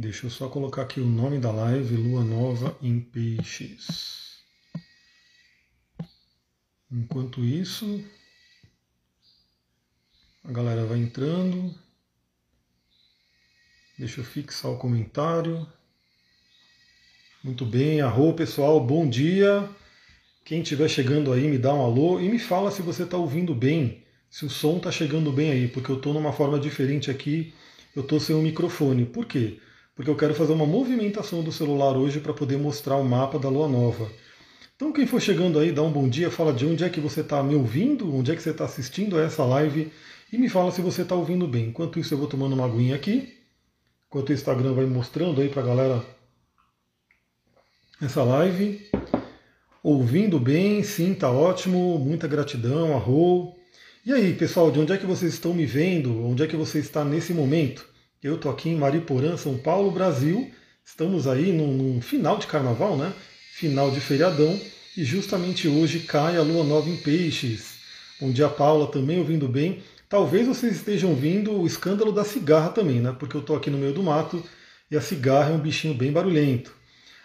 Deixa eu só colocar aqui o nome da live, Lua Nova em Peixes. Enquanto isso, a galera vai entrando. Deixa eu fixar o comentário. Muito bem, arro pessoal, bom dia. Quem estiver chegando aí, me dá um alô e me fala se você está ouvindo bem, se o som está chegando bem aí, porque eu estou numa forma diferente aqui, eu estou sem o microfone. Por quê? Porque eu quero fazer uma movimentação do celular hoje para poder mostrar o mapa da lua nova. Então, quem for chegando aí, dá um bom dia, fala de onde é que você está me ouvindo, onde é que você está assistindo a essa live e me fala se você está ouvindo bem. Enquanto isso, eu vou tomando uma aguinha aqui, enquanto o Instagram vai mostrando aí para a galera essa live. Ouvindo bem, sim, tá ótimo, muita gratidão, arro. E aí, pessoal, de onde é que vocês estão me vendo? Onde é que você está nesse momento? Eu tô aqui em Mariporã, São Paulo, Brasil. Estamos aí num, num final de carnaval, né? Final de feriadão. E justamente hoje cai a lua nova em peixes. Bom dia, Paula, também ouvindo bem. Talvez vocês estejam ouvindo o escândalo da cigarra também, né? Porque eu tô aqui no meio do mato e a cigarra é um bichinho bem barulhento.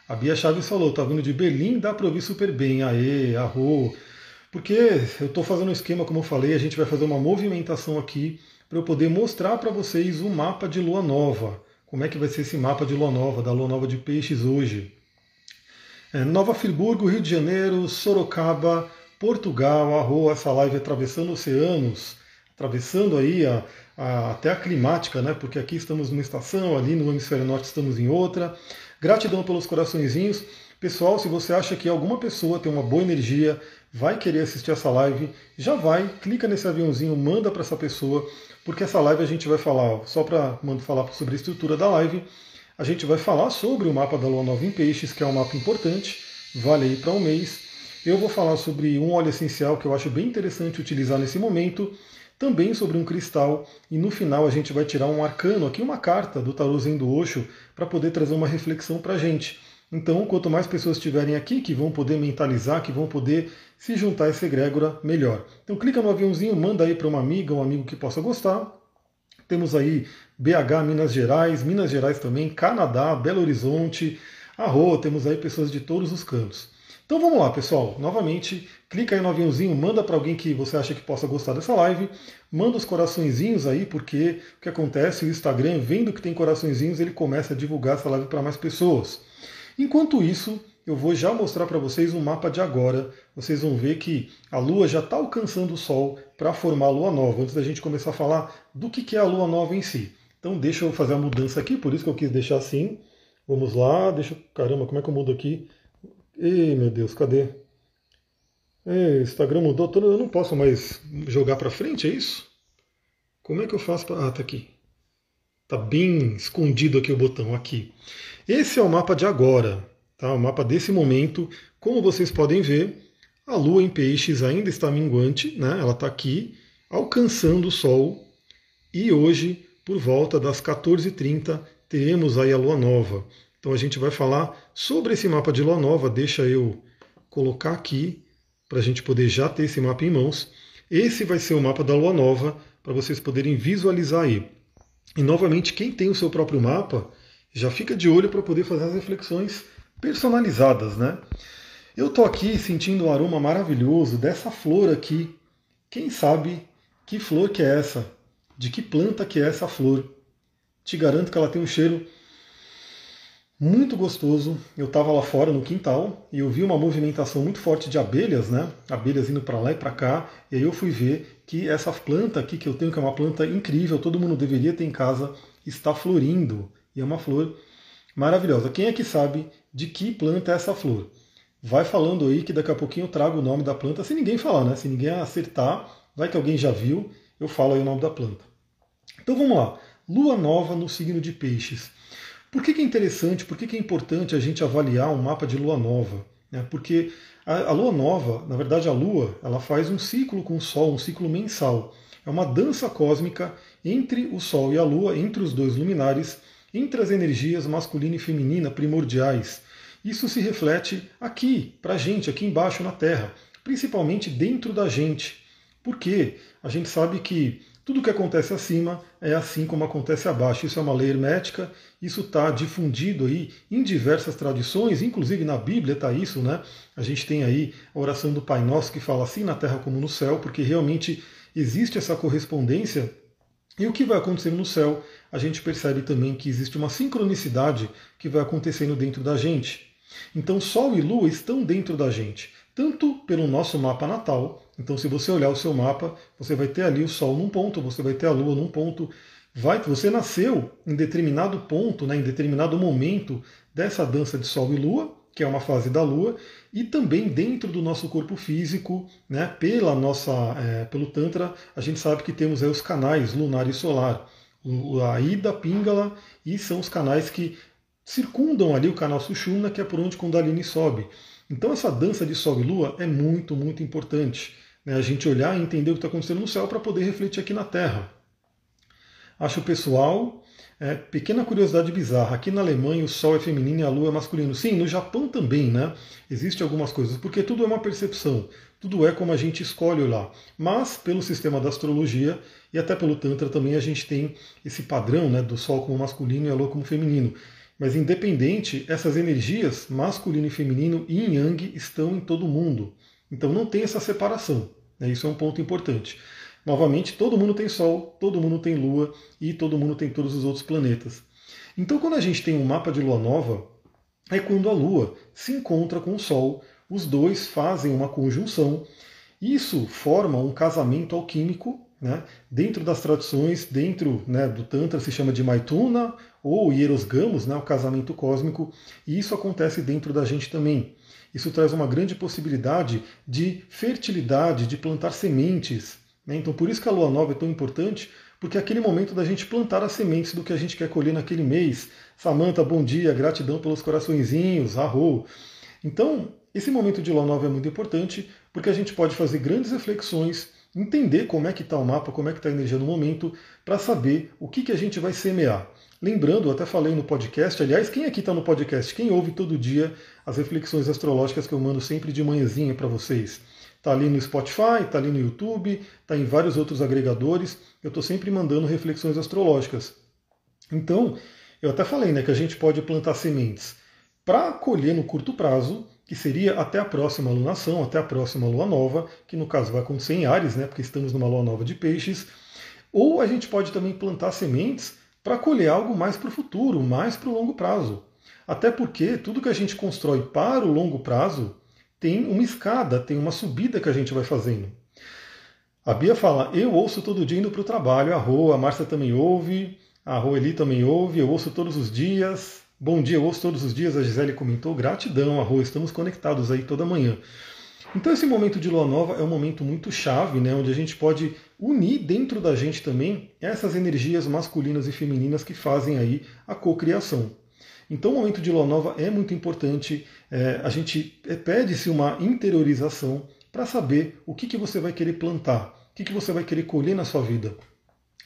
A Bia Chaves falou, tá vindo de Berlim, dá para ouvir super bem, aê, arro. Porque eu estou fazendo um esquema, como eu falei, a gente vai fazer uma movimentação aqui para eu poder mostrar para vocês o mapa de lua nova. Como é que vai ser esse mapa de lua nova, da lua nova de peixes hoje. É, nova Friburgo, Rio de Janeiro, Sorocaba, Portugal, arro, essa live atravessando oceanos, atravessando aí a, a, até a climática, né? Porque aqui estamos numa estação, ali no hemisfério norte estamos em outra. Gratidão pelos coraçõezinhos. Pessoal, se você acha que alguma pessoa tem uma boa energia, vai querer assistir essa live, já vai, clica nesse aviãozinho, manda para essa pessoa, porque essa live a gente vai falar, só para falar sobre a estrutura da live, a gente vai falar sobre o mapa da Lua Nova em Peixes, que é um mapa importante, vale aí para um mês. Eu vou falar sobre um óleo essencial que eu acho bem interessante utilizar nesse momento, também sobre um cristal, e no final a gente vai tirar um arcano, aqui uma carta do tarô do Osho, para poder trazer uma reflexão para a gente. Então, quanto mais pessoas estiverem aqui, que vão poder mentalizar, que vão poder se juntar a essa egrégora, melhor. Então, clica no aviãozinho, manda aí para uma amiga, um amigo que possa gostar. Temos aí BH, Minas Gerais, Minas Gerais também, Canadá, Belo Horizonte, Arroa, temos aí pessoas de todos os cantos. Então vamos lá, pessoal. Novamente, clica aí no aviãozinho, manda para alguém que você acha que possa gostar dessa live, manda os coraçõezinhos aí, porque o que acontece, o Instagram, vendo que tem coraçõezinhos, ele começa a divulgar essa live para mais pessoas. Enquanto isso, eu vou já mostrar para vocês um mapa de agora. Vocês vão ver que a Lua já está alcançando o Sol para formar a Lua Nova, antes da gente começar a falar do que é a Lua Nova em si. Então deixa eu fazer a mudança aqui, por isso que eu quis deixar assim. Vamos lá, deixa eu... Caramba, como é que eu mudo aqui? Ei, meu Deus, cadê? Ei, Instagram mudou todo, eu não posso mais jogar para frente, é isso? Como é que eu faço para... Ah, tá aqui. Tá bem escondido aqui o botão, aqui. Esse é o mapa de agora, tá? O mapa desse momento. Como vocês podem ver, a Lua em Peixes ainda está minguante, né? Ela está aqui, alcançando o Sol. E hoje, por volta das 14h30, teremos aí a Lua Nova. Então a gente vai falar sobre esse mapa de lua nova. Deixa eu colocar aqui para a gente poder já ter esse mapa em mãos. Esse vai ser o mapa da lua nova para vocês poderem visualizar aí. E novamente, quem tem o seu próprio mapa, já fica de olho para poder fazer as reflexões personalizadas, né? Eu estou aqui sentindo um aroma maravilhoso dessa flor aqui. Quem sabe que flor que é essa? De que planta que é essa flor? Te garanto que ela tem um cheiro muito gostoso. Eu estava lá fora no quintal e eu vi uma movimentação muito forte de abelhas, né? Abelhas indo para lá e para cá. E aí eu fui ver que essa planta aqui que eu tenho, que é uma planta incrível, todo mundo deveria ter em casa, está florindo. E é uma flor maravilhosa. Quem é que sabe de que planta é essa flor? Vai falando aí que daqui a pouquinho eu trago o nome da planta, se ninguém falar, né? Se ninguém acertar, vai que alguém já viu, eu falo aí o nome da planta. Então vamos lá. Lua nova no signo de Peixes. Por que, que é interessante, por que, que é importante a gente avaliar um mapa de lua nova? Né? Porque a, a lua nova, na verdade a lua, ela faz um ciclo com o Sol, um ciclo mensal. É uma dança cósmica entre o Sol e a Lua, entre os dois luminares, entre as energias masculina e feminina primordiais. Isso se reflete aqui, para a gente, aqui embaixo na Terra, principalmente dentro da gente. Porque a gente sabe que Tudo que acontece acima é assim como acontece abaixo. Isso é uma lei hermética, isso está difundido aí em diversas tradições, inclusive na Bíblia está isso, né? A gente tem aí a oração do Pai Nosso que fala assim na terra como no céu, porque realmente existe essa correspondência. E o que vai acontecendo no céu, a gente percebe também que existe uma sincronicidade que vai acontecendo dentro da gente. Então, Sol e Lua estão dentro da gente, tanto pelo nosso mapa natal, então, se você olhar o seu mapa, você vai ter ali o Sol num ponto, você vai ter a Lua num ponto. Vai, você nasceu em determinado ponto, né, em determinado momento dessa dança de Sol e Lua, que é uma fase da Lua, e também dentro do nosso corpo físico, né, pela nossa, é, pelo Tantra, a gente sabe que temos aí os canais lunar e solar, a Ida, Pingala, e são os canais que circundam ali o canal Sushumna, que é por onde Kundalini sobe. Então essa dança de Sol e Lua é muito, muito importante né, a gente olhar e entender o que está acontecendo no céu para poder refletir aqui na Terra. Acho pessoal, é, pequena curiosidade bizarra, aqui na Alemanha o Sol é feminino e a Lua é masculino. Sim, no Japão também, né? Existem algumas coisas, porque tudo é uma percepção, tudo é como a gente escolhe lá. Mas, pelo sistema da astrologia e até pelo Tantra também, a gente tem esse padrão né, do Sol como masculino e a Lua como feminino. Mas independente, essas energias, masculino e feminino, e yang, estão em todo mundo. Então não tem essa separação. Né? Isso é um ponto importante. Novamente, todo mundo tem Sol, todo mundo tem Lua e todo mundo tem todos os outros planetas. Então, quando a gente tem um mapa de Lua nova, é quando a Lua se encontra com o Sol, os dois fazem uma conjunção. Isso forma um casamento alquímico. Né? Dentro das tradições, dentro né, do Tantra se chama de Maituna ou Hierosgamos, né, o casamento cósmico, e isso acontece dentro da gente também. Isso traz uma grande possibilidade de fertilidade, de plantar sementes. Né? Então, por isso que a lua nova é tão importante, porque é aquele momento da gente plantar as sementes do que a gente quer colher naquele mês. Samanta, bom dia, gratidão pelos coraçõezinhos, arro. Então, esse momento de lua nova é muito importante, porque a gente pode fazer grandes reflexões, entender como é que está o mapa, como é que está a energia no momento, para saber o que, que a gente vai semear. Lembrando, até falei no podcast, aliás, quem aqui está no podcast? Quem ouve todo dia as reflexões astrológicas que eu mando sempre de manhãzinha para vocês? Está ali no Spotify, está ali no YouTube, está em vários outros agregadores. Eu estou sempre mandando reflexões astrológicas. Então, eu até falei né, que a gente pode plantar sementes para colher no curto prazo, que seria até a próxima lunação, até a próxima lua nova, que no caso vai acontecer em Ares, né, porque estamos numa lua nova de peixes. Ou a gente pode também plantar sementes para colher algo mais para o futuro, mais para o longo prazo. Até porque tudo que a gente constrói para o longo prazo tem uma escada, tem uma subida que a gente vai fazendo. A Bia fala, eu ouço todo dia indo para o trabalho, a Rô, a Márcia também ouve, a Roeli também ouve, eu ouço todos os dias. Bom dia, eu ouço todos os dias, a Gisele comentou, gratidão, a Rô, estamos conectados aí toda manhã. Então esse momento de lua nova é um momento muito chave, né, onde a gente pode unir dentro da gente também essas energias masculinas e femininas que fazem aí a cocriação. Então o momento de lua nova é muito importante. É, a gente é, pede-se uma interiorização para saber o que, que você vai querer plantar, o que, que você vai querer colher na sua vida.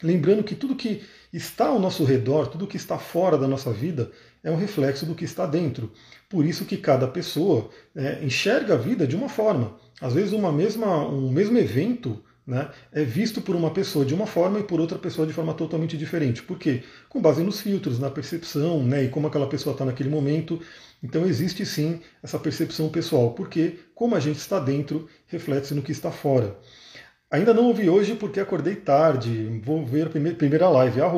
Lembrando que tudo que está ao nosso redor, tudo que está fora da nossa vida, é um reflexo do que está dentro. Por isso que cada pessoa é, enxerga a vida de uma forma. Às vezes uma mesma, um mesmo evento né, é visto por uma pessoa de uma forma e por outra pessoa de forma totalmente diferente. Por quê? Com base nos filtros, na percepção né, e como aquela pessoa está naquele momento. Então existe sim essa percepção pessoal, porque como a gente está dentro, reflete-se no que está fora. Ainda não ouvi hoje porque acordei tarde, vou ver a primeira live. Ah,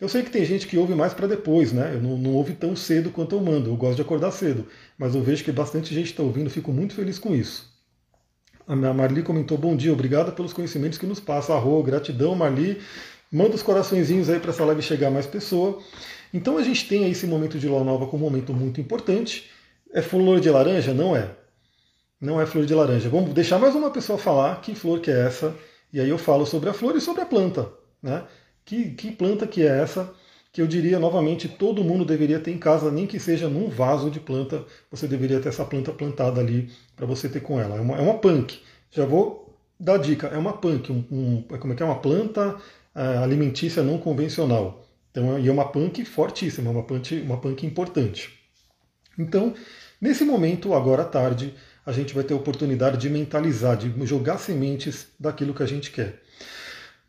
eu sei que tem gente que ouve mais para depois, né? Eu não, não ouve tão cedo quanto eu mando, eu gosto de acordar cedo, mas eu vejo que bastante gente está ouvindo, fico muito feliz com isso. A Marli comentou: bom dia, obrigada pelos conhecimentos que nos passa. Arro, gratidão, Marli. Manda os coraçõezinhos aí para essa live chegar mais pessoa. Então a gente tem aí esse momento de lua nova como um momento muito importante. É flor de laranja? Não é. Não é flor de laranja. Vamos deixar mais uma pessoa falar que flor que é essa. E aí eu falo sobre a flor e sobre a planta. Né? Que, que planta que é essa? Que eu diria novamente, todo mundo deveria ter em casa, nem que seja num vaso de planta, você deveria ter essa planta plantada ali para você ter com ela. É uma, é uma punk. Já vou dar dica, é uma punk, um, um, é como é que é uma planta é, alimentícia não convencional. Então, e é uma punk fortíssima, uma punk, uma punk importante. Então, nesse momento, agora à tarde, a gente vai ter a oportunidade de mentalizar, de jogar sementes daquilo que a gente quer.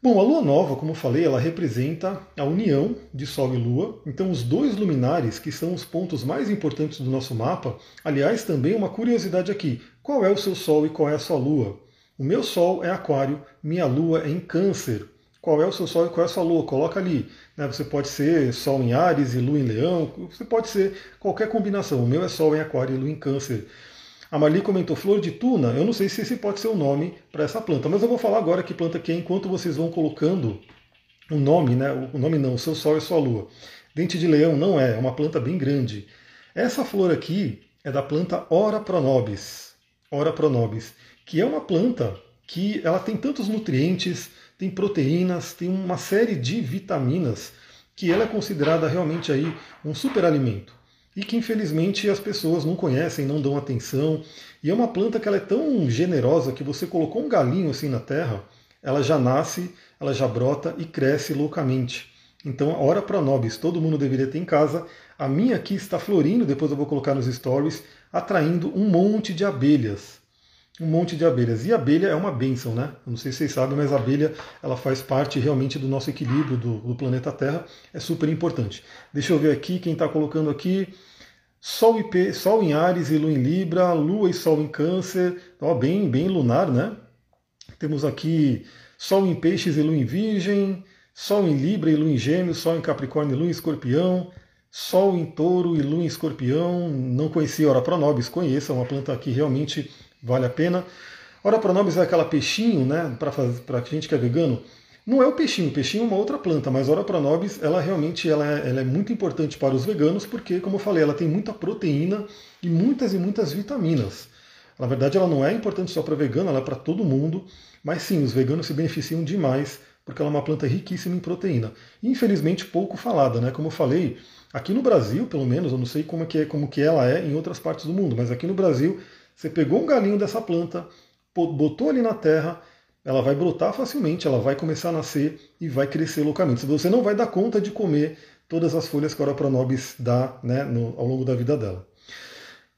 Bom, a lua nova, como eu falei, ela representa a união de Sol e Lua. Então, os dois luminares, que são os pontos mais importantes do nosso mapa, aliás, também uma curiosidade aqui: qual é o seu Sol e qual é a sua Lua? O meu Sol é Aquário, minha Lua é em Câncer. Qual é o seu Sol e qual é a sua Lua? Coloca ali. Né? Você pode ser Sol em Ares e Lua em Leão, você pode ser qualquer combinação. O meu é Sol em Aquário e Lua em Câncer. A Marli comentou flor de tuna. Eu não sei se esse pode ser o nome para essa planta, mas eu vou falar agora que planta que é enquanto vocês vão colocando o nome, né? O nome não, o seu sol e sua lua. Dente de leão não é, é uma planta bem grande. Essa flor aqui é da planta Ora pronobis. Ora pronobis, que é uma planta que ela tem tantos nutrientes, tem proteínas, tem uma série de vitaminas que ela é considerada realmente aí um superalimento e que infelizmente as pessoas não conhecem, não dão atenção. E é uma planta que ela é tão generosa que você colocou um galinho assim na terra, ela já nasce, ela já brota e cresce loucamente. Então, hora para nobis, todo mundo deveria ter em casa. A minha aqui está florindo, depois eu vou colocar nos stories, atraindo um monte de abelhas um monte de abelhas. E abelha é uma bênção, né? Não sei se vocês sabem, mas a abelha ela faz parte realmente do nosso equilíbrio do, do planeta Terra. É super importante. Deixa eu ver aqui quem está colocando aqui. Sol, e Sol em Ares e Lua em Libra, Lua e Sol em Câncer, ó, bem, bem lunar, né? Temos aqui Sol em Peixes e Lua em Virgem, Sol em Libra e Lua em Gêmeos, Sol em Capricórnio e Lua em Escorpião, Sol em Touro e Lua em Escorpião. Não conhecia Ora Pronobis, conheça, é uma planta que realmente vale a pena. Ora pronobis é aquela peixinho, né, para gente que é vegano, não é o peixinho, o peixinho é uma outra planta, mas Ora pronobis, ela realmente ela é, ela é muito importante para os veganos, porque, como eu falei, ela tem muita proteína e muitas e muitas vitaminas. Na verdade, ela não é importante só para vegano, ela é para todo mundo, mas sim, os veganos se beneficiam demais, porque ela é uma planta riquíssima em proteína. Infelizmente, pouco falada, né? Como eu falei, aqui no Brasil, pelo menos, eu não sei como que, é, como que ela é em outras partes do mundo, mas aqui no Brasil você pegou um galinho dessa planta, botou ali na terra, ela vai brotar facilmente, ela vai começar a nascer e vai crescer loucamente. Você não vai dar conta de comer todas as folhas que a Ora Pronobis dá né, no, ao longo da vida dela.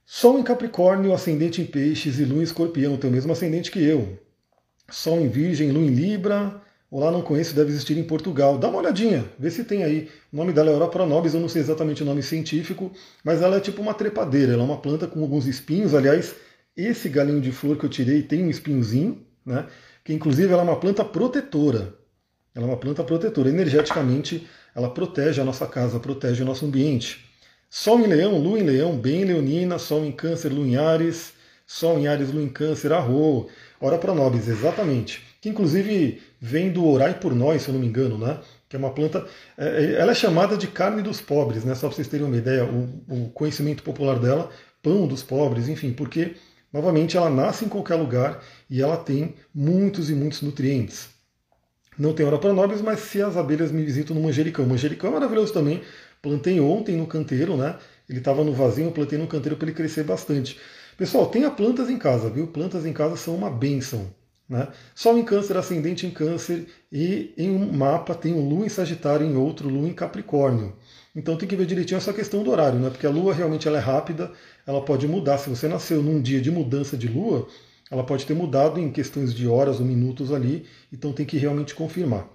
Sol em Capricórnio, ascendente em Peixes e Lua em Escorpião, tem o mesmo ascendente que eu. Sol em Virgem, Lua em Libra. Olá, não conheço, deve existir em Portugal. Dá uma olhadinha, vê se tem aí. O nome dela é Ora Pronobis, eu não sei exatamente o nome científico, mas ela é tipo uma trepadeira, ela é uma planta com alguns espinhos. Aliás, esse galinho de flor que eu tirei tem um espinhozinho, né? que inclusive ela é uma planta protetora. Ela é uma planta protetora. Energeticamente, ela protege a nossa casa, protege o nosso ambiente. Sol em leão, lua em leão, bem leonina, sol em câncer, lua em ares, sol em ares, lua em câncer, arro. Ora para nobis, exatamente. Que inclusive vem do orai por nós, se eu não me engano, né? Que é uma planta. É, é, ela é chamada de carne dos pobres, né? Só para vocês terem uma ideia, o, o conhecimento popular dela, pão dos pobres, enfim, porque Novamente, ela nasce em qualquer lugar e ela tem muitos e muitos nutrientes. Não tem hora para nobres, mas se as abelhas me visitam no manjericão. O manjericão é maravilhoso também. Plantei ontem no canteiro, né? Ele estava no vasinho, eu plantei no canteiro para ele crescer bastante. Pessoal, tenha plantas em casa, viu? Plantas em casa são uma bênção. Né? Sol em câncer, ascendente em câncer, e em um mapa tem um Lua em Sagitário, em outro Lua em Capricórnio. Então tem que ver direitinho essa questão do horário, né? porque a Lua realmente ela é rápida, ela pode mudar. Se você nasceu num dia de mudança de Lua, ela pode ter mudado em questões de horas ou minutos ali, então tem que realmente confirmar.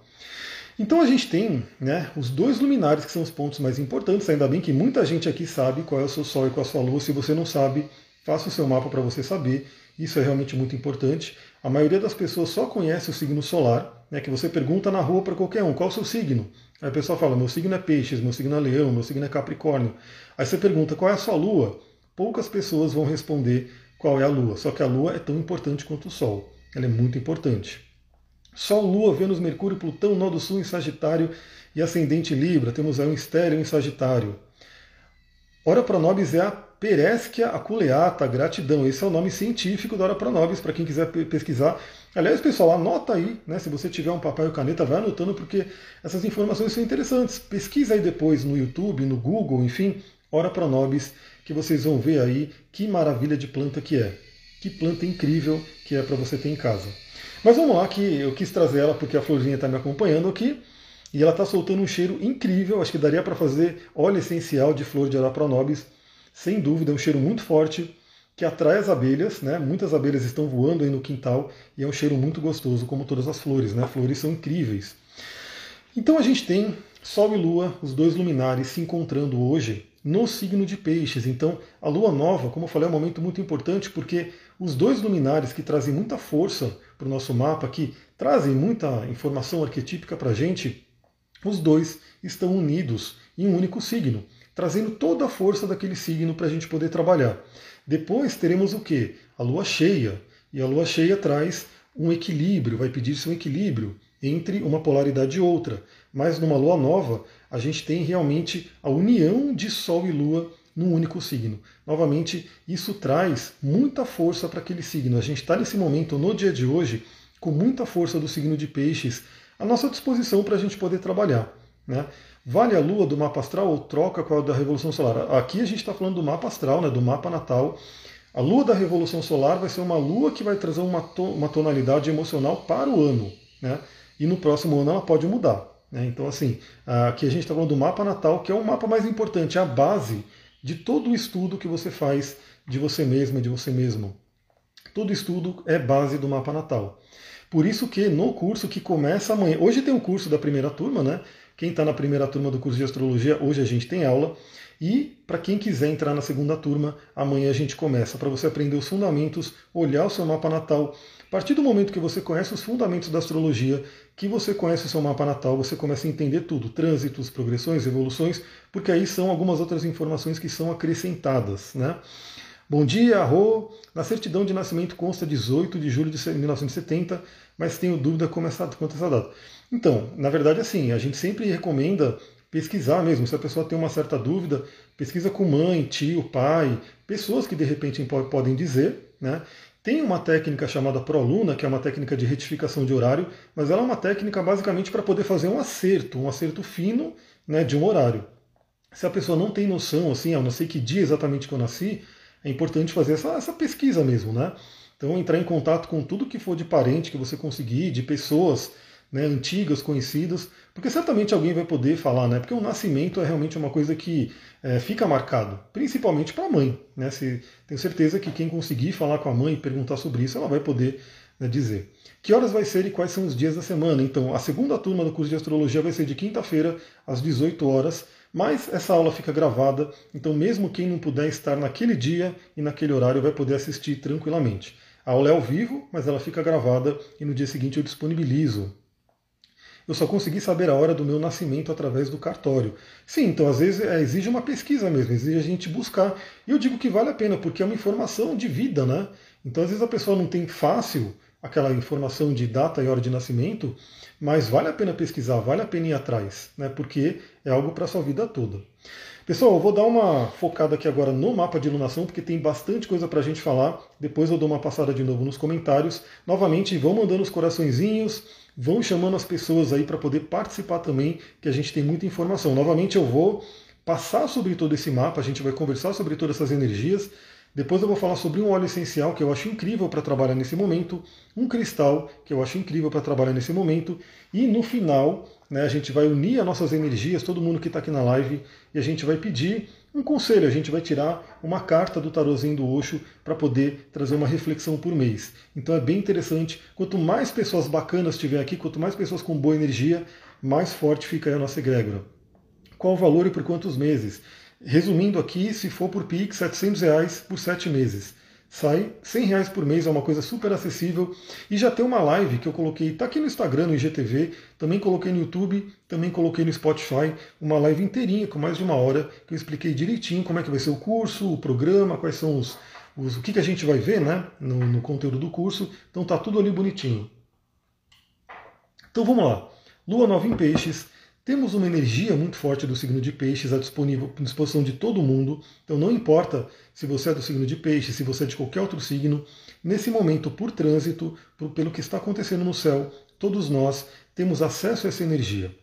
Então a gente tem né, os dois luminares que são os pontos mais importantes, ainda bem que muita gente aqui sabe qual é o seu Sol e qual é a sua Lua. Se você não sabe, faça o seu mapa para você saber. Isso é realmente muito importante. A maioria das pessoas só conhece o signo solar, né, que você pergunta na rua para qualquer um, qual o seu signo? Aí a pessoa fala, meu signo é peixes, meu signo é leão, meu signo é capricórnio. Aí você pergunta, qual é a sua lua? Poucas pessoas vão responder qual é a lua, só que a lua é tão importante quanto o sol. Ela é muito importante. Sol, Lua, Vênus, Mercúrio, Plutão, Nó do Sul em Sagitário e Ascendente Libra. Temos aí um estéreo em Sagitário. Ora Pronobis é a Peresquia aculeata, gratidão. Esse é o nome científico da Ora Pronobis, para quem quiser pesquisar. Aliás, pessoal, anota aí, né? Se você tiver um papel e caneta, vai anotando, porque essas informações são interessantes. Pesquisa aí depois no YouTube, no Google, enfim, Ora Pronobis, que vocês vão ver aí que maravilha de planta que é. Que planta incrível que é para você ter em casa. Mas vamos lá, que eu quis trazer ela porque a florzinha está me acompanhando aqui. E ela está soltando um cheiro incrível. Acho que daria para fazer óleo essencial de flor de Ora Pronobis sem dúvida, é um cheiro muito forte. que atrai as abelhas, né? Muitas abelhas estão voando aí no quintal e é um cheiro muito gostoso, como todas as flores, né? Flores são incríveis. Então a gente tem Sol e Lua, os dois luminares, se encontrando hoje no signo de Peixes. Então a Lua nova, como eu falei, é um momento muito importante porque os dois luminares que trazem muita força para o nosso mapa, que trazem muita informação arquetípica para a gente, os dois estão unidos em um único signo, trazendo toda a força daquele signo para a gente poder trabalhar. Depois teremos o que? A lua cheia. E a lua cheia traz um equilíbrio, vai pedir-se um equilíbrio entre uma polaridade e outra. Mas numa lua nova, a gente tem realmente a união de Sol e Lua num único signo. Novamente, isso traz muita força para aquele signo. A gente está nesse momento, no dia de hoje, com muita força do signo de Peixes à nossa disposição para a gente poder trabalhar. Né? Vale a lua do mapa astral ou troca com a da Revolução Solar? Aqui a gente está falando do mapa astral, né, do mapa natal. A lua da Revolução Solar vai ser uma lua que vai trazer uma, to uma tonalidade emocional para o ano. Né? E no próximo ano ela pode mudar. Né? Então, assim, aqui a gente está falando do mapa natal, que é o mapa mais importante, a base de todo o estudo que você faz de você mesma, de você mesmo. Todo estudo é base do mapa natal. Por isso que no curso que começa amanhã, hoje tem o um curso da primeira turma, né? Quem está na primeira turma do curso de astrologia, hoje a gente tem aula. E para quem quiser entrar na segunda turma, amanhã a gente começa para você aprender os fundamentos, olhar o seu mapa natal. A partir do momento que você conhece os fundamentos da astrologia, que você conhece o seu mapa natal, você começa a entender tudo, trânsitos, progressões, evoluções, porque aí são algumas outras informações que são acrescentadas, né? Bom dia, Rô. Na certidão de nascimento consta 18 de julho de 1970, mas tenho dúvida como essa, quanto a essa data. Então, na verdade, assim, a gente sempre recomenda pesquisar mesmo. Se a pessoa tem uma certa dúvida, pesquisa com mãe, tio, pai, pessoas que de repente podem dizer, né? Tem uma técnica chamada ProLuna, que é uma técnica de retificação de horário, mas ela é uma técnica basicamente para poder fazer um acerto, um acerto fino né, de um horário. Se a pessoa não tem noção, assim, eu não sei que dia exatamente que eu nasci, é importante fazer essa, essa pesquisa mesmo, né? Então entrar em contato com tudo que for de parente que você conseguir, de pessoas né, antigas, conhecidas, porque certamente alguém vai poder falar, né? Porque o nascimento é realmente uma coisa que é, fica marcado, principalmente para a mãe. Né? Se, tenho certeza que quem conseguir falar com a mãe e perguntar sobre isso, ela vai poder né, dizer. Que horas vai ser e quais são os dias da semana? Então, a segunda turma do curso de astrologia vai ser de quinta-feira, às 18 horas, mas essa aula fica gravada, então mesmo quem não puder estar naquele dia e naquele horário vai poder assistir tranquilamente. A aula é ao vivo, mas ela fica gravada e no dia seguinte eu disponibilizo eu só consegui saber a hora do meu nascimento através do cartório. Sim, então às vezes é, exige uma pesquisa mesmo, exige a gente buscar. E eu digo que vale a pena, porque é uma informação de vida, né? Então às vezes a pessoa não tem fácil aquela informação de data e hora de nascimento, mas vale a pena pesquisar, vale a pena ir atrás, né? Porque é algo para a sua vida toda. Pessoal, eu vou dar uma focada aqui agora no mapa de iluminação, porque tem bastante coisa para a gente falar. Depois eu dou uma passada de novo nos comentários. Novamente, vão mandando os coraçõezinhos, vão chamando as pessoas aí para poder participar também, que a gente tem muita informação. Novamente eu vou passar sobre todo esse mapa, a gente vai conversar sobre todas essas energias. Depois eu vou falar sobre um óleo essencial que eu acho incrível para trabalhar nesse momento, um cristal que eu acho incrível para trabalhar nesse momento, e no final né, a gente vai unir as nossas energias, todo mundo que está aqui na live, e a gente vai pedir um conselho, a gente vai tirar uma carta do tarôzinho do Osho para poder trazer uma reflexão por mês. Então é bem interessante. Quanto mais pessoas bacanas tiver aqui, quanto mais pessoas com boa energia, mais forte fica a nossa egrégora. Qual o valor e por quantos meses? Resumindo aqui, se for por Pix, 700 reais por 7 meses sai 100 reais por mês, é uma coisa super acessível. E já tem uma live que eu coloquei, tá aqui no Instagram, no IGTV, também coloquei no YouTube, também coloquei no Spotify, uma live inteirinha, com mais de uma hora, que eu expliquei direitinho como é que vai ser o curso, o programa, quais são os. os o que, que a gente vai ver né, no, no conteúdo do curso. Então tá tudo ali bonitinho. Então vamos lá. Lua nova em peixes. Temos uma energia muito forte do signo de peixes à disposição de todo mundo, então não importa se você é do signo de peixes, se você é de qualquer outro signo, nesse momento, por trânsito, pelo que está acontecendo no céu, todos nós temos acesso a essa energia.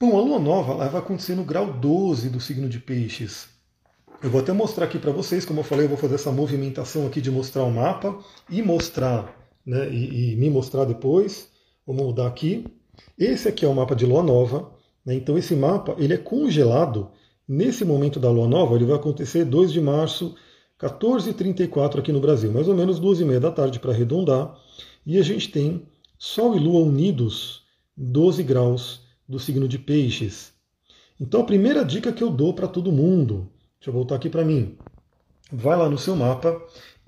Bom, a lua nova vai acontecer no grau 12 do signo de peixes. Eu vou até mostrar aqui para vocês, como eu falei, eu vou fazer essa movimentação aqui de mostrar o mapa e mostrar, né, e, e me mostrar depois. Vamos mudar aqui. Esse aqui é o mapa de lua nova. Né? Então esse mapa ele é congelado. Nesse momento da lua nova, ele vai acontecer 2 de março, 14h34 aqui no Brasil, mais ou menos 2h30 da tarde para arredondar. E a gente tem Sol e Lua unidos, 12 graus do signo de Peixes. Então a primeira dica que eu dou para todo mundo, deixa eu voltar aqui para mim. Vai lá no seu mapa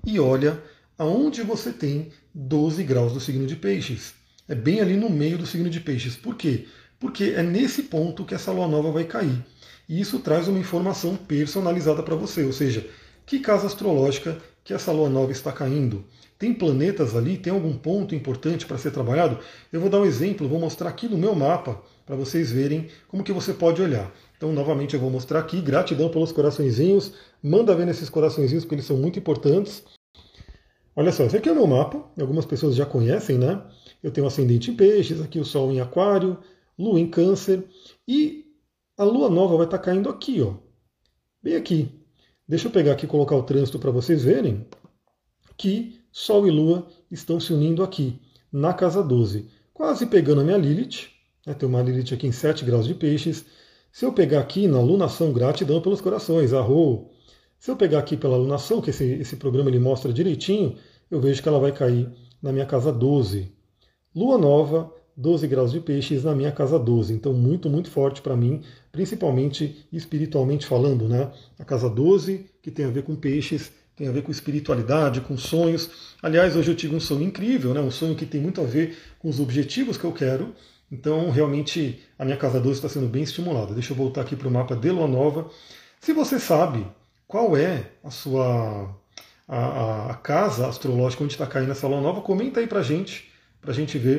e olha aonde você tem 12 graus do signo de Peixes. É bem ali no meio do signo de Peixes. Por quê? Porque é nesse ponto que essa lua nova vai cair. E isso traz uma informação personalizada para você, ou seja, que casa astrológica que essa lua nova está caindo. Tem planetas ali? Tem algum ponto importante para ser trabalhado? Eu vou dar um exemplo, vou mostrar aqui no meu mapa para vocês verem como que você pode olhar. Então, novamente, eu vou mostrar aqui. Gratidão pelos coraçõezinhos. Manda ver nesses coraçõezinhos, porque eles são muito importantes. Olha só, esse aqui é o meu mapa. Algumas pessoas já conhecem, né? Eu tenho ascendente em peixes, aqui o Sol em aquário, Lua em câncer. E a Lua nova vai estar caindo aqui, ó. Bem aqui. Deixa eu pegar aqui e colocar o trânsito para vocês verem que Sol e Lua estão se unindo aqui, na casa 12. Quase pegando a minha Lilith. Né? Tem uma Lilith aqui em 7 graus de peixes. Se eu pegar aqui na lunação, gratidão pelos corações, arro. Se eu pegar aqui pela lunação, que esse, esse programa ele mostra direitinho, eu vejo que ela vai cair na minha casa 12. Lua nova, 12 graus de peixes na minha casa 12. Então, muito, muito forte para mim, principalmente espiritualmente falando, né? A casa 12, que tem a ver com peixes, tem a ver com espiritualidade, com sonhos. Aliás, hoje eu tive um sonho incrível, né? um sonho que tem muito a ver com os objetivos que eu quero. Então, realmente, a minha casa 12 está sendo bem estimulada. Deixa eu voltar aqui para o mapa de Lua Nova. Se você sabe qual é a sua a, a casa astrológica onde está caindo essa Lua Nova, comenta aí para gente, para a gente ver.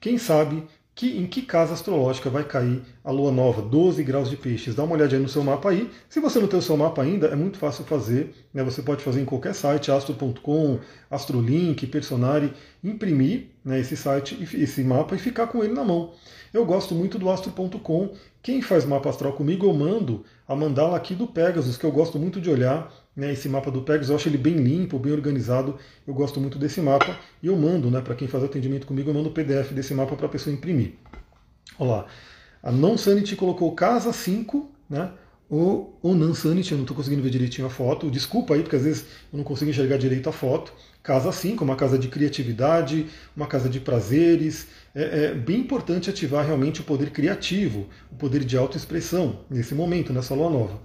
Quem sabe que, em que casa astrológica vai cair a lua nova, 12 graus de peixes. Dá uma olhadinha no seu mapa aí. Se você não tem o seu mapa ainda, é muito fácil fazer. Né? Você pode fazer em qualquer site, astro.com, Astrolink, Personari, imprimir né, esse site, esse mapa e ficar com ele na mão. Eu gosto muito do astro.com. Quem faz mapa astral comigo, eu mando a mandala aqui do Pegasus, que eu gosto muito de olhar né, esse mapa do Pegasus, eu acho ele bem limpo, bem organizado, eu gosto muito desse mapa, e eu mando, né, para quem faz atendimento comigo, eu mando o PDF desse mapa para a pessoa imprimir. Olha lá, a Non Sanity colocou casa 5, né, o Onan Sanity, eu não estou conseguindo ver direitinho a foto, desculpa aí, porque às vezes eu não consigo enxergar direito a foto. Casa 5, uma casa de criatividade, uma casa de prazeres. É, é, bem importante ativar realmente o poder criativo, o poder de autoexpressão nesse momento, nessa lua nova.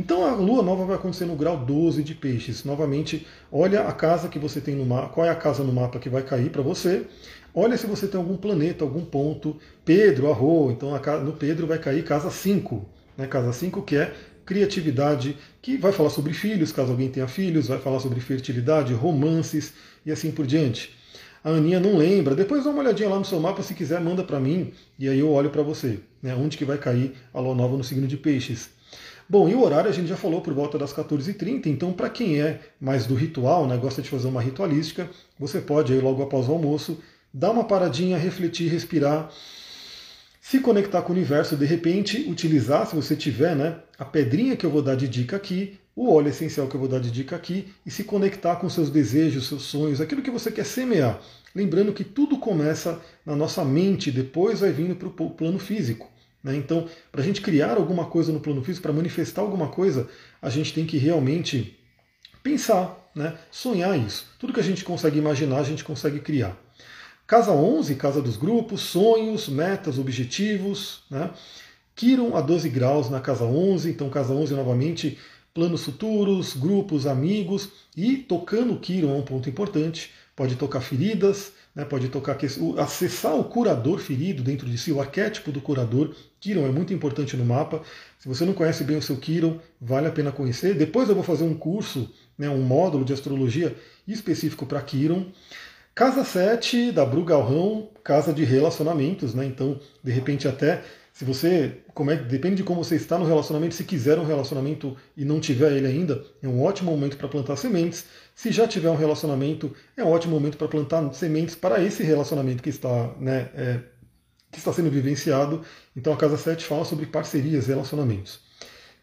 Então a lua nova vai acontecer no grau 12 de peixes. Novamente, olha a casa que você tem no mapa, qual é a casa no mapa que vai cair para você. Olha se você tem algum planeta, algum ponto. Pedro, Arro, então no Pedro vai cair casa 5. Né? Casa 5 que é criatividade, que vai falar sobre filhos, caso alguém tenha filhos, vai falar sobre fertilidade, romances e assim por diante. A Aninha não lembra. Depois dá uma olhadinha lá no seu mapa, se quiser, manda para mim e aí eu olho para você. Né? Onde que vai cair a lua nova no signo de peixes. Bom, e o horário a gente já falou por volta das 14h30, então para quem é mais do ritual, né, gosta de fazer uma ritualística, você pode aí logo após o almoço dar uma paradinha, refletir, respirar, se conectar com o universo, de repente utilizar, se você tiver, né, a pedrinha que eu vou dar de dica aqui, o óleo essencial que eu vou dar de dica aqui, e se conectar com seus desejos, seus sonhos, aquilo que você quer semear. Lembrando que tudo começa na nossa mente, depois vai vindo para o plano físico. Né? Então, para a gente criar alguma coisa no plano físico, para manifestar alguma coisa, a gente tem que realmente pensar, né? sonhar isso. Tudo que a gente consegue imaginar, a gente consegue criar. Casa 11, casa dos grupos, sonhos, metas, objetivos. Né? Kiron a 12 graus na casa 11, então casa 11 novamente, planos futuros, grupos, amigos. E tocando Kiron é um ponto importante, pode tocar feridas, né, pode tocar acessar o curador ferido dentro de si, o arquétipo do curador. Kiron é muito importante no mapa. Se você não conhece bem o seu Kiron, vale a pena conhecer. Depois eu vou fazer um curso, né, um módulo de astrologia específico para Kiron. Casa 7 da Bru Galrão, casa de relacionamentos, né? Então, de repente até se você, como é, depende de como você está no relacionamento, se quiser um relacionamento e não tiver ele ainda, é um ótimo momento para plantar sementes. Se já tiver um relacionamento, é um ótimo momento para plantar sementes para esse relacionamento que está, né, é, que está sendo vivenciado. Então a casa 7 fala sobre parcerias, relacionamentos.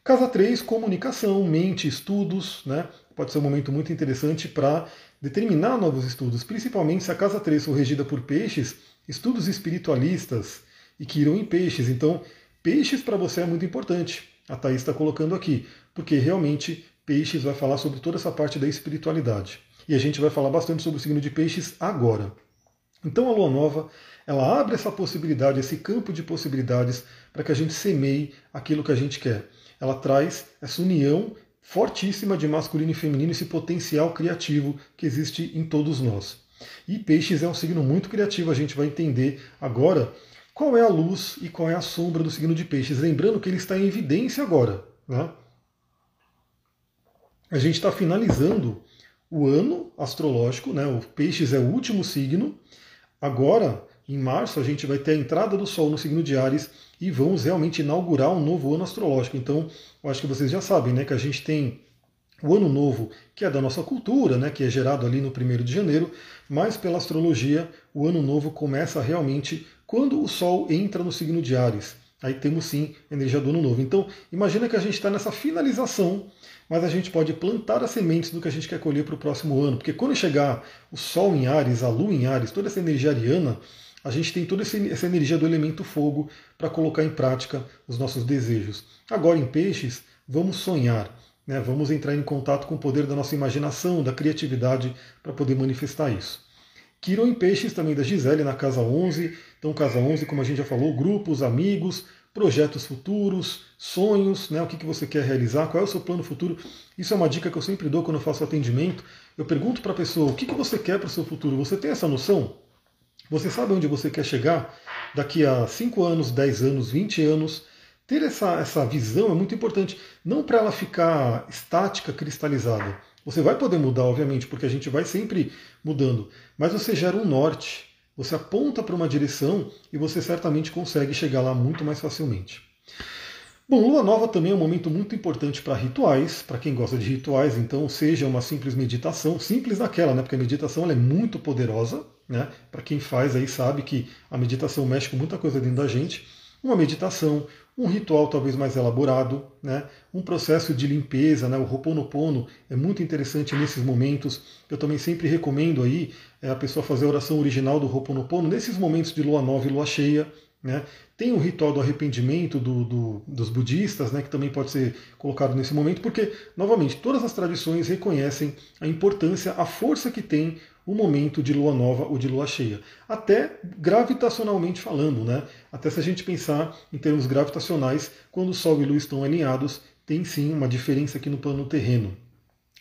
Casa 3, comunicação, mente, estudos, né? Pode ser um momento muito interessante para determinar novos estudos, principalmente se a casa 3 for regida por peixes, estudos espiritualistas, e que irão em peixes. Então, peixes para você é muito importante. A Thaís está colocando aqui, porque realmente Peixes vai falar sobre toda essa parte da espiritualidade. E a gente vai falar bastante sobre o signo de Peixes agora. Então a lua nova, ela abre essa possibilidade, esse campo de possibilidades para que a gente semeie aquilo que a gente quer. Ela traz essa união fortíssima de masculino e feminino, esse potencial criativo que existe em todos nós. E Peixes é um signo muito criativo, a gente vai entender agora qual é a luz e qual é a sombra do signo de Peixes. Lembrando que ele está em evidência agora. Né? A gente está finalizando o ano astrológico, né? o Peixes é o último signo. Agora, em março, a gente vai ter a entrada do Sol no signo de Ares e vamos realmente inaugurar um novo ano astrológico. Então, eu acho que vocês já sabem né, que a gente tem o ano novo, que é da nossa cultura, né, que é gerado ali no 1 de janeiro, mas pela astrologia, o ano novo começa realmente quando o Sol entra no signo de Ares. Aí temos sim energia do ano novo. Então, imagina que a gente está nessa finalização, mas a gente pode plantar as sementes do que a gente quer colher para o próximo ano. Porque quando chegar o Sol em Ares, a Lua em Ares, toda essa energia ariana, a gente tem toda essa energia do elemento fogo para colocar em prática os nossos desejos. Agora, em peixes, vamos sonhar. Né? Vamos entrar em contato com o poder da nossa imaginação, da criatividade, para poder manifestar isso. Quiron em Peixes também da Gisele na casa 11. Então, casa 11, como a gente já falou, grupos, amigos, projetos futuros, sonhos, né? o que, que você quer realizar, qual é o seu plano futuro. Isso é uma dica que eu sempre dou quando eu faço atendimento. Eu pergunto para a pessoa o que, que você quer para o seu futuro. Você tem essa noção? Você sabe onde você quer chegar daqui a 5 anos, 10 anos, 20 anos? ter essa, essa visão é muito importante, não para ela ficar estática, cristalizada. Você vai poder mudar, obviamente, porque a gente vai sempre mudando, mas você gera um norte, você aponta para uma direção e você certamente consegue chegar lá muito mais facilmente. Bom, lua nova também é um momento muito importante para rituais, para quem gosta de rituais, então seja uma simples meditação, simples daquela, né? Porque a meditação é muito poderosa, né? Para quem faz aí sabe que a meditação mexe com muita coisa dentro da gente. Uma meditação, um ritual talvez mais elaborado, né? um processo de limpeza, né? o Ho'oponopono é muito interessante nesses momentos. Eu também sempre recomendo aí é, a pessoa fazer a oração original do Ho'oponopono nesses momentos de lua nova e lua cheia. Né? Tem o ritual do arrependimento do, do, dos budistas, né, que também pode ser colocado nesse momento, porque, novamente, todas as tradições reconhecem a importância, a força que tem o momento de lua nova ou de lua cheia. Até gravitacionalmente falando, né? Até se a gente pensar em termos gravitacionais, quando Sol e Lua estão alinhados, tem sim uma diferença aqui no plano terreno.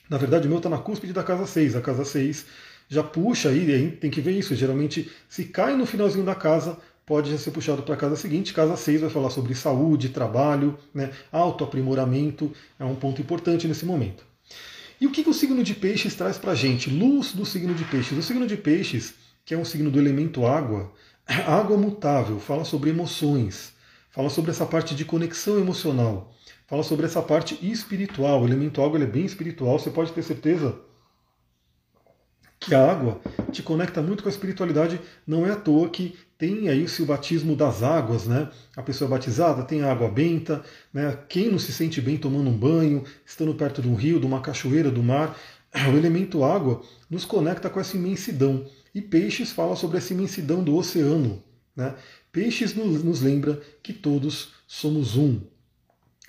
Na verdade, o meu está na cúspide da casa 6. A casa 6 já puxa aí, tem que ver isso. Geralmente, se cai no finalzinho da casa, pode já ser puxado para a casa seguinte. Casa 6 vai falar sobre saúde, trabalho, né, autoaprimoramento, é um ponto importante nesse momento. E o que, que o signo de peixes traz para a gente? Luz do signo de peixes. O signo de peixes, que é um signo do elemento água, água mutável, fala sobre emoções, fala sobre essa parte de conexão emocional, fala sobre essa parte espiritual. O elemento água é bem espiritual, você pode ter certeza que a água te conecta muito com a espiritualidade. Não é à toa que tem aí o batismo das águas, né? A pessoa batizada tem a água benta, né? Quem não se sente bem tomando um banho, estando perto de um rio, de uma cachoeira, do mar, o elemento água nos conecta com essa imensidão. E Peixes fala sobre essa imensidão do oceano. Né? Peixes nos, nos lembra que todos somos um.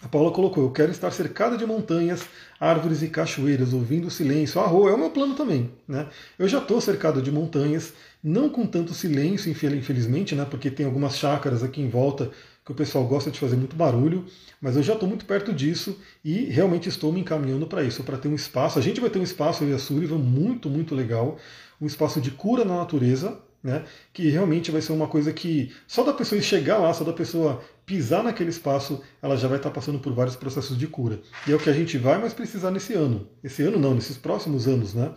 A Paula colocou: Eu quero estar cercada de montanhas, árvores e cachoeiras, ouvindo o silêncio. Ah, é o meu plano também. Né? Eu já estou cercado de montanhas, não com tanto silêncio, infelizmente, né? porque tem algumas chácaras aqui em volta que o pessoal gosta de fazer muito barulho, mas eu já estou muito perto disso e realmente estou me encaminhando para isso, para ter um espaço. A gente vai ter um espaço, eu e a Sullivan, muito, muito legal, um espaço de cura na natureza, né, que realmente vai ser uma coisa que só da pessoa chegar lá, só da pessoa pisar naquele espaço, ela já vai estar passando por vários processos de cura. E é o que a gente vai mais precisar nesse ano. Esse ano não, nesses próximos anos, né?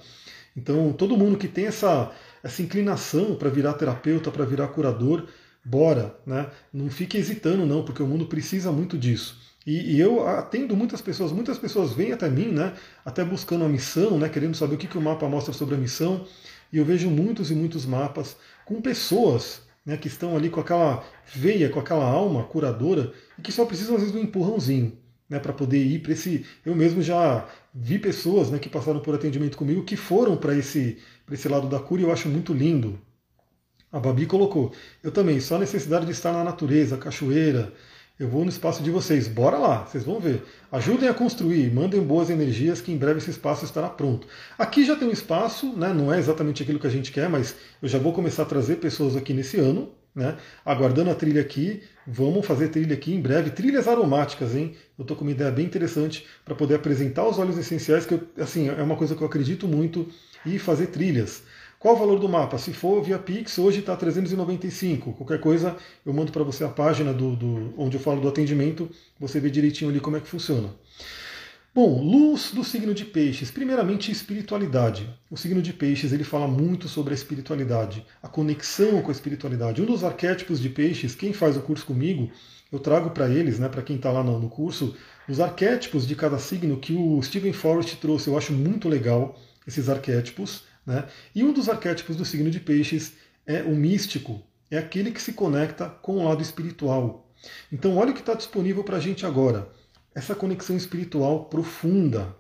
Então, todo mundo que tem essa, essa inclinação para virar terapeuta, para virar curador, bora, né? Não fique hesitando não, porque o mundo precisa muito disso. E, e, eu atendo muitas pessoas, muitas pessoas vêm até mim, né? Até buscando a missão, né? Querendo saber o que, que o mapa mostra sobre a missão. E eu vejo muitos e muitos mapas com pessoas né, que estão ali com aquela veia, com aquela alma curadora e que só precisam às vezes de um empurrãozinho né, para poder ir para esse. Eu mesmo já vi pessoas né, que passaram por atendimento comigo que foram para esse, esse lado da cura e eu acho muito lindo. A Babi colocou. Eu também, só a necessidade de estar na natureza, cachoeira, Eu vou no espaço de vocês. Bora lá, vocês vão ver. Ajudem a construir, mandem boas energias que em breve esse espaço estará pronto. Aqui já tem um espaço, né? não é exatamente aquilo que a gente quer, mas eu já vou começar a trazer pessoas aqui nesse ano, né? Aguardando a trilha aqui, vamos fazer trilha aqui em breve, trilhas aromáticas, hein? Eu estou com uma ideia bem interessante para poder apresentar os óleos essenciais, que eu, assim é uma coisa que eu acredito muito, e fazer trilhas. Qual o valor do mapa? Se for via Pix, hoje está 395. Qualquer coisa, eu mando para você a página do, do, onde eu falo do atendimento, você vê direitinho ali como é que funciona. Bom, luz do signo de peixes. Primeiramente, espiritualidade. O signo de peixes ele fala muito sobre a espiritualidade, a conexão com a espiritualidade. Um dos arquétipos de peixes, quem faz o curso comigo, eu trago para eles, né, para quem está lá no, curso, os arquétipos de cada signo que o Stephen Forrest trouxe. Eu acho muito legal esses arquétipos. Né? E um dos arquétipos do signo de Peixes é o místico, é aquele que se conecta com o lado espiritual. Então, olha o que está disponível para a gente agora. Essa conexão espiritual profunda.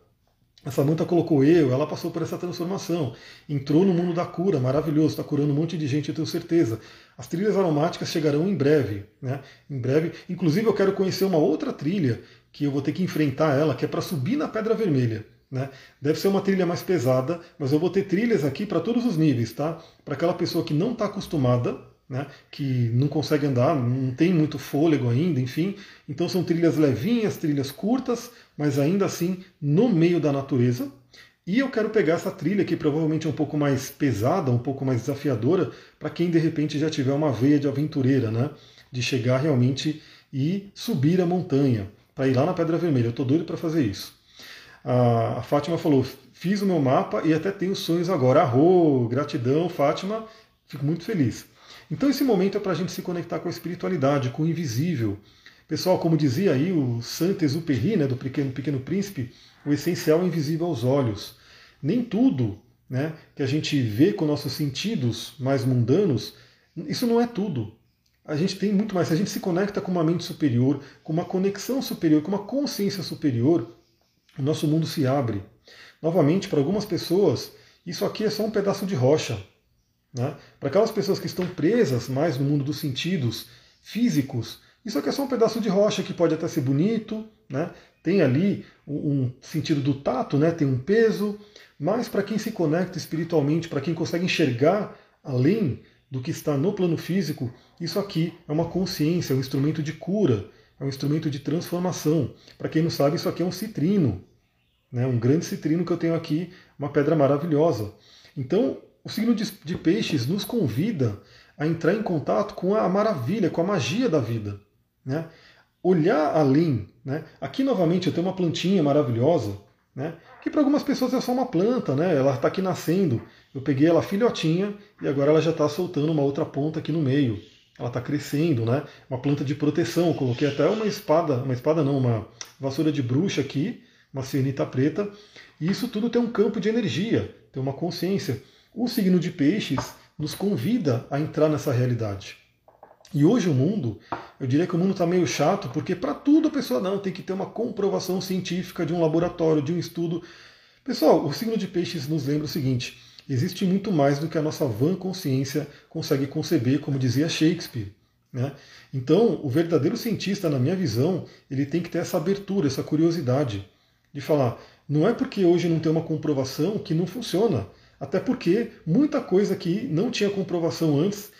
A Samanta colocou eu, ela passou por essa transformação, entrou no mundo da cura, maravilhoso, está curando um monte de gente, eu tenho certeza. As trilhas aromáticas chegarão em breve, né? Em breve, inclusive eu quero conhecer uma outra trilha que eu vou ter que enfrentar ela, que é para subir na Pedra Vermelha. Né? Deve ser uma trilha mais pesada, mas eu vou ter trilhas aqui para todos os níveis, tá? Para aquela pessoa que não está acostumada, né? que não consegue andar, não tem muito fôlego ainda, enfim. Então são trilhas levinhas, trilhas curtas, mas ainda assim no meio da natureza. E eu quero pegar essa trilha que provavelmente é um pouco mais pesada, um pouco mais desafiadora, para quem de repente já tiver uma veia de aventureira, né? De chegar realmente e subir a montanha, para ir lá na Pedra Vermelha. Eu estou doido para fazer isso. A, Fátima falou: fiz o meu mapa e até tenho sonhos agora. Arro, gratidão, Fátima, fico muito feliz. Então esse momento é para a gente se conectar com a espiritualidade, com o invisível. Pessoal, como dizia aí o Saint-Exupéry, né, do Pequeno, Pequeno Príncipe, o essencial é invisível aos olhos. Nem tudo né, que a gente vê com nossos sentidos mais mundanos, isso não é tudo. A gente tem muito mais. Se a gente se conecta com uma mente superior, com uma conexão superior, com uma consciência superior, o nosso mundo se abre. Novamente, para algumas pessoas, isso aqui é só um pedaço de rocha. Né? Para aquelas pessoas que estão presas mais no mundo dos sentidos físicos, isso aqui é só um pedaço de rocha que pode até ser bonito, né? Tem ali um sentido do tato, né? tem um peso, mas para quem se conecta espiritualmente, para quem consegue enxergar além do que está no plano físico, isso aqui é uma consciência, é um instrumento de cura, é um instrumento de transformação. Para quem não sabe, isso aqui é um citrino, né? um grande citrino que eu tenho aqui, uma pedra maravilhosa. Então, o signo de, de peixes nos convida a entrar em contato com a maravilha, com a magia da vida. Né? Olhar além. Né? Aqui, novamente, eu tenho uma plantinha maravilhosa, né? que para algumas pessoas é só uma planta, né? ela está aqui nascendo. Eu peguei ela filhotinha e agora ela já está soltando uma outra ponta aqui no meio ela está crescendo, né? Uma planta de proteção. Eu coloquei até uma espada, uma espada não, uma vassoura de bruxa aqui, uma cianita preta. E isso tudo tem um campo de energia, tem uma consciência. O signo de peixes nos convida a entrar nessa realidade. E hoje o mundo, eu diria que o mundo está meio chato, porque para tudo a pessoa não tem que ter uma comprovação científica de um laboratório, de um estudo. Pessoal, o signo de peixes nos lembra o seguinte: existe muito mais do que a nossa vã consciência consegue conceber, como dizia Shakespeare. Né? Então, o verdadeiro cientista, na minha visão, ele tem que ter essa abertura, essa curiosidade de falar, não é porque hoje não tem uma comprovação que não funciona. Até porque muita coisa que não tinha comprovação antes,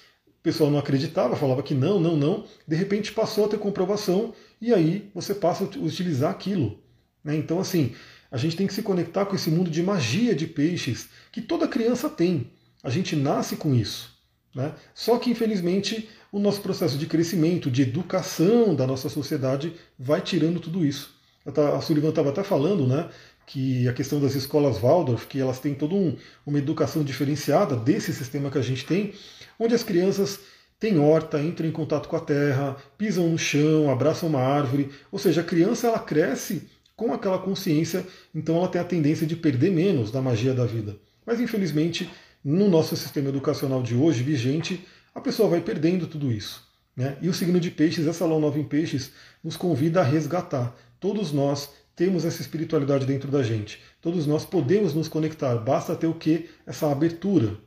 o pessoal não acreditava, falava que não, não, não, de repente passou a ter comprovação e aí você passa a utilizar aquilo. Né? Então, assim, a gente tem que se conectar com esse mundo de magia de peixes que toda criança tem. A gente nasce com isso. Né? Só que, infelizmente, o nosso processo de crescimento, de educação da nossa sociedade vai tirando tudo isso. A Sullivan estava até falando né, que a questão das escolas Waldorf, que elas têm toda um, uma educação diferenciada desse sistema que a gente tem, onde as crianças têm horta, entram em contato com a terra, pisam no chão, abraçam uma árvore. Ou seja, a criança ela cresce com aquela consciência, então ela tem a tendência de perder menos da magia da vida. Mas infelizmente, no nosso sistema educacional de hoje, vigente, a pessoa vai perdendo tudo isso. Né? E o signo de peixes, essa lua nova em peixes, nos convida a resgatar. Todos nós temos essa espiritualidade dentro da gente. Todos nós podemos nos conectar. Basta ter o que? Essa abertura.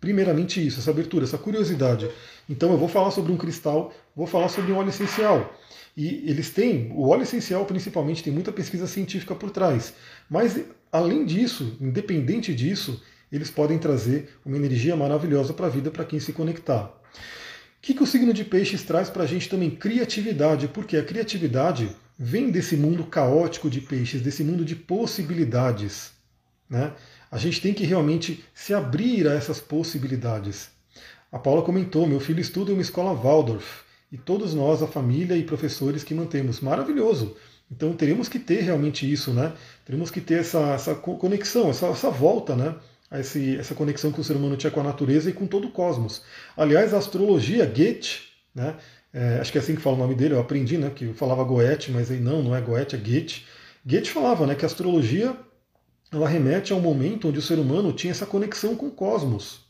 Primeiramente isso, essa abertura, essa curiosidade. Então eu vou falar sobre um cristal, vou falar sobre um óleo essencial. E eles têm, o óleo essencial principalmente, tem muita pesquisa científica por trás. Mas, além disso, independente disso, eles podem trazer uma energia maravilhosa para a vida para quem se conectar. O que, que o signo de peixes traz para a gente também? Criatividade, porque a criatividade vem desse mundo caótico de peixes, desse mundo de possibilidades. Né? A gente tem que realmente se abrir a essas possibilidades. A Paula comentou: meu filho estuda em uma escola Waldorf e todos nós, a família e professores que mantemos. Maravilhoso! Então teríamos que ter realmente isso, né? Teríamos que ter essa, essa conexão, essa, essa volta, né? Esse, essa conexão que o ser humano tinha com a natureza e com todo o cosmos. Aliás, a astrologia, Goethe, né? É, acho que é assim que fala o nome dele, eu aprendi, né? Que eu falava Goethe, mas aí não, não é Goethe, é Goethe. Goethe falava né, que a astrologia ela remete ao momento onde o ser humano tinha essa conexão com o cosmos.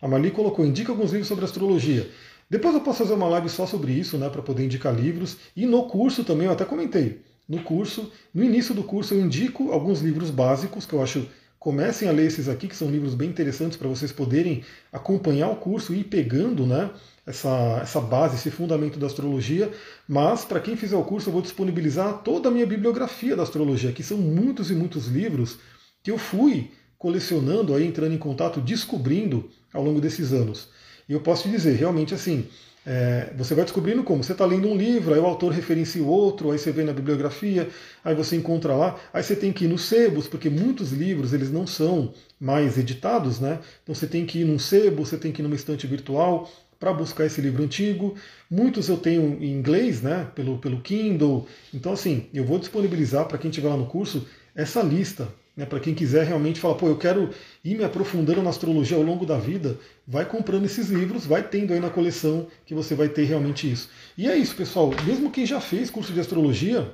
A Marli colocou, indica alguns livros sobre astrologia. Depois eu posso fazer uma live só sobre isso, né, para poder indicar livros. E no curso também, eu até comentei, no curso, no início do curso eu indico alguns livros básicos que eu acho comecem a ler esses aqui, que são livros bem interessantes para vocês poderem acompanhar o curso e ir pegando né, essa, essa base, esse fundamento da astrologia. Mas, para quem fizer o curso, eu vou disponibilizar toda a minha bibliografia da astrologia, que são muitos e muitos livros que eu fui colecionando, aí, entrando em contato, descobrindo ao longo desses anos. E eu posso te dizer, realmente assim, é, você vai descobrindo como. Você está lendo um livro, aí o autor referencia o outro, aí você vê na bibliografia, aí você encontra lá, aí você tem que ir nos sebos, porque muitos livros eles não são mais editados, né? Então você tem que ir num sebo, você tem que ir numa estante virtual para buscar esse livro antigo. Muitos eu tenho em inglês, né? Pelo, pelo Kindle. Então, assim, eu vou disponibilizar para quem estiver lá no curso essa lista né, para quem quiser realmente falar, pô, eu quero ir me aprofundando na astrologia ao longo da vida, vai comprando esses livros, vai tendo aí na coleção que você vai ter realmente isso. E é isso, pessoal. Mesmo quem já fez curso de astrologia,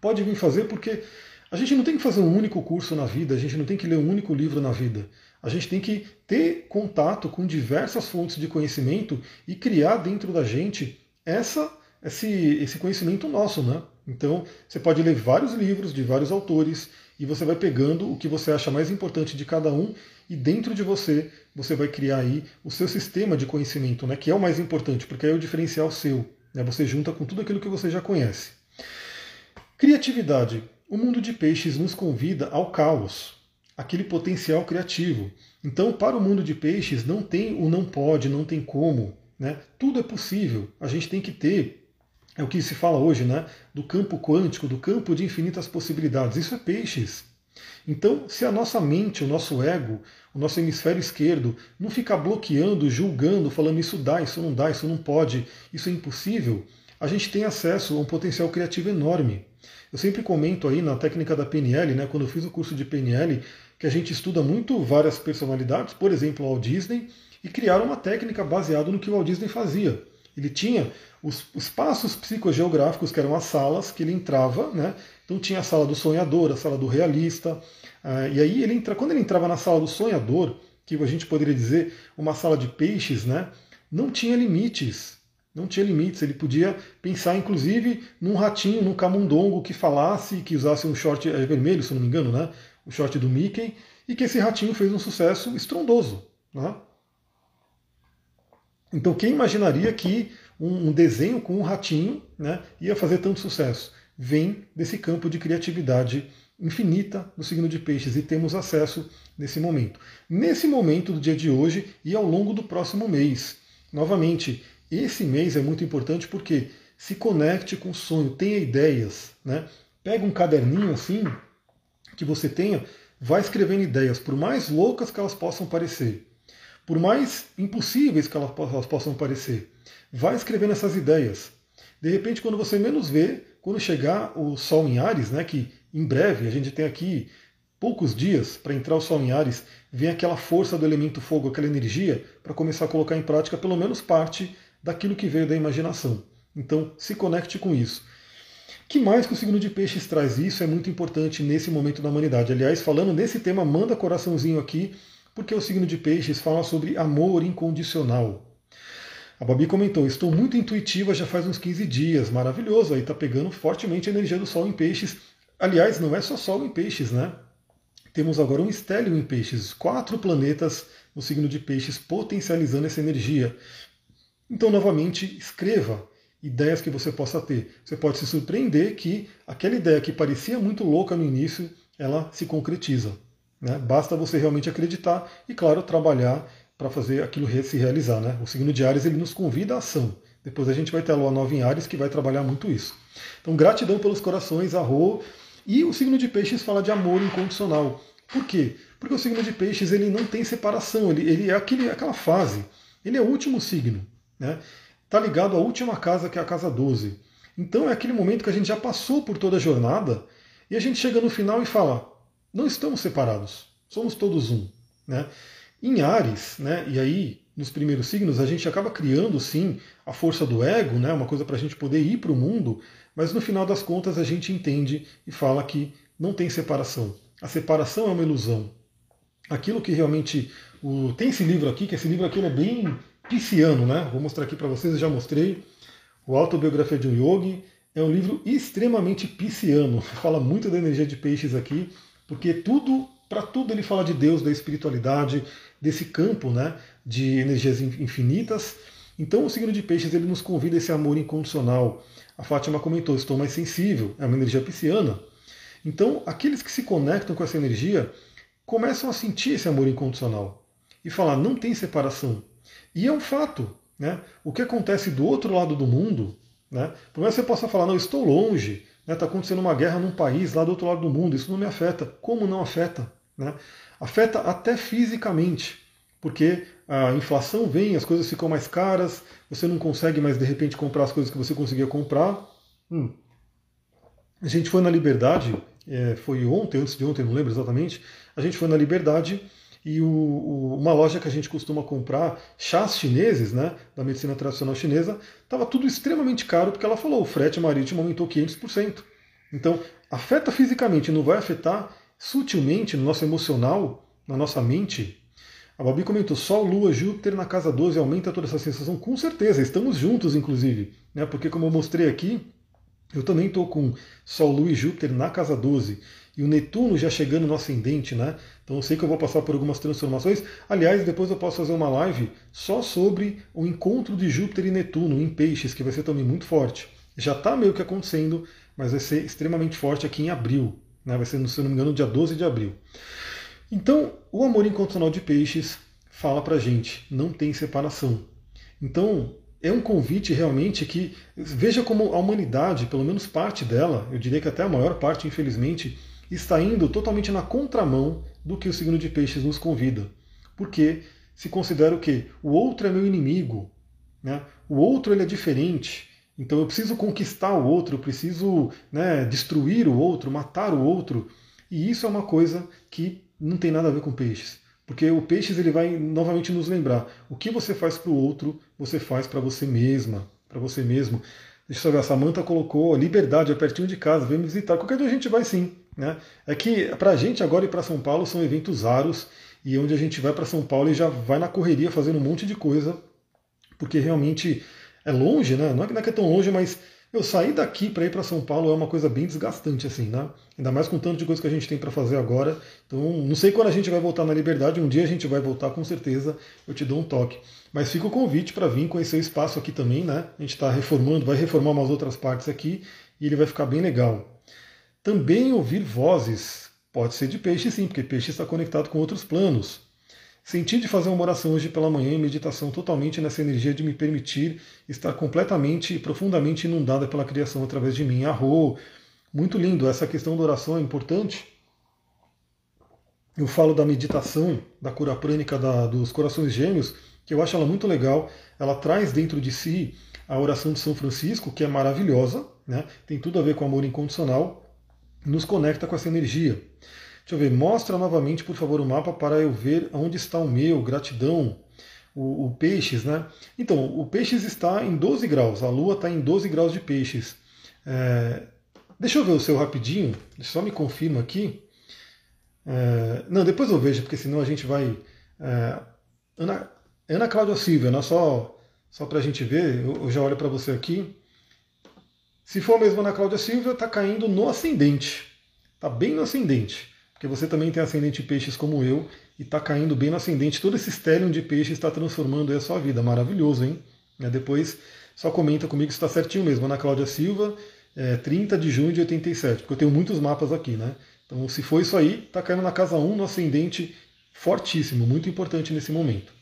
pode vir fazer, porque a gente não tem que fazer um único curso na vida, a gente não tem que ler um único livro na vida. A gente tem que ter contato com diversas fontes de conhecimento e criar dentro da gente essa, esse, esse conhecimento nosso, né? Então, você pode ler vários livros de vários autores, e você vai pegando o que você acha mais importante de cada um e dentro de você você vai criar aí o seu sistema de conhecimento, né, que é o mais importante, porque aí é o diferencial seu. Né, você junta com tudo aquilo que você já conhece. Criatividade. O mundo de peixes nos convida ao caos, aquele potencial criativo. Então, para o mundo de peixes, não tem o não pode, não tem como. Né? Tudo é possível. A gente tem que ter é o que se fala hoje, né? Do campo quântico, do campo de infinitas possibilidades. Isso é peixes. Então, se a nossa mente, o nosso ego, o nosso hemisfério esquerdo não ficar bloqueando, julgando, falando isso dá, isso não dá, isso não pode, isso é impossível, a gente tem acesso a um potencial criativo enorme. Eu sempre comento aí na técnica da PNL, né, quando eu fiz o curso de PNL, que a gente estuda muito várias personalidades, por exemplo, o Walt Disney, e criaram uma técnica baseada no que o Walt Disney fazia. Ele tinha os, os passos psicogeográficos, que eram as salas que ele entrava, né? Então tinha a sala do sonhador, a sala do realista. Uh, e aí ele entra, quando ele entrava na sala do sonhador, que a gente poderia dizer uma sala de peixes, né? Não tinha limites. Não tinha limites. Ele podia pensar, inclusive, num ratinho, num camundongo que falasse, que usasse um short é, vermelho, se não me engano, né? O short do Mickey, e que esse ratinho fez um sucesso estrondoso. Né? Então, quem imaginaria que um, um desenho com um ratinho né, ia fazer tanto sucesso? Vem desse campo de criatividade infinita no signo de Peixes e temos acesso nesse momento. Nesse momento do dia de hoje e ao longo do próximo mês. Novamente, esse mês é muito importante porque se conecte com o sonho, tenha ideias, né? Pega um caderninho assim que você tenha, vai escrevendo ideias, por mais loucas que elas possam parecer por mais impossíveis que elas, possam parecer. Vai escrevendo essas ideias. De repente, quando você menos vê, quando chegar o Sol em Ares, né, que em breve a gente tem aqui poucos dias para entrar o Sol em Ares, vem aquela força do elemento fogo, aquela energia, para começar a colocar em prática pelo menos parte daquilo que veio da imaginação. Então, se conecte com isso. Que mais que o signo de peixes traz isso é muito importante nesse momento da humanidade. Aliás, falando nesse tema, manda coraçãozinho aqui porque o signo de Peixes fala sobre amor incondicional. A Babi comentou: Estou muito intuitiva já faz uns 15 dias, maravilhoso, aí está pegando fortemente a energia do Sol em Peixes. Aliás, não é só Sol em Peixes, né? Temos agora um estélio em Peixes, quatro planetas no signo de Peixes potencializando essa energia. Então, novamente, escreva, ideias que você possa ter. Você pode se surpreender que aquela ideia que parecia muito louca no início, ela se concretiza. Né? Basta você realmente acreditar e, claro, trabalhar para fazer aquilo se realizar. Né? O signo de Ares ele nos convida à ação. Depois a gente vai ter a lua nova em Ares que vai trabalhar muito isso. Então, gratidão pelos corações, arro. E o signo de Peixes fala de amor incondicional. Por quê? Porque o signo de Peixes ele não tem separação, ele, ele é aquele, aquela fase. Ele é o último signo. Né? Está ligado à última casa, que é a casa 12. Então é aquele momento que a gente já passou por toda a jornada e a gente chega no final e fala: não estamos separados, somos todos um. Né? Em Ares, né, e aí nos primeiros signos, a gente acaba criando sim a força do ego, né, uma coisa para a gente poder ir para o mundo, mas no final das contas a gente entende e fala que não tem separação. A separação é uma ilusão. Aquilo que realmente. O... Tem esse livro aqui, que esse livro aqui é bem pisciano, né? Vou mostrar aqui para vocês, eu já mostrei. O Autobiografia de um Yogi é um livro extremamente pisciano. Fala muito da energia de peixes aqui, porque tudo, para tudo ele fala de Deus, da espiritualidade, desse campo, né, de energias infinitas. Então o signo de peixes ele nos convida a esse amor incondicional. A Fátima comentou, estou mais sensível, é uma energia pisciana. Então aqueles que se conectam com essa energia começam a sentir esse amor incondicional e falar, não tem separação. E é um fato. Né? O que acontece do outro lado do mundo, né? por mais que você possa falar, não, estou longe, está né? Tá acontecendo uma guerra num país lá do outro lado do mundo, isso não me afeta. Como não afeta? Né? Afeta até fisicamente, porque a inflação vem, as coisas ficam mais caras, você não consegue mais de repente comprar as coisas que você conseguia comprar. Hum. A gente foi na Liberdade, é, foi ontem, antes de ontem, não lembro exatamente, a gente foi na Liberdade e o, o, uma loja que a gente costuma comprar chás chineses, né, da medicina tradicional chinesa, estava tudo extremamente caro porque ela falou o frete marítimo aumentou 500%. Então, afeta fisicamente, não vai afetar sutilmente no nosso emocional, na nossa mente. A Babi comentou: Sol, Lua, Júpiter na casa 12 aumenta toda essa sensação? Com certeza, estamos juntos, inclusive. Né, porque, como eu mostrei aqui, eu também estou com Sol, Lua e Júpiter na casa 12 e o Netuno já chegando no ascendente, né? Então eu sei que eu vou passar por algumas transformações. Aliás, depois eu posso fazer uma live só sobre o encontro de Júpiter e Netuno em Peixes, que vai ser também muito forte. Já está meio que acontecendo, mas vai ser extremamente forte aqui em abril. Né? Vai ser, se não me engano, dia 12 de abril. Então, o amor incondicional de Peixes fala pra gente, não tem separação. Então, é um convite realmente que veja como a humanidade, pelo menos parte dela, eu diria que até a maior parte, infelizmente, está indo totalmente na contramão do que o signo de peixes nos convida. Porque se considera o quê? O outro é meu inimigo, né? o outro ele é diferente, então eu preciso conquistar o outro, eu preciso né, destruir o outro, matar o outro. E isso é uma coisa que não tem nada a ver com peixes. Porque o peixes ele vai novamente nos lembrar: o que você faz para o outro, você faz para você mesma, para você mesmo. Deixa eu ver, a Samanta colocou liberdade é pertinho de casa, vem me visitar. Qualquer dia a gente vai sim. Né? É que para a gente agora ir para São Paulo são eventos raros e onde a gente vai para São Paulo e já vai na correria fazendo um monte de coisa, porque realmente é longe, né? Não é que é, é tão longe, mas eu sair daqui para ir para São Paulo é uma coisa bem desgastante, assim, né? Ainda mais com o tanto de coisa que a gente tem para fazer agora. Então, não sei quando a gente vai voltar na Liberdade, um dia a gente vai voltar com certeza, eu te dou um toque. Mas fica o convite para vir conhecer o espaço aqui também, né? A gente está reformando, vai reformar umas outras partes aqui e ele vai ficar bem legal. Também ouvir vozes. Pode ser de peixe, sim, porque peixe está conectado com outros planos. Senti de fazer uma oração hoje pela manhã em meditação totalmente nessa energia de me permitir estar completamente e profundamente inundada pela criação através de mim. Arro! Muito lindo, essa questão da oração é importante. Eu falo da meditação, da cura prânica da, dos corações gêmeos, que eu acho ela muito legal. Ela traz dentro de si a oração de São Francisco, que é maravilhosa, né? tem tudo a ver com amor incondicional, nos conecta com essa energia. Deixa eu ver, mostra novamente, por favor, o mapa para eu ver onde está o meu, gratidão, o, o peixes, né? Então, o peixes está em 12 graus, a lua está em 12 graus de peixes. É, deixa eu ver o seu rapidinho, só me confirma aqui. É, não, depois eu vejo, porque senão a gente vai. É, Ana, Ana Cláudia Silva, não, só, só para a gente ver, eu, eu já olho para você aqui. Se for mesmo na Cláudia Silva, está caindo no ascendente. Está bem no ascendente. Porque você também tem ascendente peixes como eu e está caindo bem no ascendente. Todo esse estélio de peixes está transformando a sua vida. Maravilhoso, hein? Né? Depois só comenta comigo se está certinho mesmo. Ana Cláudia Silva, é, 30 de junho de 87, porque eu tenho muitos mapas aqui, né? Então, se for isso aí, está caindo na casa 1 no ascendente fortíssimo, muito importante nesse momento.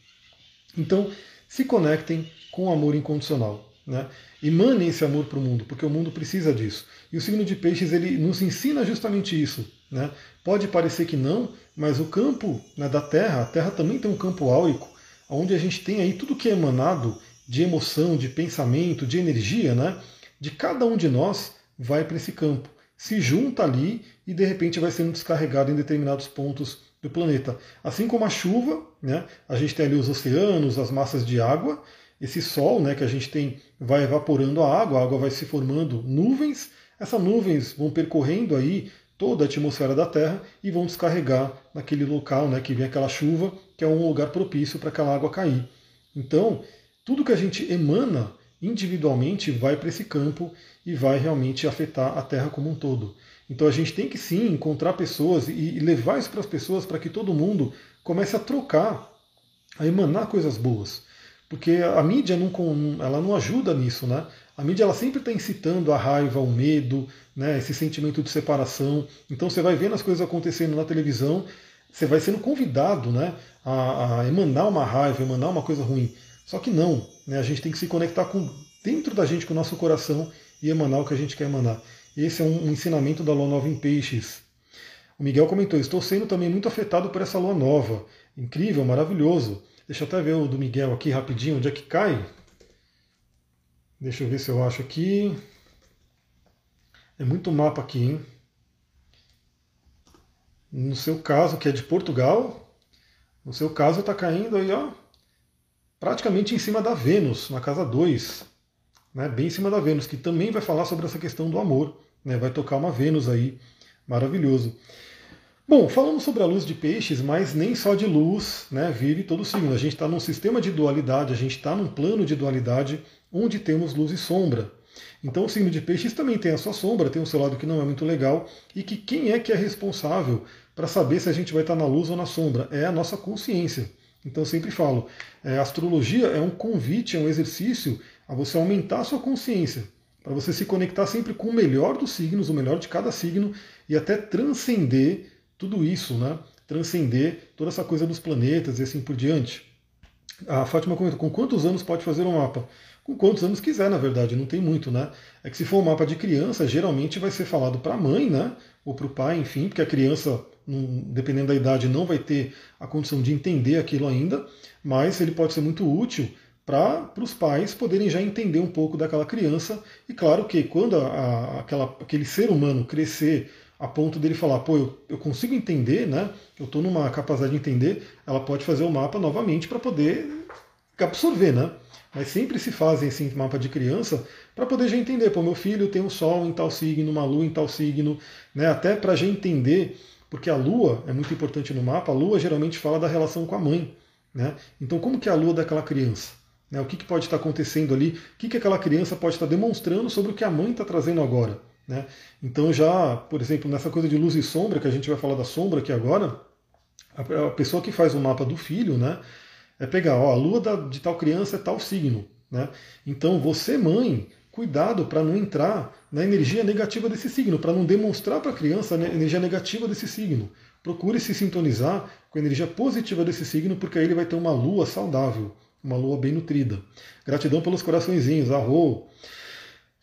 Então, se conectem com o amor incondicional. Né? Emanem esse amor para o mundo, porque o mundo precisa disso. E o signo de peixes ele nos ensina justamente isso. Né? Pode parecer que não, mas o campo né, da Terra, a Terra também tem um campo áurico, onde a gente tem aí tudo que é emanado de emoção, de pensamento, de energia, né? de cada um de nós vai para esse campo, se junta ali e de repente vai sendo descarregado em determinados pontos do planeta. Assim como a chuva, né, a gente tem ali os oceanos, as massas de água, esse sol né, que a gente tem vai evaporando a água, a água vai se formando nuvens, essas nuvens vão percorrendo aí toda a atmosfera da Terra e vão descarregar naquele local né, que vem aquela chuva, que é um lugar propício para aquela água cair. Então, tudo que a gente emana individualmente vai para esse campo e vai realmente afetar a Terra como um todo. Então a gente tem que sim encontrar pessoas e levar isso para as pessoas para que todo mundo comece a trocar, a emanar coisas boas. Porque a mídia não, ela não ajuda nisso, né? A mídia ela sempre está incitando a raiva, o medo, né, esse sentimento de separação. Então você vai vendo as coisas acontecendo na televisão, você vai sendo convidado né, a, a emanar uma raiva, emanar uma coisa ruim. Só que não, né, a gente tem que se conectar com dentro da gente, com o nosso coração e emanar o que a gente quer emanar. Esse é um, um ensinamento da Lua Nova em Peixes. O Miguel comentou: estou sendo também muito afetado por essa Lua Nova. Incrível, maravilhoso. Deixa eu até ver o do Miguel aqui rapidinho, onde é que cai. Deixa eu ver se eu acho aqui. É muito mapa aqui, hein? No seu caso, que é de Portugal, no seu caso está caindo aí, ó, praticamente em cima da Vênus, na casa 2. Né, bem em cima da Vênus, que também vai falar sobre essa questão do amor. Né, vai tocar uma Vênus aí, maravilhoso. Bom, falamos sobre a luz de peixes, mas nem só de luz né, vive todo signo. A gente está num sistema de dualidade, a gente está num plano de dualidade onde temos luz e sombra. Então o signo de peixes também tem a sua sombra, tem o seu lado que não é muito legal, e que quem é que é responsável para saber se a gente vai estar tá na luz ou na sombra? É a nossa consciência. Então eu sempre falo, é, a astrologia é um convite, é um exercício a você aumentar a sua consciência, para você se conectar sempre com o melhor dos signos, o melhor de cada signo, e até transcender tudo isso, né? transcender toda essa coisa dos planetas e assim por diante. A Fátima comentou, com quantos anos pode fazer um mapa? Com quantos anos quiser, na verdade, não tem muito, né? É que se for um mapa de criança, geralmente vai ser falado para a mãe, né? Ou para o pai, enfim, porque a criança, dependendo da idade, não vai ter a condição de entender aquilo ainda, mas ele pode ser muito útil para os pais poderem já entender um pouco daquela criança. E claro que quando a, a, aquela, aquele ser humano crescer a ponto dele falar, pô, eu, eu consigo entender, né? Eu estou numa capacidade de entender, ela pode fazer o mapa novamente para poder absorver, né? Mas sempre se fazem esse mapa de criança para poder já entender, pô, meu filho tem um sol em tal signo, uma lua em tal signo, né? Até para já entender, porque a lua é muito importante no mapa, a lua geralmente fala da relação com a mãe, né? Então como que é a lua daquela criança? Né? O que, que pode estar acontecendo ali? O que, que aquela criança pode estar demonstrando sobre o que a mãe está trazendo agora? Né? Então, já, por exemplo, nessa coisa de luz e sombra, que a gente vai falar da sombra aqui agora, a, pessoa que faz o mapa do filho né, é pegar ó, a lua de tal criança é tal signo. Né? Então, você, mãe, cuidado para não entrar na energia negativa desse signo, para não demonstrar para a criança a energia negativa desse signo. Procure se sintonizar com a energia positiva desse signo, porque aí ele vai ter uma lua saudável, uma lua bem nutrida. Gratidão pelos coraçõezinhos, arro!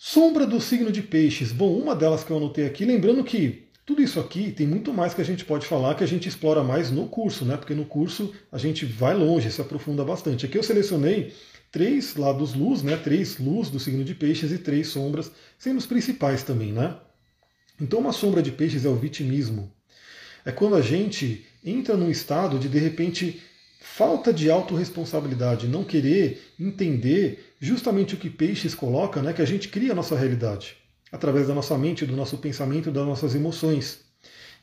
Sombra do signo de peixes. Bom, uma delas que eu anotei aqui, lembrando que tudo isso aqui tem muito mais que a gente pode falar, que a gente explora mais no curso, né? Porque no curso a gente vai longe, se aprofunda bastante. Aqui eu selecionei três lados luz, né? Três luz do signo de peixes e três sombras, sendo os principais também, né? Então uma sombra de peixes é o vitimismo. É quando a gente entra num estado de de repente falta de autorresponsabilidade, não querer entender justamente o que Peixes coloca, né, que a gente cria a nossa realidade, através da nossa mente, do nosso pensamento, das nossas emoções.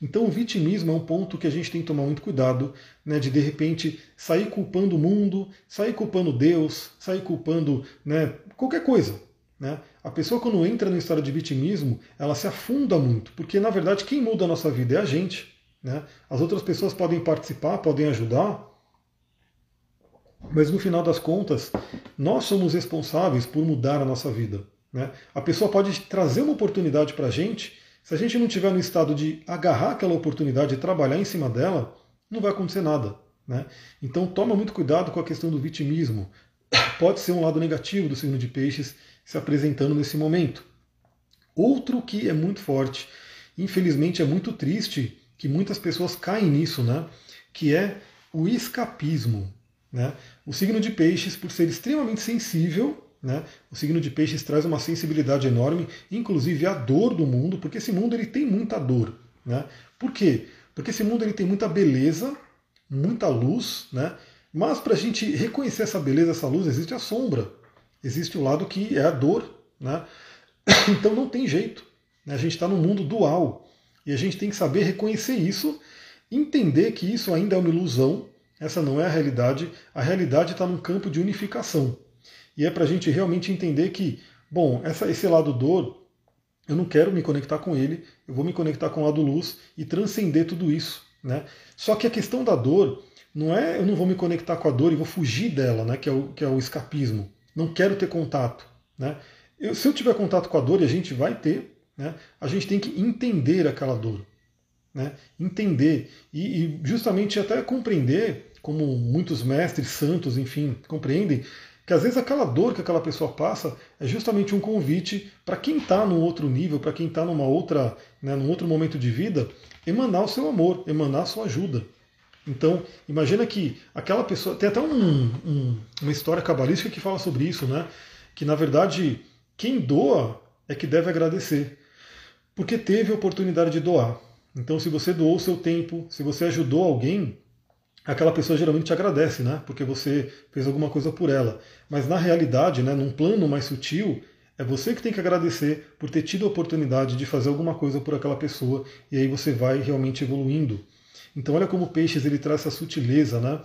Então o vitimismo é um ponto que a gente tem que tomar muito cuidado, né, de de repente sair culpando o mundo, sair culpando Deus, sair culpando né, qualquer coisa. Né? A pessoa quando entra no estado de vitimismo, ela se afunda muito, porque na verdade quem muda a nossa vida é a gente. Né? As outras pessoas podem participar, podem ajudar, Mas no final das contas, nós somos responsáveis por mudar a nossa vida. Né? A pessoa pode trazer uma oportunidade para a gente, se a gente não estiver no estado de agarrar aquela oportunidade e trabalhar em cima dela, não vai acontecer nada. Né? Então toma muito cuidado com a questão do vitimismo. Pode ser um lado negativo do signo de peixes se apresentando nesse momento. Outro que é muito forte, infelizmente é muito triste que muitas pessoas caem nisso, né? que é o escapismo. Né? O signo de peixes, por ser extremamente sensível, né? o signo de peixes traz uma sensibilidade enorme, inclusive à dor do mundo, porque esse mundo ele tem muita dor. Né? Por quê? Porque esse mundo ele tem muita beleza, muita luz, né? mas para a gente reconhecer essa beleza, essa luz, existe a sombra, existe o lado que é a dor. Né? Então não tem jeito. Né? A gente está num mundo dual e a gente tem que saber reconhecer isso, entender que isso ainda é uma ilusão, essa não é a realidade. A realidade está num campo de unificação. E é para a gente realmente entender que, bom, essa, esse lado dor, eu não quero me conectar com ele, eu vou me conectar com o lado luz e transcender tudo isso. Né? Só que a questão da dor não é eu não vou me conectar com a dor e vou fugir dela, né? que, é o, que é o escapismo. Não quero ter contato. Né? Eu, se eu tiver contato com a dor, e a gente vai ter, né? a gente tem que entender aquela dor. Né? Entender e, e justamente até compreender como muitos mestres santos, enfim, compreendem, que às vezes aquela dor que aquela pessoa passa é justamente um convite para quem está num outro nível, para quem está numa outra, né, num outro momento de vida, emanar o seu amor, emanar a sua ajuda. Então, imagina que aquela pessoa. Tem até um, um, uma história cabalística que fala sobre isso, né? Que na verdade, quem doa é que deve agradecer. Porque teve a oportunidade de doar. Então, se você doou o seu tempo, se você ajudou alguém, aquela pessoa geralmente te agradece, né? Porque você fez alguma coisa por ela. Mas na realidade, né, num plano mais sutil, é você que tem que agradecer por ter tido a oportunidade de fazer alguma coisa por aquela pessoa e aí você vai realmente evoluindo. Então olha como o Peixes ele traz essa sutileza, né?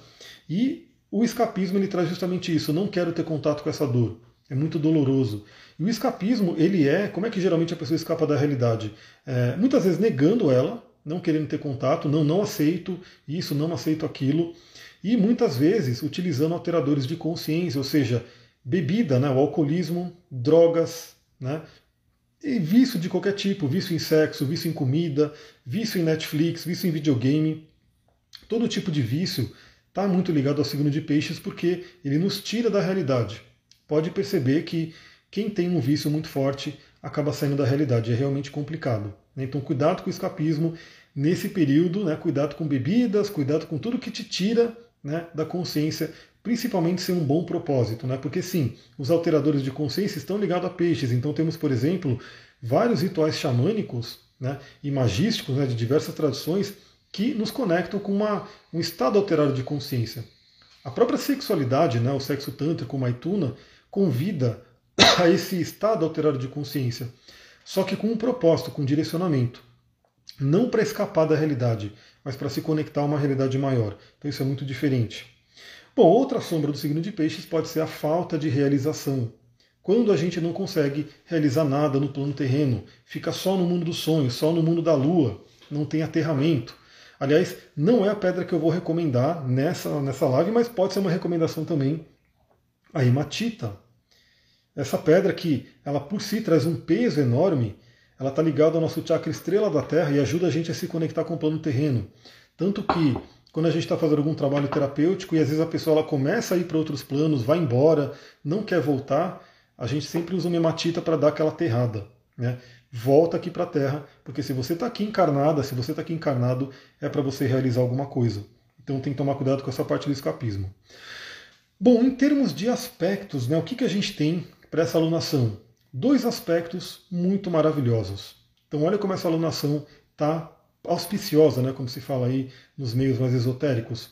E o escapismo ele traz justamente isso. Eu não quero ter contato com essa dor. É muito doloroso. E o escapismo ele é, como é que geralmente a pessoa escapa da realidade? É, muitas vezes negando ela, não querendo ter contato, não, não aceito isso, não aceito aquilo, e muitas vezes utilizando alteradores de consciência, ou seja, bebida, né, o alcoolismo, drogas, né, e vício de qualquer tipo, vício em sexo, vício em comida, vício em Netflix, vício em videogame, todo tipo de vício está muito ligado ao signo de peixes porque ele nos tira da realidade. Pode perceber que quem tem um vício muito forte acaba saindo da realidade, é realmente complicado. Então, cuidado com o escapismo nesse período, né? cuidado com bebidas, cuidado com tudo que te tira né, da consciência, principalmente sem um bom propósito, né? porque sim, os alteradores de consciência estão ligados a peixes, então temos, por exemplo, vários rituais xamânicos né, e magísticos né, de diversas tradições que nos conectam com uma, um estado alterado de consciência. A própria sexualidade, né, o sexo tântrico, maituna, convida a esse estado alterado de consciência só que com um propósito, com um direcionamento. Não para escapar da realidade, mas para se conectar a uma realidade maior. Então isso é muito diferente. Bom, outra sombra do signo de peixes pode ser a falta de realização. Quando a gente não consegue realizar nada no plano terreno, fica só no mundo dos sonhos, só no mundo da lua, não tem aterramento. Aliás, não é a pedra que eu vou recomendar nessa, nessa live, mas pode ser uma recomendação também. A hematita. Essa pedra que ela por si traz um peso enorme, ela está ligada ao nosso chakra estrela da Terra e ajuda a gente a se conectar com o plano terreno. Tanto que quando a gente está fazendo algum trabalho terapêutico e às vezes a pessoa ela começa a ir para outros planos, vai embora, não quer voltar, a gente sempre usa uma hematita para dar aquela terrada. Né? Volta aqui para a Terra, porque se você está aqui encarnada, se você está aqui encarnado, é para você realizar alguma coisa. Então tem que tomar cuidado com essa parte do escapismo. Bom, em termos de aspectos, né, o que, que a gente tem para essa alunação? Dois aspectos muito maravilhosos. Então, olha como essa alunação está auspiciosa, né, como se fala aí nos meios mais esotéricos.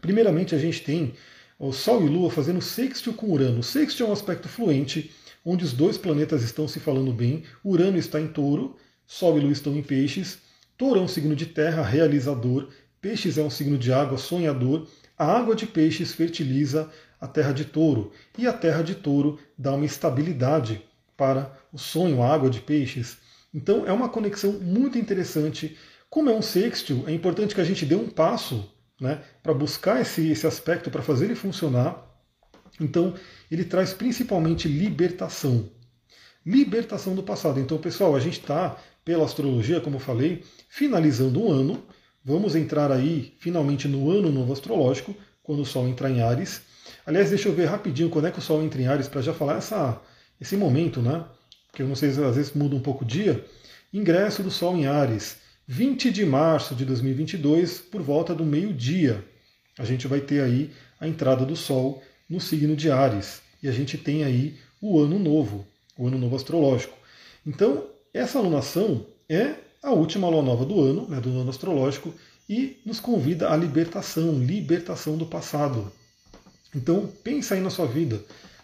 Primeiramente, a gente tem o Sol e Lua fazendo sextil com Urano. O sextil é um aspecto fluente, onde os dois planetas estão se falando bem. Urano está em touro, Sol e Lua estão em peixes. Touro é um signo de terra, realizador. Peixes é um signo de água, sonhador. A água de peixes fertiliza a terra de touro. E a terra de touro dá uma estabilidade para o sonho, a água de peixes. Então é uma conexão muito interessante. Como é um sextil, é importante que a gente dê um passo né, para buscar esse, esse aspecto, para fazer ele funcionar. Então, ele traz principalmente libertação. Libertação do passado. Então, pessoal, a gente está, pela astrologia, como eu falei, finalizando um ano. Vamos entrar aí, finalmente, no ano novo astrológico, quando o Sol entrar em Ares. Aliás, deixa eu ver rapidinho quando é que o Sol entra em Ares, para já falar essa, esse momento, né? Porque eu não sei, às vezes muda um pouco o dia. Ingresso do Sol em Ares, 20 de março de 2022, por volta do meio-dia. A gente vai ter aí a entrada do Sol no signo de Ares. E a gente tem aí o ano novo, o ano novo astrológico. Então, essa alunação é a última lua nova do ano, né, do ano astrológico, e nos convida à libertação, libertação do passado. Então, pensa aí na sua vida.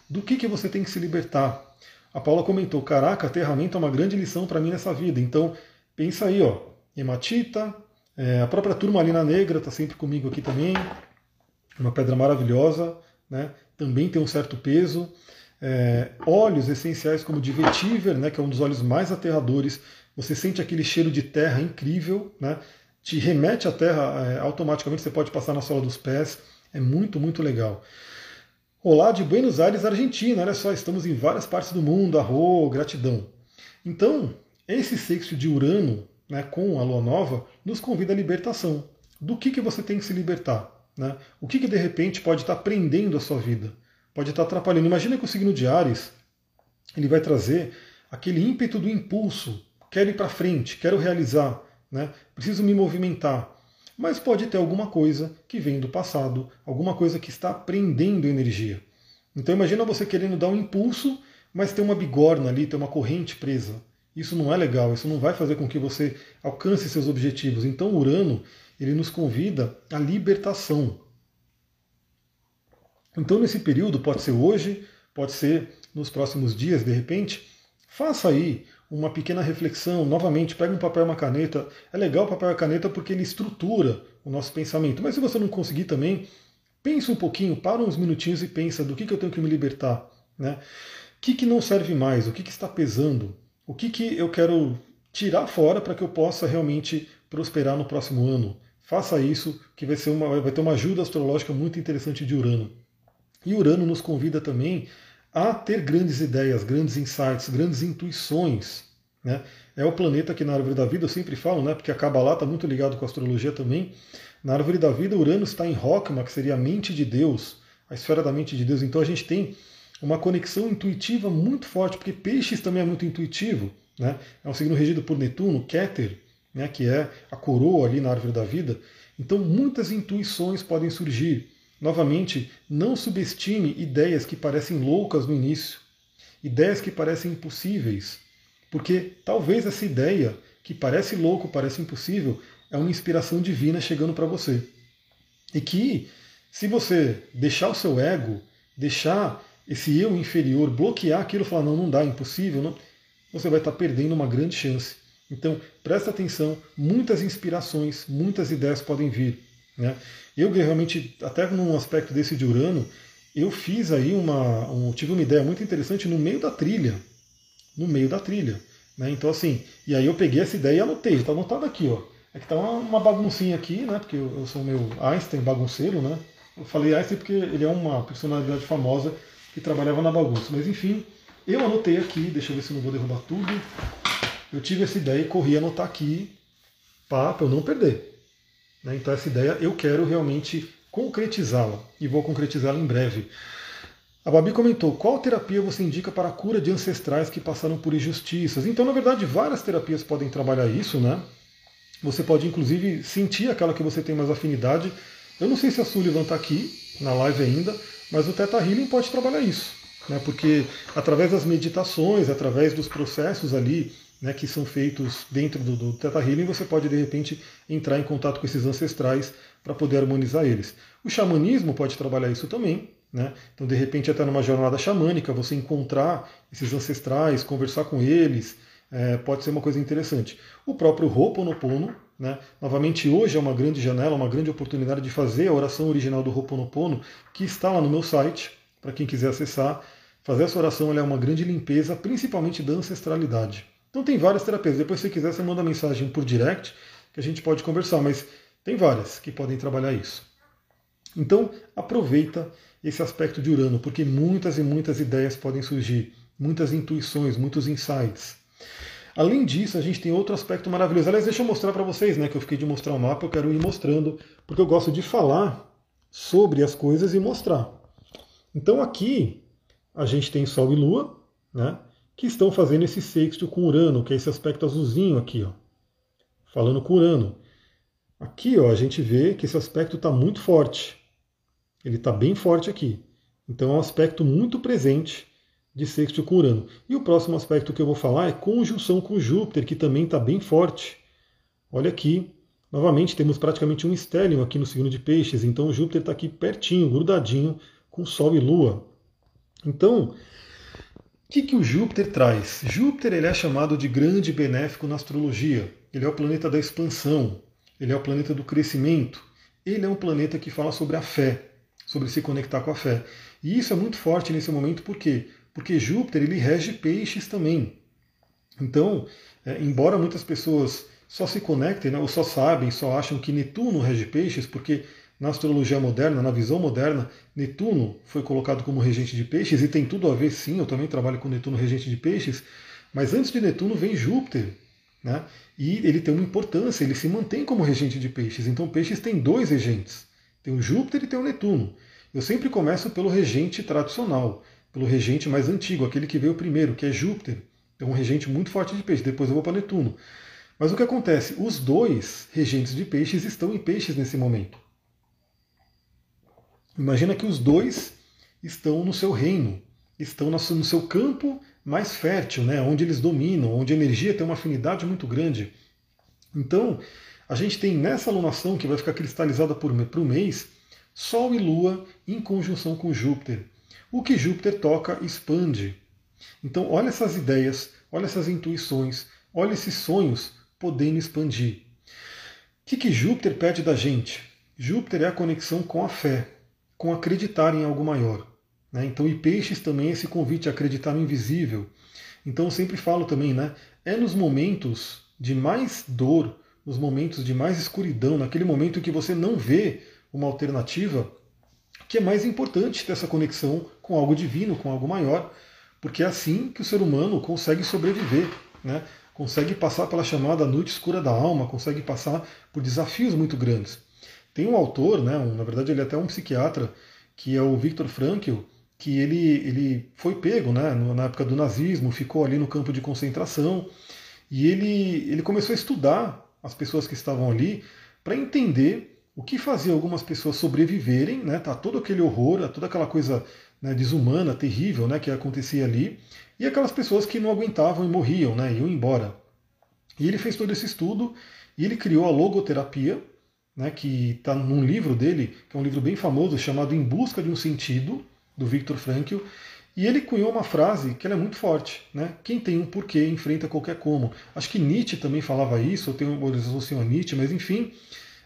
Do que, que você tem que se libertar? A Paula comentou: Caraca, aterramento é uma grande lição para mim nessa vida. Então, pensa aí, ó. Hematita, é, a própria turmalina negra está sempre comigo aqui também. Uma pedra maravilhosa, né? também tem um certo peso. É, óleos essenciais como de vetiver, né, que é um dos óleos mais aterradores. Você sente aquele cheiro de terra incrível, né? te remete à terra é, automaticamente, você pode passar na sola dos pés. É muito, muito legal. Olá de Buenos Aires, Argentina. Olha só, estamos em várias partes do mundo. Arro, gratidão. Então, esse sexto de Urano né, com a Lua Nova nos convida à libertação. Do que, que você tem que se libertar? Né? O que, que de repente pode estar prendendo a sua vida? Pode estar atrapalhando. Imagina que o signo de Ares ele vai trazer aquele ímpeto do impulso. Quero ir para frente, quero realizar, né? preciso me movimentar mas pode ter alguma coisa que vem do passado, alguma coisa que está prendendo energia. Então imagina você querendo dar um impulso, mas tem uma bigorna ali, tem uma corrente presa. Isso não é legal, isso não vai fazer com que você alcance seus objetivos. Então Urano, ele nos convida à libertação. Então nesse período, pode ser hoje, pode ser nos próximos dias, de repente, faça aí uma pequena reflexão, novamente, pega um papel e uma caneta. É legal o papel e a caneta porque ele estrutura o nosso pensamento. Mas se você não conseguir também, pensa um pouquinho, para uns minutinhos e pensa do que, que eu tenho que me libertar. Né? O que, que não serve mais? O que, que está pesando? O que, que eu quero tirar fora para que eu possa realmente prosperar no próximo ano? Faça isso, que vai, ser uma, vai ter uma ajuda astrológica muito interessante de Urano. E Urano nos convida também a ter grandes ideias, grandes insights, grandes intuições. Né? É o planeta que na árvore da vida, eu sempre falo, né, porque a Kabbalah está muito ligado com a astrologia também. Na árvore da vida, Urano está em Rokma, que seria a mente de Deus, a esfera da mente de Deus. Então a gente tem uma conexão intuitiva muito forte, porque peixes também é muito intuitivo. Né? É um signo regido por Netuno, Keter, né, que é a coroa ali na árvore da vida. Então muitas intuições podem surgir. Novamente, não subestime ideias que parecem loucas no início, ideias que parecem impossíveis, porque talvez essa ideia que parece louco, parece impossível, é uma inspiração divina chegando para você. E que, se você deixar o seu ego, deixar esse eu inferior bloquear aquilo, falar não, não dá, é impossível, não, você vai estar perdendo uma grande chance. Então, presta atenção, muitas inspirações, muitas ideias podem vir. Né? Eu realmente, até num aspecto desse de Urano, eu fiz aí uma. Um, tive uma ideia muito interessante no meio da trilha. No meio da trilha. Né? Então, assim, e aí eu peguei essa ideia e anotei, está anotado aqui, ó. É que tá uma, uma baguncinha aqui, né? Porque eu, eu sou meu Einstein bagunceiro, né? Eu falei Einstein porque ele é uma personalidade famosa que trabalhava na bagunça. Mas enfim, eu anotei aqui, deixa eu ver se não vou derrubar tudo. Eu tive essa ideia e corri anotar aqui para eu não perder. Né? Então essa ideia eu quero realmente concretizá-la e vou concretizá-la em breve. A Babi comentou: qual terapia você indica para a cura de ancestrais que passaram por injustiças? Então, na verdade, várias terapias podem trabalhar isso, né? Você pode, inclusive, sentir aquela que você tem mais afinidade. Eu não sei se a Sullivan está aqui na live ainda, mas o Theta Healing pode trabalhar isso, né? Porque através das meditações, através dos processos ali né, que são feitos dentro do, do Theta Healing, você pode de repente entrar em contato com esses ancestrais para poder harmonizar eles. O xamanismo pode trabalhar isso também. Né? Então, de repente, até numa jornada xamânica, você encontrar esses ancestrais, conversar com eles, é, pode ser uma coisa interessante. O próprio Ho'oponopono, né? novamente hoje é uma grande janela, uma grande oportunidade de fazer a oração original do Ho'oponopono, que está lá no meu site, para quem quiser acessar. Fazer essa oração é uma grande limpeza, principalmente da ancestralidade. Então tem várias terapias. Depois, se quiser, você manda mensagem por direct que a gente pode conversar, mas tem várias que podem trabalhar isso. Então, aproveita esse aspecto de Urano, porque muitas e muitas ideias podem surgir, muitas intuições, muitos insights. Além disso, a gente tem outro aspecto maravilhoso. Aliás, deixa eu mostrar para vocês, né? Que eu fiquei de mostrar o mapa, eu quero ir mostrando, porque eu gosto de falar sobre as coisas e mostrar. Então aqui a gente tem Sol e Lua, né? Que estão fazendo esse sexto com Urano, que é esse aspecto azulzinho aqui, ó. Falando com Urano. Aqui, ó, a gente vê que esse aspecto está muito forte. Ele está bem forte aqui. Então é um aspecto muito presente de sexto com Urano. E o próximo aspecto que eu vou falar é conjunção com Júpiter, que também está bem forte. Olha aqui, novamente temos praticamente um estélio aqui no signo de Peixes, então Júpiter está aqui pertinho, grudadinho com Sol e Lua. Então, o que, que o Júpiter traz? Júpiter ele é chamado de grande benéfico na astrologia. Ele é o planeta da expansão, ele é o planeta do crescimento, ele é um planeta que fala sobre a fé, sobre se conectar com a fé. E isso é muito forte nesse momento, por quê? Porque Júpiter ele rege peixes também. Então, é, embora muitas pessoas só se conectem, né, ou só sabem, só acham que Netuno rege peixes, porque na astrologia moderna, na visão moderna, Netuno foi colocado como regente de peixes, e tem tudo a ver, sim, eu também trabalho com Netuno regente de peixes, mas antes de Netuno vem Júpiter, né? E ele tem uma importância, ele se mantém como regente de peixes. Então peixes tem dois regentes. Tem o Júpiter e tem o Netuno. Eu sempre começo pelo regente tradicional, pelo regente mais antigo, aquele que veio primeiro, que é Júpiter. É um regente muito forte de peixes. Depois eu vou para Netuno. Mas o que acontece? Os dois regentes de peixes estão em peixes nesse momento. Imagina que os dois estão no seu reino, estão no seu campo mais fértil, né, onde eles dominam, onde a energia tem uma afinidade muito grande. Então, a gente tem nessa alunação, que vai ficar cristalizada por, um mês, Sol e Lua em conjunção com Júpiter. O que Júpiter toca expande. Então, olha essas ideias, olha essas intuições, olha esses sonhos podendo expandir. O que, que Júpiter pede da gente? Júpiter é a conexão com a fé, com acreditar em algo maior. Né? Então, e peixes também esse convite a acreditar no invisível. Então, eu sempre falo também, né? É nos momentos de mais dor, nos momentos de mais escuridão, naquele momento em que você não vê uma alternativa, que é mais importante ter essa conexão com algo divino, com algo maior, porque é assim que o ser humano consegue sobreviver, né? consegue passar pela chamada noite escura da alma, consegue passar por desafios muito grandes. Tem um autor, né, um, na verdade ele é até um psiquiatra, que é o Viktor Frankl, que ele, ele foi pego né, na época do nazismo, ficou ali no campo de concentração, e ele, ele começou a estudar as pessoas que estavam ali para entender o que fazia algumas pessoas sobreviverem, né, tá todo aquele horror, toda aquela coisa né, desumana, terrível né, que acontecia ali, e aquelas pessoas que não aguentavam e morriam, né, iam embora. E ele fez todo esse estudo e ele criou a logoterapia, né, que está num livro dele, que é um livro bem famoso, chamado Em Busca de um Sentido, do Viktor Frankl, e ele cunhou uma frase que é muito forte, né? Quem tem um porquê enfrenta qualquer como. Acho que Nietzsche também falava isso, eu tenho uma associação a Nietzsche, mas enfim,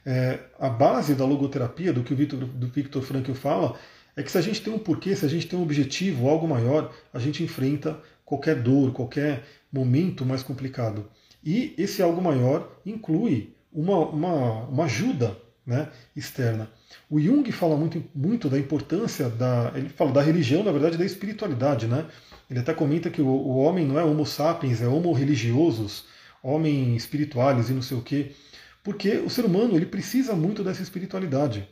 é, a base da logoterapia, do que o Victor, do Viktor Frankl fala, é que se a gente tem um porquê, se a gente tem um objetivo, algo maior, a gente enfrenta qualquer dor, qualquer momento mais complicado. E esse algo maior inclui uma, uma, uma ajuda né, externa. O Jung fala muito, muito da importância da. Ele fala da religião, na verdade, da espiritualidade. Né? Ele até comenta que o, o homem não é homo sapiens, é homo religiosos, homem espirituais e não sei o quê. Porque o ser humano ele precisa muito dessa espiritualidade.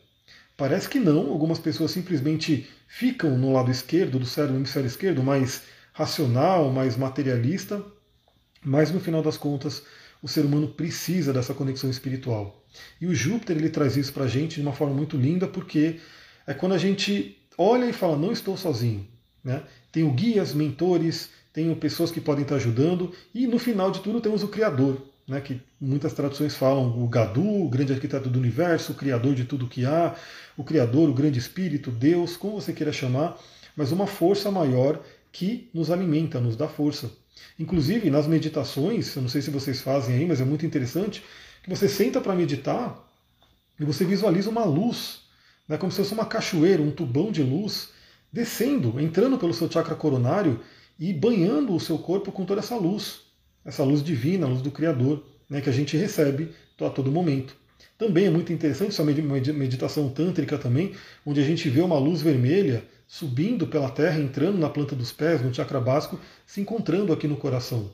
Parece que não, algumas pessoas simplesmente ficam no lado esquerdo do cérebro, no hemisfério esquerdo, mais racional, mais materialista, mas no final das contas o ser humano precisa dessa conexão espiritual. E o Júpiter ele traz isso para a gente de uma forma muito linda, porque é quando a gente olha e fala, não estou sozinho. Né? Tenho guias, mentores, tenho pessoas que podem estar ajudando, e no final de tudo temos o Criador, né? que muitas traduções falam o Gadu, o grande arquiteto do universo, o Criador de tudo que há, o Criador, o grande Espírito, Deus, como você queira chamar, mas uma força maior que nos alimenta, nos dá força. Inclusive, nas meditações, eu não sei se vocês fazem aí, mas é muito interessante, que você senta para meditar e você visualiza uma luz, né, como se fosse uma cachoeira, um tubão de luz, descendo, entrando pelo seu chakra coronário e banhando o seu corpo com toda essa luz, essa luz divina, a luz do Criador, né, que a gente recebe a todo momento. também é muito interessante, essa meditação tântrica também, onde a gente vê uma luz vermelha subindo pela terra, entrando na planta dos pés, no chakra básico, se encontrando aqui no coração.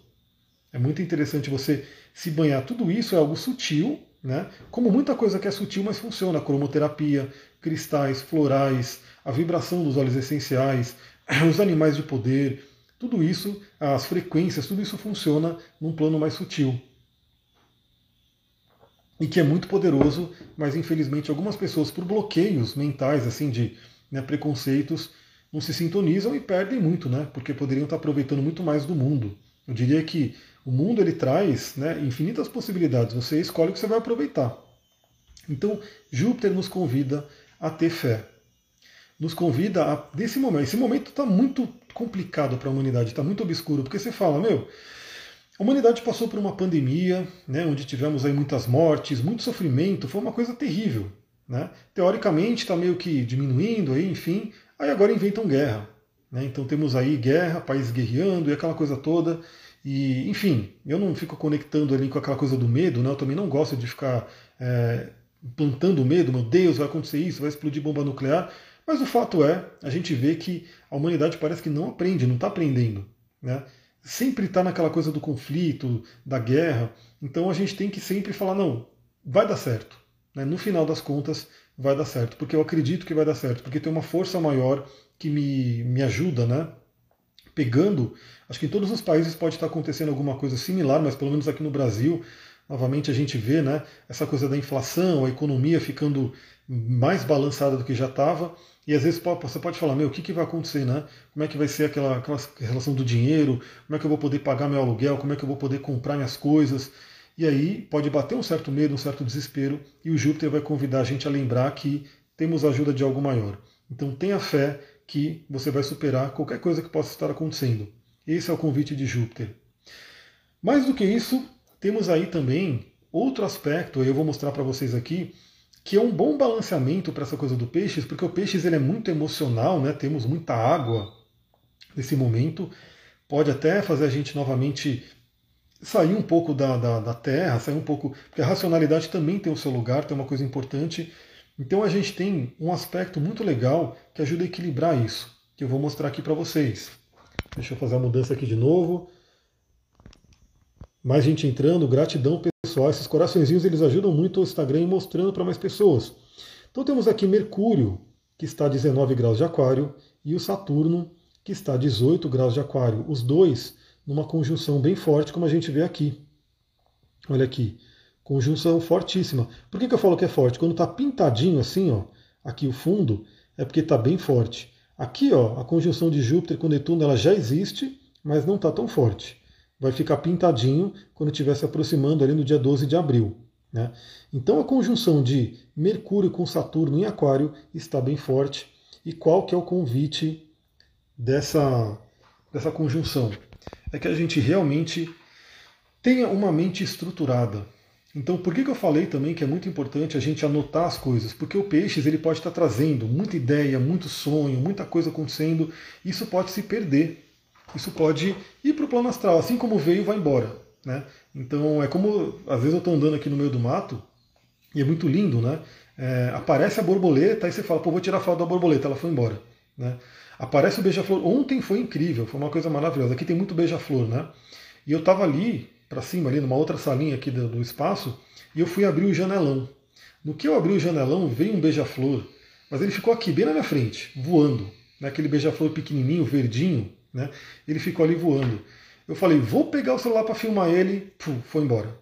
É muito interessante você se banhar. Tudo isso é algo sutil, né? Como muita coisa que é sutil, mas funciona. Cromoterapia, cristais, florais, a vibração dos óleos essenciais, os animais de poder, tudo isso, as frequências, tudo isso funciona num plano mais sutil. E que é muito poderoso, mas infelizmente algumas pessoas, por bloqueios mentais, assim, de né, preconceitos, não se sintonizam e perdem muito, né? Porque poderiam estar aproveitando muito mais do mundo. Eu diria que o mundo ele traz né, infinitas possibilidades. Você escolhe o que você vai aproveitar. Então, Júpiter nos convida a ter fé. Nos convida a. Desse momento. Esse momento está muito complicado para a humanidade, está muito obscuro, porque você fala, meu, a humanidade passou por uma pandemia, né, onde tivemos aí muitas mortes, muito sofrimento, foi uma coisa terrível. Né? Teoricamente está meio que diminuindo, aí, enfim, aí agora inventam guerra. Né? Então temos aí guerra, países guerreando e aquela coisa toda. E, enfim, eu não fico conectando ali com aquela coisa do medo, né? eu também não gosto de ficar é, plantando medo, meu Deus, vai acontecer isso, vai explodir bomba nuclear. Mas o fato é, a gente vê que a humanidade parece que não aprende, não está aprendendo. Né? Sempre está naquela coisa do conflito, da guerra. Então a gente tem que sempre falar, não, vai dar certo. Né? No final das contas, vai dar certo. Porque eu acredito que vai dar certo. Porque tem uma força maior que me, me ajuda, né? Pegando, acho que em todos os países pode estar acontecendo alguma coisa similar, mas pelo menos aqui no Brasil, novamente a gente vê né, essa coisa da inflação, a economia ficando mais balançada do que já estava. E às vezes você pode falar, meu, o que, que vai acontecer, né? Como é que vai ser aquela, aquela relação do dinheiro? Como é que eu vou poder pagar meu aluguel? Como é que eu vou poder comprar minhas coisas? E aí pode bater um certo medo, um certo desespero, e o Júpiter vai convidar a gente a lembrar que temos ajuda de algo maior. Então tenha fé que você vai superar qualquer coisa que possa estar acontecendo. Esse é o convite de Júpiter. Mais do que isso, temos aí também outro aspecto, eu vou mostrar para vocês aqui, que é um bom balanceamento para essa coisa do peixes, porque o peixes ele é muito emocional, né? temos muita água nesse momento, pode até fazer a gente novamente sair um pouco da, da, da, terra, sair um pouco. Porque a racionalidade também tem o seu lugar, tem uma coisa importante. Então a gente tem um aspecto muito legal que ajuda a equilibrar isso, que eu vou mostrar aqui para vocês. Deixa eu fazer a mudança aqui de novo. Mais gente entrando, gratidão pessoal. Esses coraçõezinhos eles ajudam muito o Instagram em mostrando para mais pessoas. Então temos aqui Mercúrio, que está a 19 graus de Aquário, e o Saturno, que está a 18 graus de Aquário. Os dois numa conjunção bem forte, como a gente vê aqui. Olha aqui, conjunção fortíssima. Por que, que eu falo que é forte? Quando está pintadinho assim, ó, aqui o fundo, é porque está bem forte. Aqui, ó, a conjunção de Júpiter com Netuno ela já existe, mas não está tão forte vai ficar pintadinho quando estiver se aproximando ali no dia 12 de abril. Né? Então a conjunção de Mercúrio com Saturno em Aquário está bem forte. E qual que é o convite dessa, dessa conjunção? É que a gente realmente tenha uma mente estruturada. Então, por que, que eu falei também que é muito importante a gente anotar as coisas? Porque o peixes ele pode estar trazendo muita ideia, muito sonho, muita coisa acontecendo, isso pode se perder isso pode ir para o plano astral, assim como veio, vai embora. Né? Então é como, às vezes eu estou andando aqui no meio do mato, e é muito lindo, né? É, aparece a borboleta, aí você fala, pô, vou tirar foto da borboleta, ela foi embora. Né? Aparece o beija-flor. Ontem foi incrível, foi uma coisa maravilhosa. Aqui tem muito beija-flor, né? E eu estava ali, para cima, ali numa outra salinha aqui do, do espaço, e eu fui abrir o janelão. No que eu abri o janelão, veio um beija-flor, mas ele ficou aqui, bem na minha frente, voando. Né? Aquele beija-flor pequenininho, verdinho, né? Ele ficou ali voando. Eu falei, vou pegar o celular para filmar ele, pum, foi embora.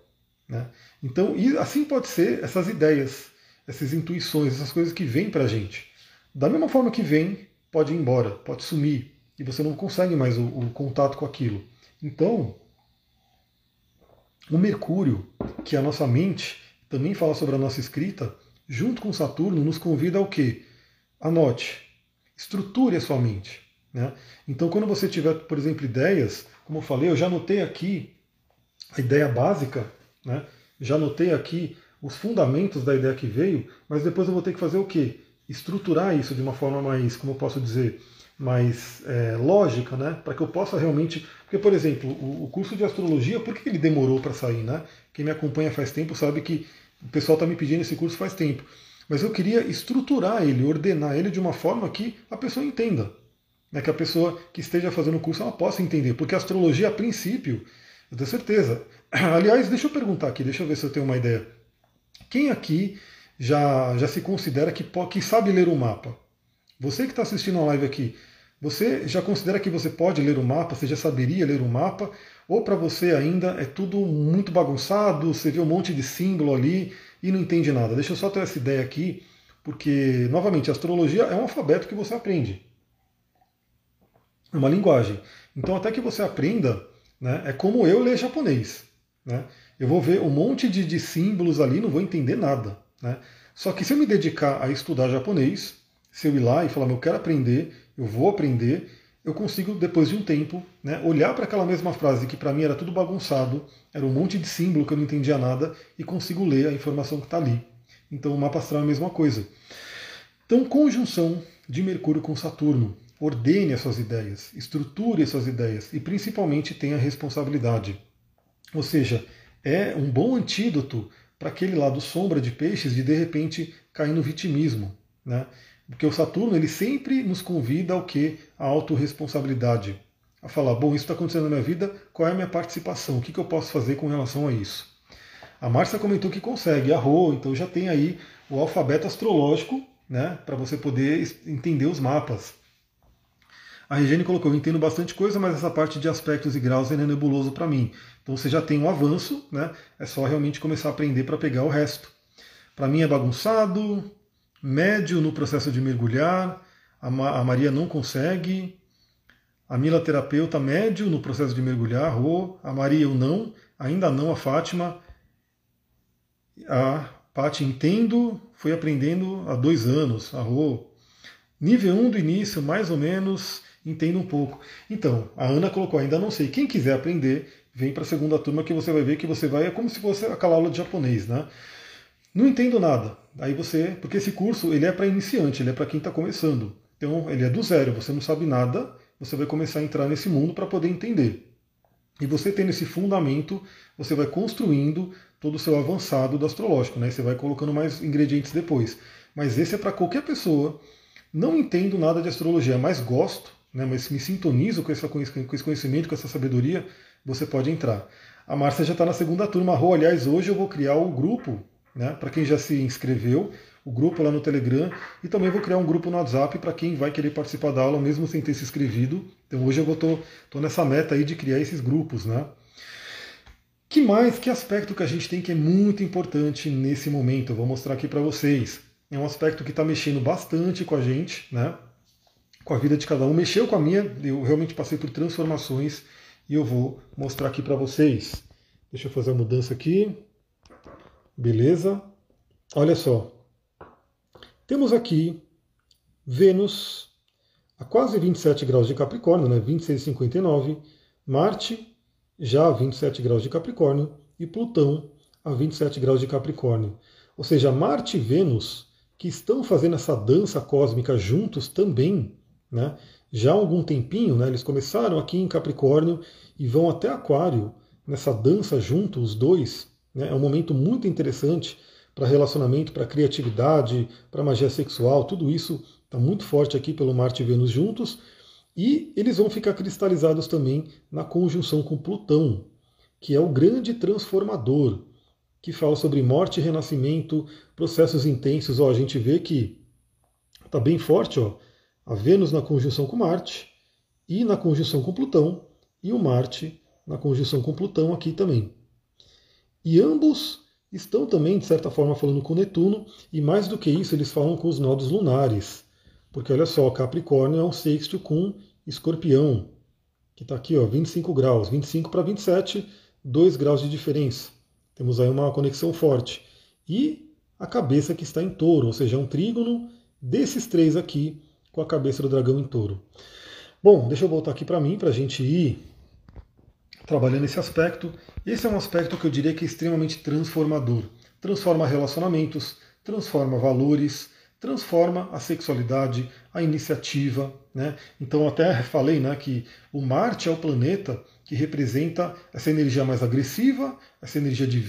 Né? Então, assim pode ser essas ideias, essas intuições, essas coisas que vêm para a gente. Da mesma forma que vem, pode ir embora, pode sumir, e você não consegue mais o, o contato com aquilo. Então, o Mercúrio, que é a nossa mente, também fala sobre a nossa escrita, junto com Saturno, nos convida ao quê? Anote, estruture a sua mente. Né? Então, quando você tiver, por exemplo, ideias, como eu falei, eu já anotei aqui a ideia básica, né? já anotei aqui os fundamentos da ideia que veio, mas depois eu vou ter que fazer o quê? Estruturar isso de uma forma mais, como eu posso dizer, mais é, lógica, né? Para que eu possa realmente. Porque, por exemplo, o, o curso de astrologia, por que ele demorou para sair, né? Quem me acompanha faz tempo sabe que O pessoal está me pedindo esse curso faz tempo. Mas eu queria estruturar ele, ordenar ele de uma forma que a pessoa entenda. Né? Que a pessoa que esteja fazendo o curso ela possa entender. Porque a astrologia, a princípio, eu tenho certeza. Aliás, deixa eu perguntar aqui, deixa eu ver se eu tenho uma ideia. Quem aqui já, já se considera que, que sabe ler o mapa? Você que está assistindo a live aqui, você já considera que você pode ler o mapa? Você já saberia ler o mapa? Ou para você ainda é tudo muito bagunçado, você vê um monte de símbolo ali e não entende nada? Deixa eu só ter essa ideia aqui, porque, novamente, a astrologia é um alfabeto que você aprende. É uma linguagem. Então, até que você aprenda, né, é como eu ler japonês. Né? Eu vou ver um monte de, de símbolos ali, não vou entender nada. Né? Só que se eu me dedicar a estudar japonês, se eu ir lá e falar, eu quero aprender, eu vou aprender, eu consigo, depois de um tempo, né, olhar para aquela mesma frase que para mim era tudo bagunçado, era um monte de símbolo que eu não entendia nada, e consigo ler a informação que está ali. Então o mapa astral é a mesma coisa. Então, conjunção de Mercúrio com Saturno. Ordene as suas ideias, estruture as suas ideias e principalmente tenha responsabilidade. Ou seja, é um bom antídoto para aquele lado sombra de peixes de de repente cair no vitimismo. Né? Porque o Saturno ele sempre nos convida ao que? A autorresponsabilidade. A falar, bom, isso está acontecendo na minha vida, qual é a minha participação? O que, que eu posso fazer com relação a isso? A Márcia comentou que consegue, arrou, então já tem aí o alfabeto astrológico, né, para você poder entender os mapas. A Regiane colocou, eu entendo bastante coisa, mas essa parte de aspectos e graus é nebuloso para mim. Então você já tem um avanço, né? É só realmente começar a aprender para pegar o resto. Para mim é bagunçado, médio no processo de mergulhar, a, Ma a Maria não consegue, a Mila terapeuta médio no processo de mergulhar, Rô, a Maria eu não, ainda não a Fátima, a Paty entendo, foi aprendendo há dois anos, a Rô. Nível 1 um do início, mais ou menos, entendo um pouco. Então, a Ana colocou, ainda não sei. Quem quiser aprender, vem para a segunda turma que você vai ver que você vai, é como se fosse aquela aula de japonês, né? Não entendo nada. Aí você, porque esse curso ele é para iniciante, ele é para quem está começando. Então ele é do zero, você não sabe nada, você vai começar a entrar nesse mundo para poder entender. E você tendo esse fundamento, você vai construindo todo o seu avançado do astrológico, né? Você vai colocando mais ingredientes depois. Mas esse é para qualquer pessoa. Não entendo nada de astrologia, mas gosto, né? Mas me sintonizo com, com esse conhecimento, com essa sabedoria, você pode entrar. A Márcia já está na segunda turma. Aliás, hoje eu vou criar o grupo né, para quem já se inscreveu, o grupo lá no Telegram, e também vou criar um grupo no WhatsApp para quem vai querer participar da aula mesmo sem ter se inscrevido. Então hoje eu estou nessa meta aí de criar esses grupos. Né? Que mais, que aspecto que a gente tem que é muito importante nesse momento? Eu vou mostrar aqui para vocês. É um aspecto que está mexendo bastante com a gente, né? Com a vida de cada um. Mexeu com a minha, eu realmente passei por transformações e eu vou mostrar aqui para vocês. Deixa eu fazer a mudança aqui. Beleza? Olha só. Temos aqui Vênus a quase 27 graus de Capricórnio, né? 26,59. Marte já a 27 graus de Capricórnio e Plutão a 27 graus de Capricórnio. Ou seja, Marte e Vênus, que estão fazendo essa dança cósmica juntos também, né? já há algum tempinho, né? eles começaram aqui em Capricórnio e vão até Aquário, nessa dança juntos, os dois, né? É um momento muito interessante para relacionamento, para criatividade, para magia sexual, tudo isso está muito forte aqui pelo Marte e Vênus juntos. E eles vão ficar cristalizados também na conjunção com Plutão, que é o grande transformador, que fala sobre morte e renascimento, processos intensos. Ó, a gente vê que está bem forte ó, a Vênus na conjunção com Marte e na conjunção com Plutão, e o Marte na conjunção com Plutão aqui também. E ambos estão também, de certa forma, falando com Netuno, e mais do que isso, eles falam com os nodos lunares. Porque olha só, Capricórnio é um sexto com Escorpião, que está aqui, ó, 25 graus, 25 para 27, 2 graus de diferença. Temos aí uma conexão forte. E a cabeça que está em touro, ou seja, um trígono desses três aqui com a cabeça do dragão em touro. Bom, deixa eu voltar aqui para mim, para a gente ir trabalhando esse aspecto. Esse é um aspecto que eu diria que é extremamente transformador. Transforma relacionamentos, transforma valores, transforma a sexualidade, a iniciativa. Né? Então até falei né, que o Marte é o planeta que representa essa energia mais agressiva, essa energia de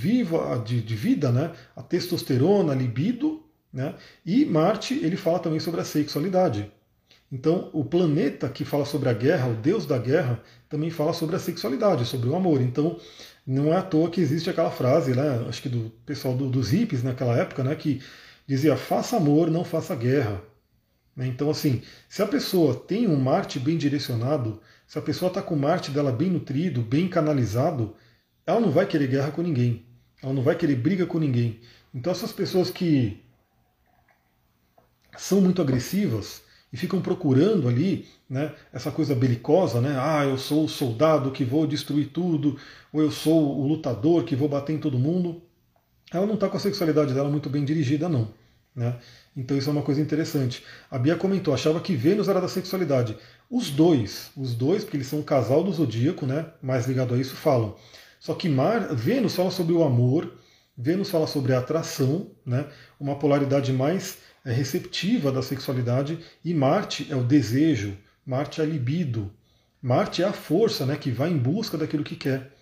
de, de vida, né? a testosterona, a libido, né? e Marte ele fala também sobre a sexualidade. Então, o planeta que fala sobre a guerra, o deus da guerra, também fala sobre a sexualidade, sobre o amor. Então, não é à toa que existe aquela frase, né, acho que do pessoal do, dos hippies naquela época, né, que dizia: faça amor, não faça guerra. Né? Então, assim, se a pessoa tem um Marte bem direcionado, se a pessoa está com o Marte dela bem nutrido, bem canalizado, ela não vai querer guerra com ninguém. Ela não vai querer briga com ninguém. Então, essas pessoas que são muito agressivas, e ficam procurando ali né, essa coisa belicosa, né? Ah, eu sou o soldado que vou destruir tudo, ou eu sou o lutador que vou bater em todo mundo. Ela não está com a sexualidade dela muito bem dirigida, não. Né? Então isso é uma coisa interessante. A Bia comentou, achava que Vênus era da sexualidade. Os dois, os dois, porque eles são um casal do zodíaco, né? mais ligado a isso, falam. Só que Mar, Vênus fala sobre o amor, Vênus fala sobre a atração, né? uma polaridade mais é receptiva da sexualidade e Marte é o desejo, Marte é a libido, Marte é a força né, que vai em busca daquilo que quer.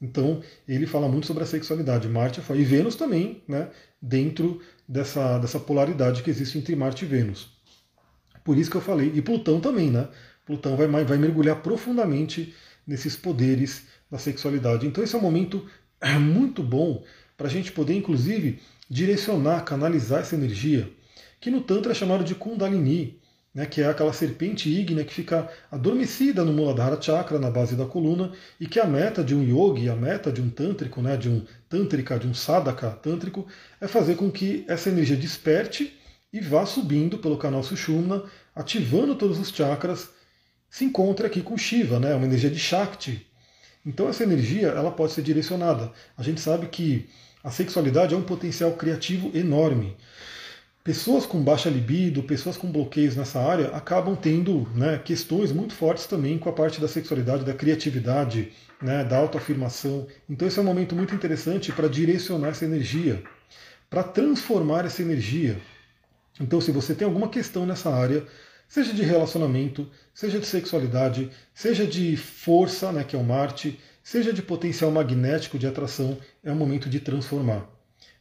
Então ele fala muito sobre a sexualidade. Marte é e Vênus também, né, dentro dessa, dessa polaridade que existe entre Marte e Vênus. Por isso que eu falei, e Plutão também, né? Plutão vai, vai mergulhar profundamente nesses poderes da sexualidade. Então esse é um momento muito bom para a gente poder, inclusive, direcionar, canalizar essa energia que no Tantra é chamado de Kundalini, né, que é aquela serpente ígnea que fica adormecida no Muladhara Chakra, na base da coluna, e que a meta de um yogi, a meta de um tântrico, né, de um tântrica, de um sadhaka tântrico, é fazer com que essa energia desperte e vá subindo pelo canal Sushumna, ativando todos os chakras, se encontra aqui com Shiva, né, uma energia de Shakti. Então essa energia ela pode ser direcionada. A gente sabe que a sexualidade é um potencial criativo enorme. Pessoas com baixa libido, pessoas com bloqueios nessa área, acabam tendo né, questões muito fortes também com a parte da sexualidade, da criatividade, né, da autoafirmação. Então esse é um momento muito interessante para direcionar essa energia, para transformar essa energia. Então se você tem alguma questão nessa área, seja de relacionamento, seja de sexualidade, seja de força, né, que é o Marte, seja de potencial magnético de atração, é um momento de transformar.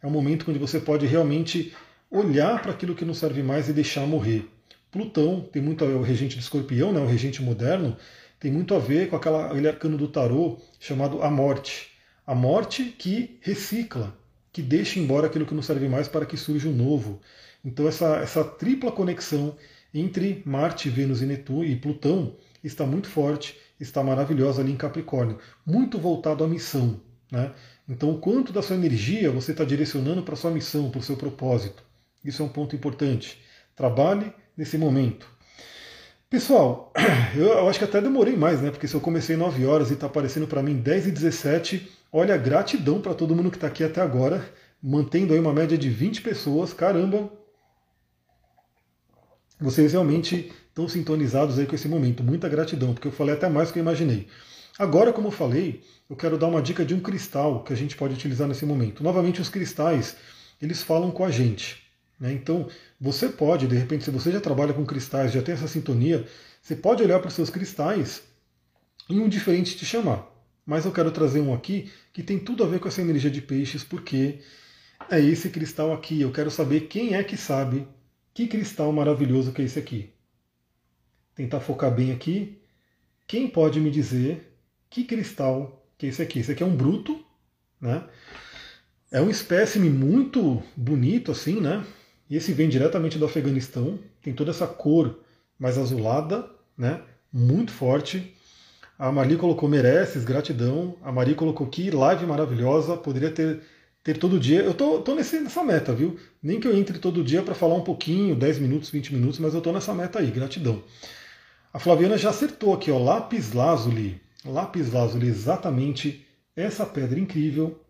É um momento onde você pode realmente olhar para aquilo que não serve mais e deixar morrer. Plutão tem muito a ver, o regente de escorpião, né, o regente moderno, tem muito a ver com aquela, aquele arcano do tarô chamado a morte. A morte que recicla, que deixa embora aquilo que não serve mais para que surja um novo. Então essa, essa tripla conexão entre Marte, Vênus e Netuno e Plutão está muito forte, está maravilhosa ali em Capricórnio, muito voltado à missão. Né? Então, o quanto da sua energia você está direcionando para a sua missão, para o seu propósito. Isso é um ponto importante. Trabalhe nesse momento. Pessoal, eu acho que até demorei mais, né? Porque se eu comecei 9 horas e está aparecendo para mim 10 e 17, olha, gratidão para todo mundo que está aqui até agora, mantendo aí uma média de 20 pessoas. Caramba! Vocês realmente estão sintonizados aí com esse momento. Muita gratidão, porque eu falei até mais do que eu imaginei. Agora, como eu falei, eu quero dar uma dica de um cristal que a gente pode utilizar nesse momento. Novamente, os cristais, eles falam com a gente. Né? Então, você pode, de repente, se você já trabalha com cristais, já tem essa sintonia, você pode olhar para os seus cristais e um diferente te chamar. Mas eu quero trazer um aqui que tem tudo a ver com essa energia de peixes, porque é esse cristal aqui. Eu quero saber quem é que sabe que cristal maravilhoso que é esse aqui. Tentar focar bem aqui. Quem pode me dizer que cristal que é esse aqui? Esse aqui é um bruto, né? É um espécime muito bonito assim, né? E esse vem diretamente do Afeganistão, tem toda essa cor mais azulada, né? Muito forte. A Mari colocou mereces, gratidão. A Mari colocou que live maravilhosa, poderia ter, ter todo dia. Eu tô, tô nesse, nessa meta, viu? Nem que eu entre todo dia para falar um pouquinho, 10 minutos, 20 minutos, mas eu tô nessa meta aí, gratidão. A Flaviana já acertou aqui, ó, lápis lazuli. Lápis lazuli, exatamente essa pedra incrível,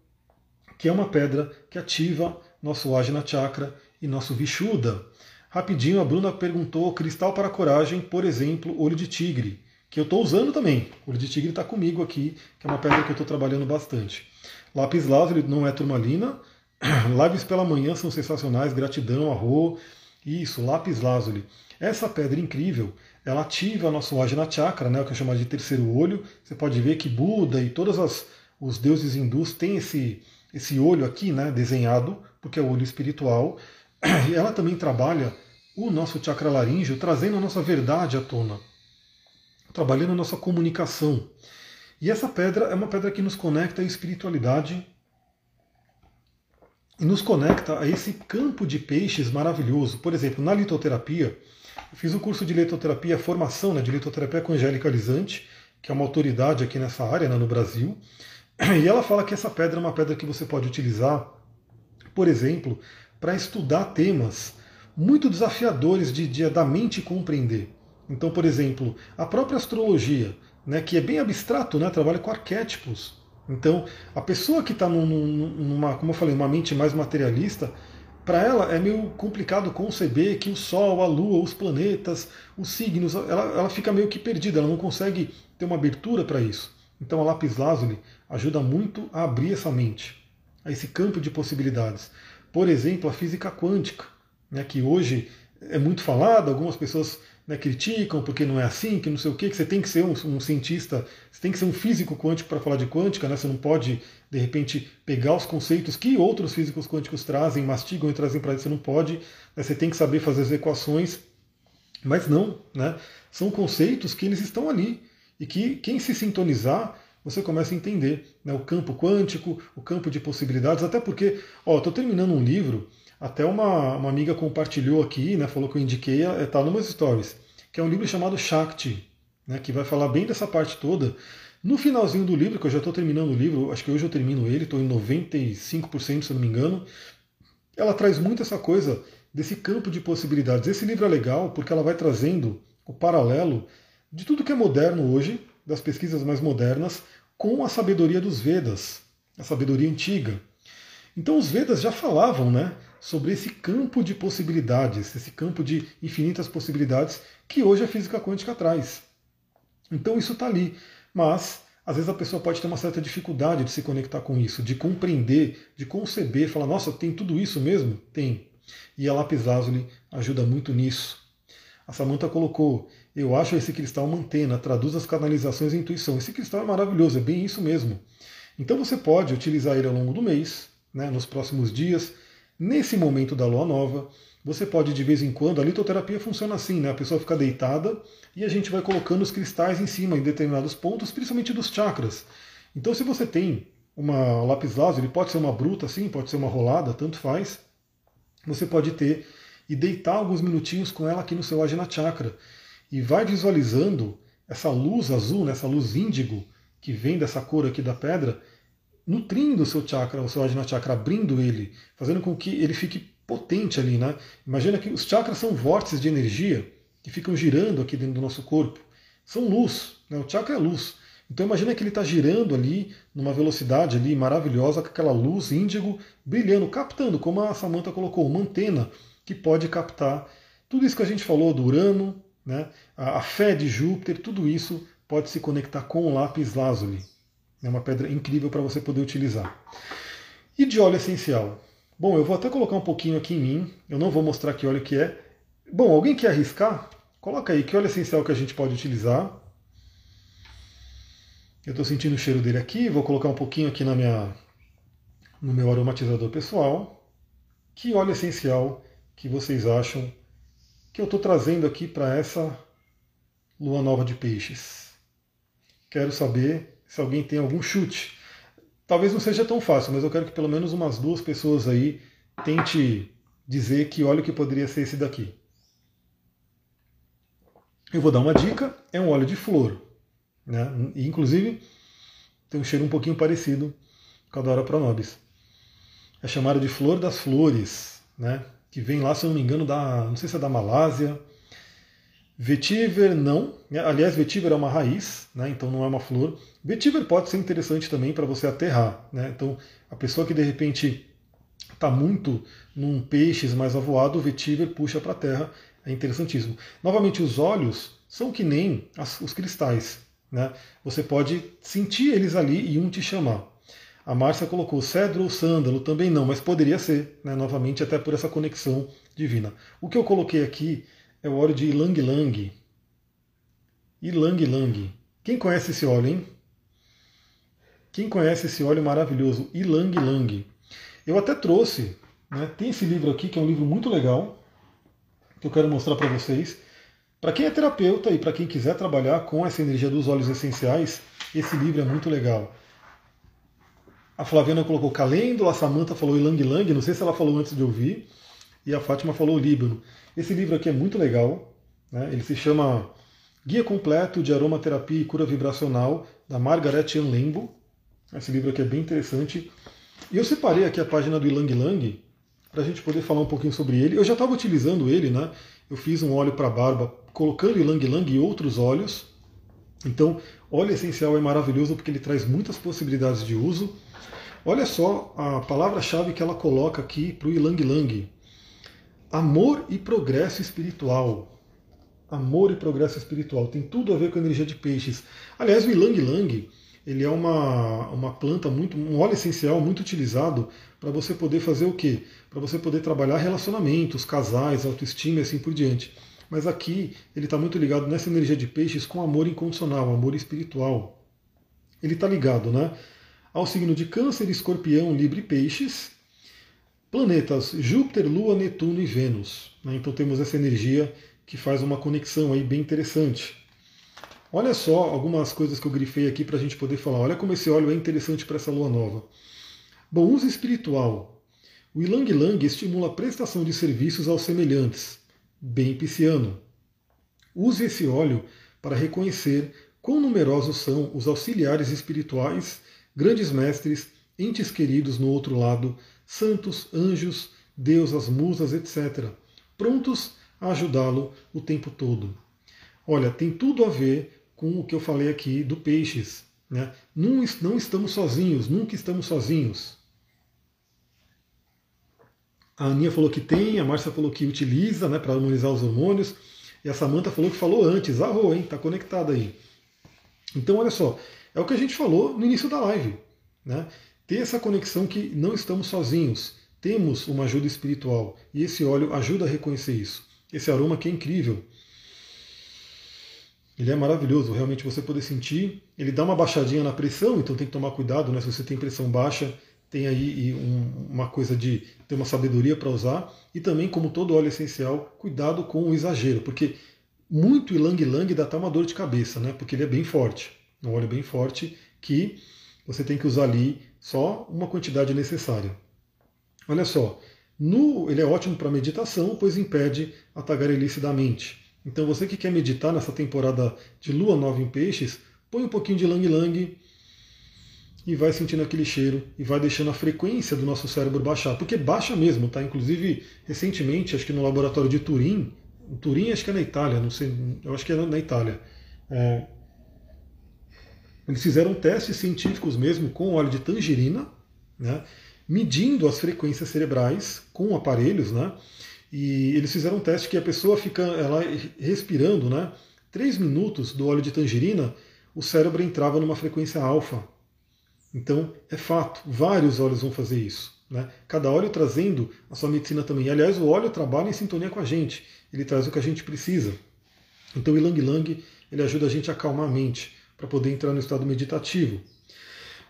que é uma pedra que ativa nosso Ajna Chakra e nosso Vishuddha. Rapidinho, a Bruna perguntou: cristal para coragem, por exemplo, olho de tigre, que eu estou usando também. Olho de tigre está comigo aqui, que é uma pedra que eu estou trabalhando bastante. Lápis lazuli não é turmalina. Lives pela manhã são sensacionais, gratidão, arro. Isso, lápis lazuli. Essa pedra incrível, ela ativa nosso Ajna Chakra, né, o que é chamado de terceiro olho. Você pode ver que Buda e todos os deuses hindus têm esse, esse olho aqui né, desenhado, porque é o olho espiritual. Ela também trabalha o nosso chakra laríngeo, trazendo a nossa verdade à tona, trabalhando a nossa comunicação. E essa pedra é uma pedra que nos conecta à espiritualidade e nos conecta a esse campo de peixes maravilhoso. Por exemplo, na litoterapia, eu fiz um curso de litoterapia, formação né, de litoterapia com Angélica Lisante, que é uma autoridade aqui nessa área né, no Brasil. E ela fala que essa pedra é uma pedra que você pode utilizar, por exemplo, para estudar temas muito desafiadores de, de, da mente compreender. Então, por exemplo, a própria astrologia, né, que é bem abstrato, né, trabalha com arquétipos. Então, a pessoa que está num, numa, como eu falei, uma mente mais materialista, para ela é meio complicado conceber que o Sol, a Lua, os planetas, os signos, ela, ela fica meio que perdida, ela não consegue ter uma abertura para isso. Então a lápis lazuli ajuda muito a abrir essa mente, a esse campo de possibilidades. Por exemplo, a física quântica, né, que hoje é muito falada, algumas pessoas né, criticam porque não é assim, que não sei o quê, que você tem que ser um, um cientista, você tem que ser um físico quântico para falar de quântica, né, você não pode, de repente, pegar os conceitos que outros físicos quânticos trazem, mastigam e trazem para você não pode, né, você tem que saber fazer as equações, mas não, né, são conceitos que eles estão ali e que quem se sintonizar você começa a entender né, o campo quântico, o campo de possibilidades, até porque, ó, estou terminando um livro até uma, uma amiga compartilhou aqui, né, falou que eu indiquei, está no meus stories, que é um livro chamado Shakti, né, que vai falar bem dessa parte toda. No finalzinho do livro, que eu já estou terminando o livro, acho que hoje eu termino ele, estou em 95%, se eu não me engano, ela traz muito essa coisa desse campo de possibilidades. Esse livro é legal porque ela vai trazendo o paralelo de tudo que é moderno hoje, das pesquisas mais modernas, com a sabedoria dos Vedas, a sabedoria antiga. Então os Vedas já falavam né, sobre esse campo de possibilidades, esse campo de infinitas possibilidades que hoje a física quântica traz. Então isso está ali. Mas às vezes a pessoa pode ter uma certa dificuldade de se conectar com isso, de compreender, de conceber, falar, nossa, tem tudo isso mesmo? Tem. E a lápis lazuli ajuda muito nisso. A Samantha colocou, eu acho esse cristal uma antena, traduz as canalizações e intuição. Esse cristal é maravilhoso, é bem isso mesmo. Então você pode utilizar ele ao longo do mês, né, nos próximos dias. Nesse momento da lua nova, você pode de vez em quando, a litoterapia funciona assim, né? A pessoa fica deitada e a gente vai colocando os cristais em cima em determinados pontos, principalmente dos chakras. Então, se você tem uma lápis lazuli, pode ser uma bruta assim, pode ser uma rolada, tanto faz. Você pode ter e deitar alguns minutinhos com ela aqui no seu Ajna Chakra e vai visualizando essa luz azul, né, essa luz índigo que vem dessa cor aqui da pedra, nutrindo o seu chakra, o seu Ajna Chakra, abrindo ele, fazendo com que ele fique potente ali, né? Imagina que os chakras são vórtices de energia que ficam girando aqui dentro do nosso corpo. São luz, né? o chakra é luz. Então imagina que ele está girando ali numa velocidade ali maravilhosa, com aquela luz índigo brilhando, captando, como a Samantha colocou, uma antena que pode captar tudo isso que a gente falou do Urano, né? a, a fé de Júpiter, tudo isso pode se conectar com o lápis lazuli. É uma pedra incrível para você poder utilizar. E de óleo essencial? Bom, eu vou até colocar um pouquinho aqui em mim. Eu não vou mostrar que óleo que é. Bom, alguém quer arriscar? Coloca aí que óleo essencial que a gente pode utilizar. Eu estou sentindo o cheiro dele aqui. Vou colocar um pouquinho aqui na minha, no meu aromatizador pessoal. Que óleo essencial que vocês acham que eu estou trazendo aqui para essa lua nova de peixes? Quero saber se alguém tem algum chute. Talvez não seja tão fácil, mas eu quero que pelo menos umas duas pessoas aí tente dizer que óleo que poderia ser esse daqui. Eu vou dar uma dica, é um óleo de flor. Né? E, inclusive tem um cheiro um pouquinho parecido com a Dora Pronobis. É chamada de flor das flores, né? Que vem lá, se eu não me engano, da. não sei se é da Malásia, Vetiver não, aliás, vetiver é uma raiz, né? então não é uma flor. Vetiver pode ser interessante também para você aterrar. Né? Então, a pessoa que de repente está muito num peixes mais avoado, o vetiver puxa para a terra, é interessantíssimo. Novamente, os olhos são que nem as, os cristais. Né? Você pode sentir eles ali e um te chamar. A Márcia colocou cedro ou sândalo, também não, mas poderia ser, né? novamente, até por essa conexão divina. O que eu coloquei aqui é o óleo de Ilang Lang. Ilang Lang. Quem conhece esse óleo, hein? Quem conhece esse óleo maravilhoso, Ilang Lang? Eu até trouxe, né, tem esse livro aqui, que é um livro muito legal, que eu quero mostrar para vocês. Para quem é terapeuta e para quem quiser trabalhar com essa energia dos óleos essenciais, esse livro é muito legal. A Flaviana colocou calêndula, a Samanta falou Ilang Lang, não sei se ela falou antes de ouvir, e a Fátima falou Líbano. Esse livro aqui é muito legal, né? ele se chama Guia Completo de Aromaterapia e Cura Vibracional, da Margaret Ann Lembo. Esse livro aqui é bem interessante. E eu separei aqui a página do Ilang Lang, para a gente poder falar um pouquinho sobre ele. Eu já estava utilizando ele, né? Eu fiz um óleo para barba colocando Ilang Lang e outros óleos. Então, óleo essencial é maravilhoso porque ele traz muitas possibilidades de uso. Olha só a palavra-chave que ela coloca aqui para o Ilang Lang: amor e progresso espiritual. Amor e progresso espiritual tem tudo a ver com a energia de peixes. Aliás, o Ilang Lang ele é uma, uma planta muito, um óleo essencial muito utilizado para você poder fazer o quê? Para você poder trabalhar relacionamentos, casais, autoestima e assim por diante. Mas aqui ele está muito ligado nessa energia de peixes com amor incondicional, amor espiritual. Ele está ligado né, ao signo de Câncer, Escorpião, Libre e Peixes, planetas Júpiter, Lua, Netuno e Vênus. Né, então temos essa energia que faz uma conexão aí bem interessante. Olha só algumas coisas que eu grifei aqui para a gente poder falar. Olha como esse óleo é interessante para essa lua nova. Bom, uso espiritual. O Ilang Lang estimula a prestação de serviços aos semelhantes. Bem pisciano. Use esse óleo para reconhecer quão numerosos são os auxiliares espirituais, grandes mestres, entes queridos no outro lado, santos, anjos, deusas, musas, etc., prontos a ajudá-lo o tempo todo. Olha, tem tudo a ver com o que eu falei aqui do peixes. Né? Não, não estamos sozinhos, nunca estamos sozinhos. A Aninha falou que tem, a Márcia falou que utiliza né, para harmonizar os hormônios, e a Samanta falou que falou antes. Arro, hein? Está conectada aí. Então, olha só, é o que a gente falou no início da live. Né? Ter essa conexão que não estamos sozinhos, temos uma ajuda espiritual, e esse óleo ajuda a reconhecer isso. Esse aroma que é incrível. Ele é maravilhoso, realmente você poder sentir. Ele dá uma baixadinha na pressão, então tem que tomar cuidado, né? Se você tem pressão baixa, tem aí um, uma coisa de ter uma sabedoria para usar. E também, como todo óleo essencial, cuidado com o exagero, porque muito ilang-ilang dá até uma dor de cabeça, né? Porque ele é bem forte. Um óleo bem forte que você tem que usar ali só uma quantidade necessária. Olha só, no, ele é ótimo para meditação, pois impede a tagarelice da mente. Então você que quer meditar nessa temporada de lua nova em peixes, põe um pouquinho de lang lang e vai sentindo aquele cheiro e vai deixando a frequência do nosso cérebro baixar, porque baixa mesmo, tá? Inclusive, recentemente, acho que no laboratório de Turim, Turim acho que é na Itália, não sei, eu acho que é na Itália. É, eles fizeram testes científicos mesmo com óleo de tangerina, né, medindo as frequências cerebrais com aparelhos, né? E eles fizeram um teste que a pessoa fica ela respirando, né? Três minutos do óleo de tangerina, o cérebro entrava numa frequência alfa. Então, é fato, vários óleos vão fazer isso. Né? Cada óleo trazendo a sua medicina também. Aliás, o óleo trabalha em sintonia com a gente, ele traz o que a gente precisa. Então, o Ilang Lang ele ajuda a gente a acalmar a mente, para poder entrar no estado meditativo.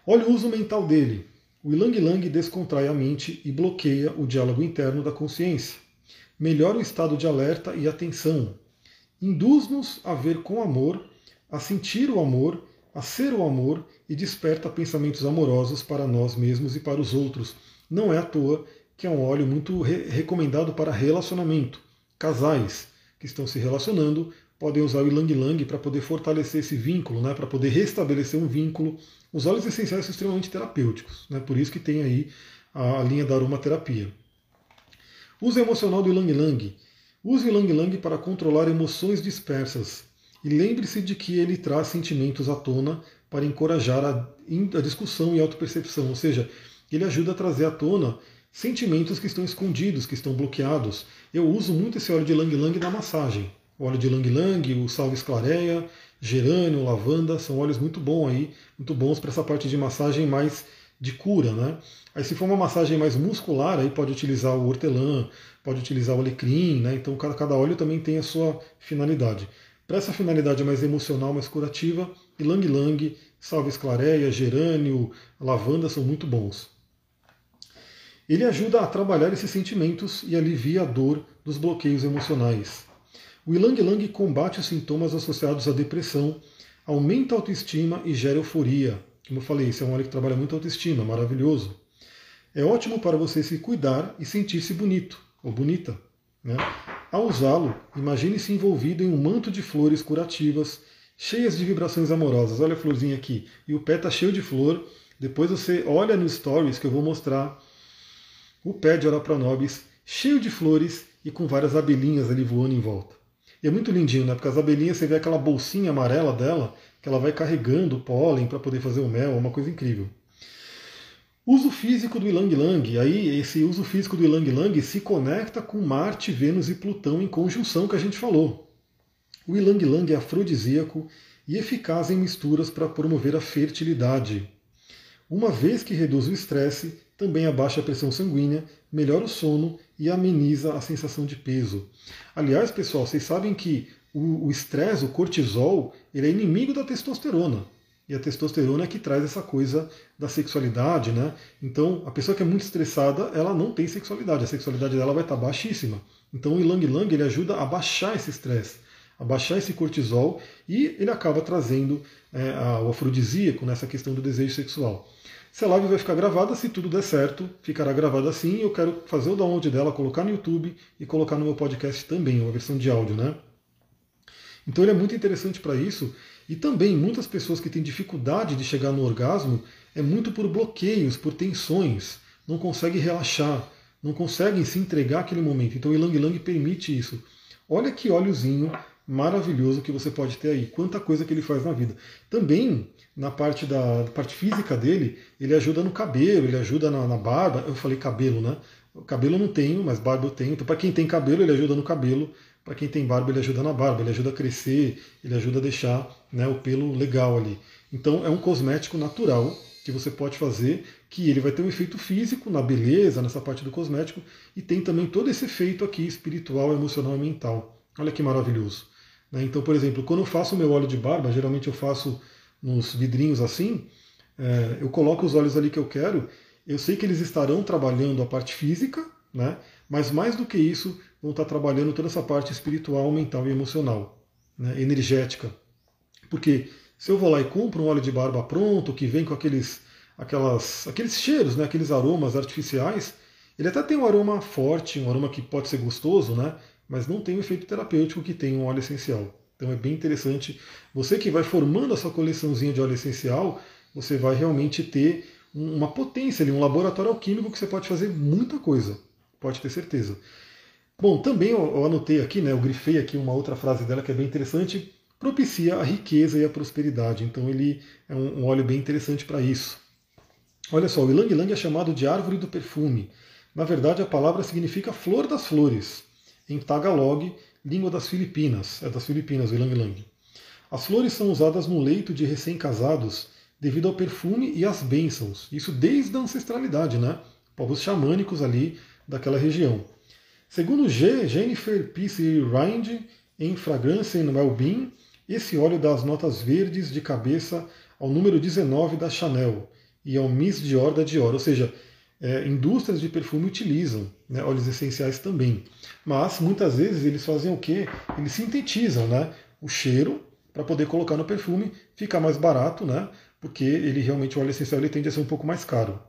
Olha o uso mental dele. O Ilang Lang descontrai a mente e bloqueia o diálogo interno da consciência melhora o estado de alerta e atenção. Induz-nos a ver com amor, a sentir o amor, a ser o amor e desperta pensamentos amorosos para nós mesmos e para os outros. Não é à toa que é um óleo muito re recomendado para relacionamento. Casais que estão se relacionando podem usar o Ilang Lang para poder fortalecer esse vínculo, né, para poder restabelecer um vínculo. Os óleos essenciais são extremamente terapêuticos, né, por isso que tem aí a linha da aromaterapia. Uso emocional do Ilang Lang. Use o Ilang Lang para controlar emoções dispersas. E lembre-se de que ele traz sentimentos à tona para encorajar a, a discussão e autopercepção. Ou seja, ele ajuda a trazer à tona sentimentos que estão escondidos, que estão bloqueados. Eu uso muito esse óleo de Lang Lang na massagem. O óleo de Lang Lang, o salve esclareia, gerânio, lavanda, são óleos muito bons aí, muito bons para essa parte de massagem mais de cura, né? Aí se for uma massagem mais muscular, aí pode utilizar o hortelã, pode utilizar o alecrim, né? Então cada, cada óleo também tem a sua finalidade. Para essa finalidade mais emocional, mais curativa, Ylang Ylang, salve esclareia, gerânio, lavanda são muito bons. Ele ajuda a trabalhar esses sentimentos e alivia a dor dos bloqueios emocionais. O Ylang Ylang combate os sintomas associados à depressão, aumenta a autoestima e gera euforia. Como eu falei, esse é um óleo que trabalha muito a autoestima, maravilhoso. É ótimo para você se cuidar e sentir-se bonito ou bonita. Né? Ao usá-lo, imagine-se envolvido em um manto de flores curativas, cheias de vibrações amorosas. Olha a florzinha aqui. E o pé está cheio de flor. Depois você olha no stories que eu vou mostrar o pé de Orapronobis cheio de flores e com várias abelhinhas ali voando em volta. E é muito lindinho, né? Porque as abelhinhas, você vê aquela bolsinha amarela dela, que ela vai carregando o pólen para poder fazer o mel, é uma coisa incrível. Uso físico do Ilang Lang. Aí esse uso físico do Ilang Lang se conecta com Marte, Vênus e Plutão em conjunção que a gente falou. O Ilang Lang é afrodisíaco e eficaz em misturas para promover a fertilidade. Uma vez que reduz o estresse, também abaixa a pressão sanguínea, melhora o sono e ameniza a sensação de peso. Aliás, pessoal, vocês sabem que o estresse, o, o cortisol, ele é inimigo da testosterona. E a testosterona é que traz essa coisa da sexualidade, né? Então, a pessoa que é muito estressada, ela não tem sexualidade, a sexualidade dela vai estar baixíssima. Então, o Ilang Lang ele ajuda a baixar esse estresse, a baixar esse cortisol e ele acaba trazendo é, o afrodisíaco nessa questão do desejo sexual. Se a live vai ficar gravada, se tudo der certo, ficará gravada assim. Eu quero fazer o download dela, colocar no YouTube e colocar no meu podcast também, uma versão de áudio, né? Então ele é muito interessante para isso. E também muitas pessoas que têm dificuldade de chegar no orgasmo é muito por bloqueios, por tensões, não conseguem relaxar, não conseguem se entregar àquele momento. Então o Ilang Ilang permite isso. Olha que óleozinho maravilhoso que você pode ter aí. Quanta coisa que ele faz na vida. Também, na parte da, parte física dele, ele ajuda no cabelo, ele ajuda na, na barba. Eu falei cabelo, né? Cabelo eu não tenho, mas barba eu tenho. Então, para quem tem cabelo, ele ajuda no cabelo. Para quem tem barba, ele ajuda na barba, ele ajuda a crescer, ele ajuda a deixar né, o pelo legal ali. Então, é um cosmético natural que você pode fazer, que ele vai ter um efeito físico na beleza, nessa parte do cosmético, e tem também todo esse efeito aqui espiritual, emocional e mental. Olha que maravilhoso. Né? Então, por exemplo, quando eu faço o meu óleo de barba, geralmente eu faço nos vidrinhos assim, é, eu coloco os óleos ali que eu quero, eu sei que eles estarão trabalhando a parte física, né? mas mais do que isso, vão estar trabalhando toda essa parte espiritual, mental e emocional, né? energética. Porque se eu vou lá e compro um óleo de barba pronto, que vem com aqueles, aquelas, aqueles cheiros, né? aqueles aromas artificiais, ele até tem um aroma forte, um aroma que pode ser gostoso, né? mas não tem o efeito terapêutico que tem um óleo essencial. Então é bem interessante. Você que vai formando a sua coleçãozinha de óleo essencial, você vai realmente ter uma potência ali, um laboratório alquímico que você pode fazer muita coisa. Pode ter certeza. Bom, também eu anotei aqui, né, eu grifei aqui uma outra frase dela que é bem interessante, propicia a riqueza e a prosperidade. Então ele é um, óleo bem interessante para isso. Olha só, o Ilang Ilang é chamado de árvore do perfume. Na verdade, a palavra significa flor das flores em Tagalog, língua das Filipinas, é das Filipinas, o Ilang Ilang. As flores são usadas no leito de recém-casados devido ao perfume e às bênçãos, isso desde a ancestralidade, né? Povos xamânicos ali daquela região. Segundo G, Jennifer P. C. Rind, em Fragrância em Well-Being, esse óleo dá as notas verdes de cabeça ao número 19 da Chanel e ao Miss Dior da Dior, ou seja, é, indústrias de perfume utilizam né, óleos essenciais também. Mas muitas vezes eles fazem o quê? Eles sintetizam né, o cheiro para poder colocar no perfume, fica mais barato, né? Porque ele realmente o óleo essencial ele tende a ser um pouco mais caro.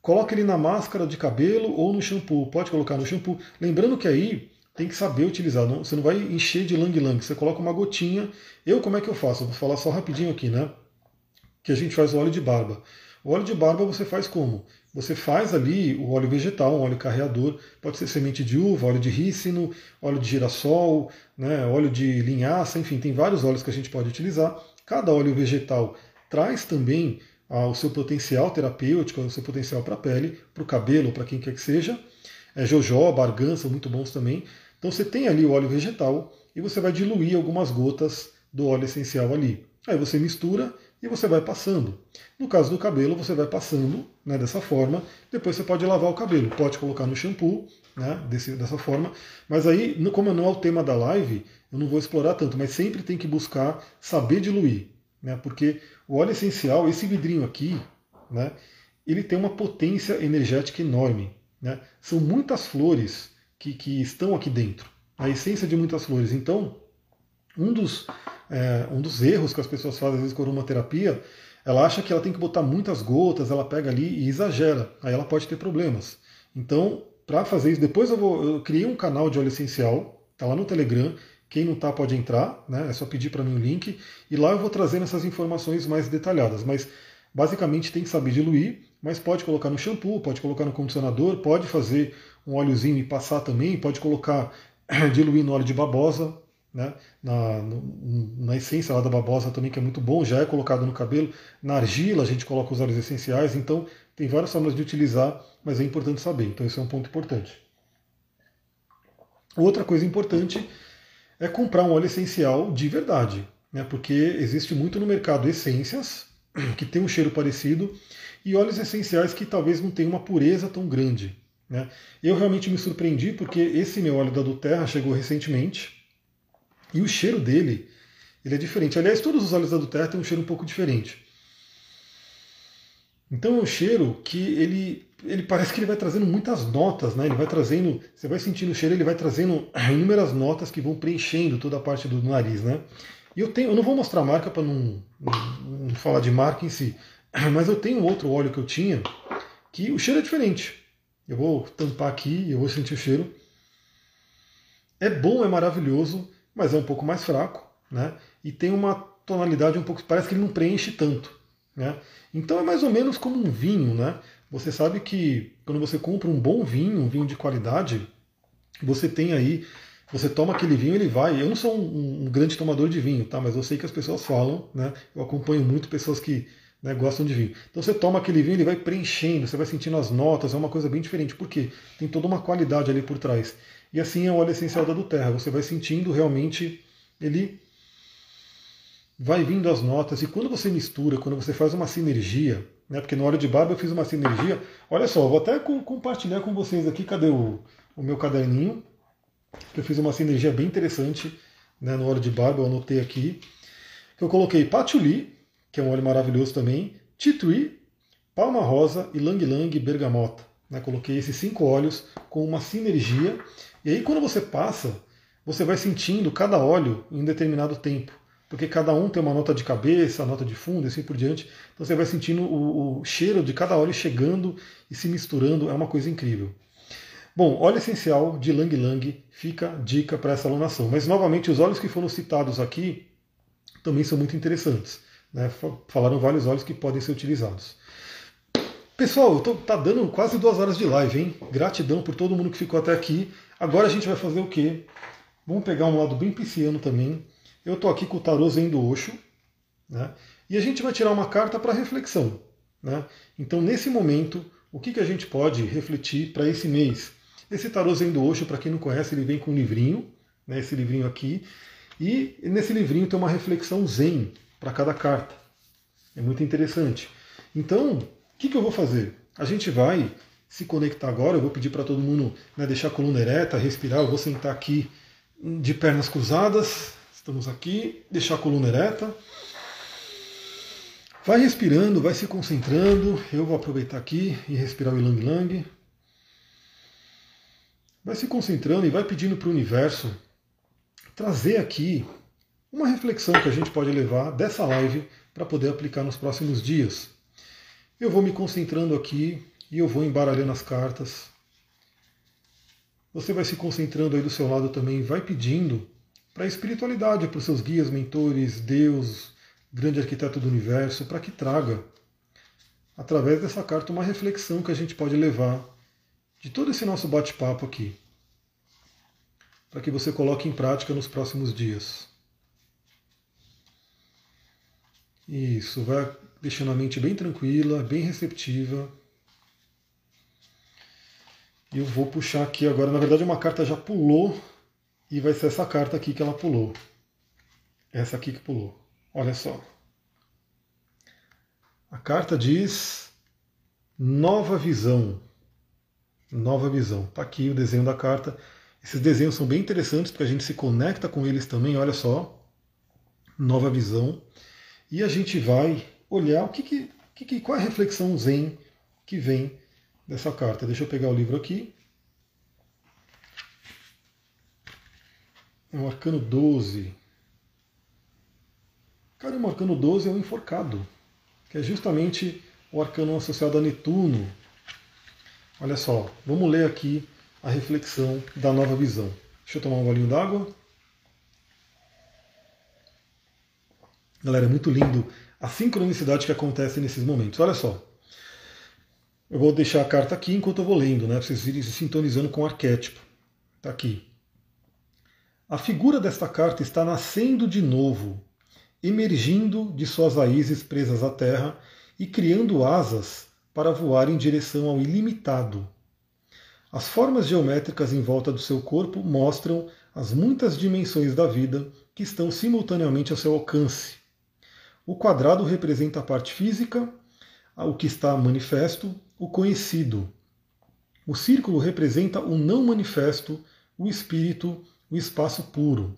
Coloque ele na máscara de cabelo ou no shampoo. Pode colocar no shampoo. Lembrando que aí tem que saber utilizar. Não, você não vai encher de lang-lang. Você coloca uma gotinha. Eu como é que eu faço? vou falar só rapidinho aqui, né? Que a gente faz o óleo de barba. O óleo de barba você faz como? Você faz ali o óleo vegetal, um óleo carreador, pode ser semente de uva, óleo de rícino, óleo de girassol, né, óleo de linhaça, enfim, tem vários óleos que a gente pode utilizar. Cada óleo vegetal traz também ah, o seu potencial terapêutico, o seu potencial para a pele, para o cabelo, para quem quer que seja. É, jojoba, argan muito bons também. Então você tem ali o óleo vegetal e você vai diluir algumas gotas do óleo essencial ali. Aí você mistura e você vai passando. No caso do cabelo, você vai passando né, dessa forma, depois você pode lavar o cabelo, pode colocar no shampoo, né, desse, dessa forma, mas aí, como não é o tema da live, eu não vou explorar tanto, mas sempre tem que buscar saber diluir, né, porque o óleo essencial, esse vidrinho aqui, né, ele tem uma potência energética enorme. Né? São muitas flores que, que estão aqui dentro, a essência de muitas flores. Então, um dos, é, um dos erros que as pessoas fazem às vezes com aromaterapia, ela acha que ela tem que botar muitas gotas, ela pega ali e exagera, aí ela pode ter problemas. Então, para fazer isso, depois eu, vou, eu criei um canal de óleo essencial, tá lá no Telegram, quem não tá pode entrar, né? É só pedir para mim o link e lá eu vou trazendo essas informações mais detalhadas. Mas basicamente tem que saber diluir, mas pode colocar no shampoo, pode colocar no condicionador, pode fazer um óleozinho e passar também, pode colocar diluir no óleo de babosa, né? na, na essência lá da babosa também, que é muito bom, já é colocado no cabelo. Na argila a gente coloca os óleos essenciais, então tem várias formas de utilizar, mas é importante saber. Então esse é um ponto importante. Outra coisa importante é comprar um óleo essencial de verdade, né? porque existe muito no mercado essências que tem um cheiro parecido e óleos essenciais que talvez não tenham uma pureza tão grande. Né? Eu realmente me surpreendi porque esse meu óleo da Duterra chegou recentemente e o cheiro dele, ele é diferente. Aliás, todos os óleos da Duterra têm um cheiro um pouco diferente. Então é um cheiro que ele, ele parece que ele vai trazendo muitas notas, né? Ele vai trazendo, você vai sentindo o cheiro, ele vai trazendo inúmeras notas que vão preenchendo toda a parte do nariz, né? E eu tenho, eu não vou mostrar a marca para não, não, não, falar de marca em si, mas eu tenho outro óleo que eu tinha que o cheiro é diferente. Eu vou tampar aqui, eu vou sentir o cheiro. É bom, é maravilhoso, mas é um pouco mais fraco, né? E tem uma tonalidade um pouco, parece que ele não preenche tanto, né? Então é mais ou menos como um vinho, né? Você sabe que quando você compra um bom vinho, um vinho de qualidade, você tem aí, você toma aquele vinho, ele vai. Eu não sou um, um grande tomador de vinho, tá? Mas eu sei que as pessoas falam, né? Eu acompanho muito pessoas que né, gostam de vinho. Então você toma aquele vinho, ele vai preenchendo, você vai sentindo as notas, é uma coisa bem diferente, porque tem toda uma qualidade ali por trás. E assim é o óleo essencial da Duterra. Você vai sentindo realmente ele vai vindo as notas. E quando você mistura, quando você faz uma sinergia, né, porque no óleo de barba eu fiz uma sinergia. Olha só, vou até compartilhar com vocês aqui. Cadê o, o meu caderninho? Que eu fiz uma sinergia bem interessante né, no óleo de barba. Eu anotei aqui. Que eu coloquei patchouli, que é um óleo maravilhoso também, titui, palma rosa e lang lang bergamota. Né, coloquei esses cinco óleos com uma sinergia e aí quando você passa, você vai sentindo cada óleo em determinado tempo. Porque cada um tem uma nota de cabeça, nota de fundo e assim por diante. Então você vai sentindo o, o cheiro de cada óleo chegando e se misturando. É uma coisa incrível. Bom, óleo essencial de Lang Lang fica dica para essa alunação. Mas novamente, os óleos que foram citados aqui também são muito interessantes. Né? Falaram vários óleos que podem ser utilizados. Pessoal, tô, tá dando quase duas horas de live, hein? Gratidão por todo mundo que ficou até aqui. Agora a gente vai fazer o quê? Vamos pegar um lado bem pisciano também. Eu estou aqui com o tarô Zen do Osho, né? e a gente vai tirar uma carta para reflexão. Né? Então, nesse momento, o que, que a gente pode refletir para esse mês? Esse tarô Zen do Osho, para quem não conhece, ele vem com um livrinho, né? esse livrinho aqui, e nesse livrinho tem uma reflexão Zen para cada carta. É muito interessante. Então, o que, que eu vou fazer? A gente vai se conectar agora. Eu vou pedir para todo mundo né, deixar a coluna ereta, respirar. Eu vou sentar aqui de pernas cruzadas. Estamos aqui, deixar a coluna ereta. Vai respirando, vai se concentrando. Eu vou aproveitar aqui e respirar o Ilang Lang. Vai se concentrando e vai pedindo para o universo trazer aqui uma reflexão que a gente pode levar dessa live para poder aplicar nos próximos dias. Eu vou me concentrando aqui e eu vou embaralhando as cartas. Você vai se concentrando aí do seu lado também, vai pedindo para a espiritualidade, para os seus guias, mentores, Deus, grande arquiteto do universo, para que traga, através dessa carta, uma reflexão que a gente pode levar de todo esse nosso bate-papo aqui, para que você coloque em prática nos próximos dias. Isso, vai deixando a mente bem tranquila, bem receptiva. Eu vou puxar aqui agora, na verdade uma carta já pulou e vai ser essa carta aqui que ela pulou. Essa aqui que pulou. Olha só. A carta diz Nova Visão. Nova Visão. Está aqui o desenho da carta. Esses desenhos são bem interessantes porque a gente se conecta com eles também, olha só. Nova Visão. E a gente vai olhar o que, que, que qual é a reflexão zen que vem dessa carta. Deixa eu pegar o livro aqui. É o arcano 12. Cara, o arcano 12 é o enforcado, que é justamente o arcano associado a Netuno. Olha só, vamos ler aqui a reflexão da nova visão. Deixa eu tomar um golinho d'água. Galera, é muito lindo a sincronicidade que acontece nesses momentos. Olha só. Eu vou deixar a carta aqui enquanto eu vou lendo, né? Para vocês irem se sintonizando com o arquétipo. Está aqui. A figura desta carta está nascendo de novo, emergindo de suas raízes presas à terra e criando asas para voar em direção ao ilimitado. As formas geométricas em volta do seu corpo mostram as muitas dimensões da vida que estão simultaneamente ao seu alcance. O quadrado representa a parte física, o que está manifesto, o conhecido. O círculo representa o não manifesto, o espírito, o espaço puro.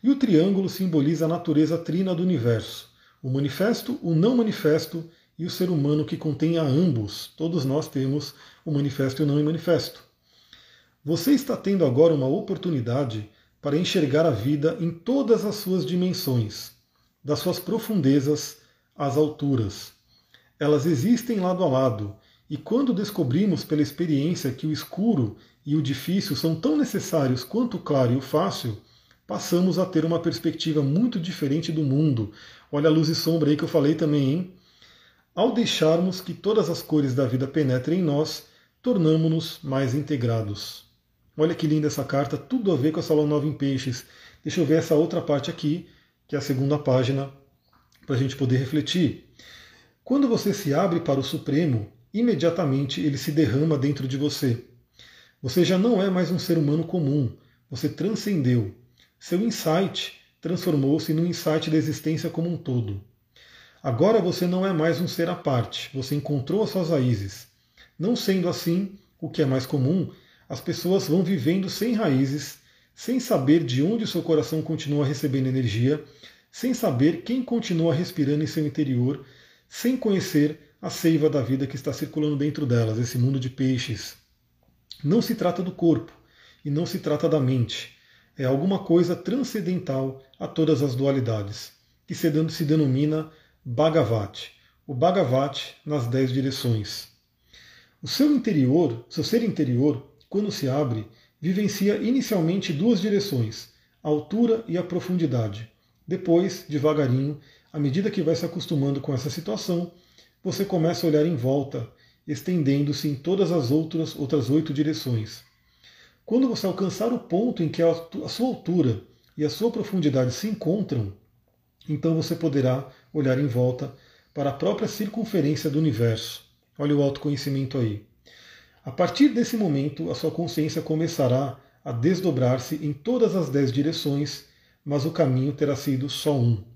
E o triângulo simboliza a natureza trina do universo, o manifesto, o não manifesto e o ser humano que contém a ambos. Todos nós temos o manifesto e o não manifesto. Você está tendo agora uma oportunidade para enxergar a vida em todas as suas dimensões, das suas profundezas às alturas. Elas existem lado a lado, e quando descobrimos pela experiência que o escuro e o difícil são tão necessários quanto o claro e o fácil, passamos a ter uma perspectiva muito diferente do mundo. Olha a luz e sombra aí que eu falei também, hein? Ao deixarmos que todas as cores da vida penetrem em nós, tornamos-nos mais integrados. Olha que linda essa carta, tudo a ver com a Salão Nova em Peixes. Deixa eu ver essa outra parte aqui, que é a segunda página, para a gente poder refletir. Quando você se abre para o Supremo, imediatamente ele se derrama dentro de você. Você já não é mais um ser humano comum, você transcendeu. Seu insight transformou-se no insight da existência como um todo. Agora você não é mais um ser à parte, você encontrou as suas raízes. Não sendo assim, o que é mais comum, as pessoas vão vivendo sem raízes, sem saber de onde seu coração continua recebendo energia, sem saber quem continua respirando em seu interior, sem conhecer a seiva da vida que está circulando dentro delas, esse mundo de peixes, não se trata do corpo e não se trata da mente. É alguma coisa transcendental a todas as dualidades, que se denomina Bhagavat, o Bhagavat nas dez direções. O seu interior, seu ser interior, quando se abre, vivencia inicialmente duas direções, a altura e a profundidade. Depois, devagarinho, à medida que vai se acostumando com essa situação, você começa a olhar em volta estendendo-se em todas as outras, outras oito direções. Quando você alcançar o ponto em que a sua altura e a sua profundidade se encontram, então você poderá olhar em volta para a própria circunferência do universo. Olha o autoconhecimento aí. A partir desse momento, a sua consciência começará a desdobrar-se em todas as dez direções, mas o caminho terá sido só um.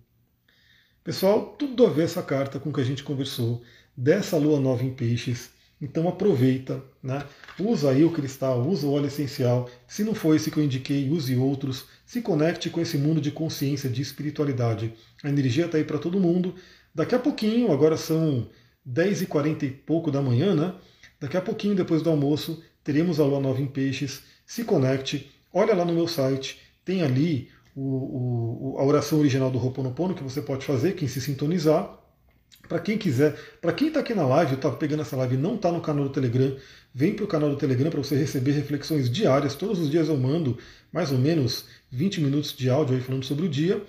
Pessoal, tudo a ver essa carta com que a gente conversou dessa lua nova em peixes. Então aproveita, né? usa aí o cristal, usa o óleo essencial. Se não for esse que eu indiquei, use outros. Se conecte com esse mundo de consciência, de espiritualidade. A energia está aí para todo mundo. Daqui a pouquinho, agora são 10h40 e pouco da manhã, né? Daqui a pouquinho, depois do almoço, teremos a lua nova em peixes. Se conecte, olha lá no meu site, tem ali o, o, a oração original do Ho'oponopono que você pode fazer, quem se sintonizar. Para quem quiser, para quem está aqui na live, está pegando essa live e não está no canal do Telegram, vem para o canal do Telegram para você receber reflexões diárias. Todos os dias eu mando mais ou menos 20 minutos de áudio aí falando sobre o dia.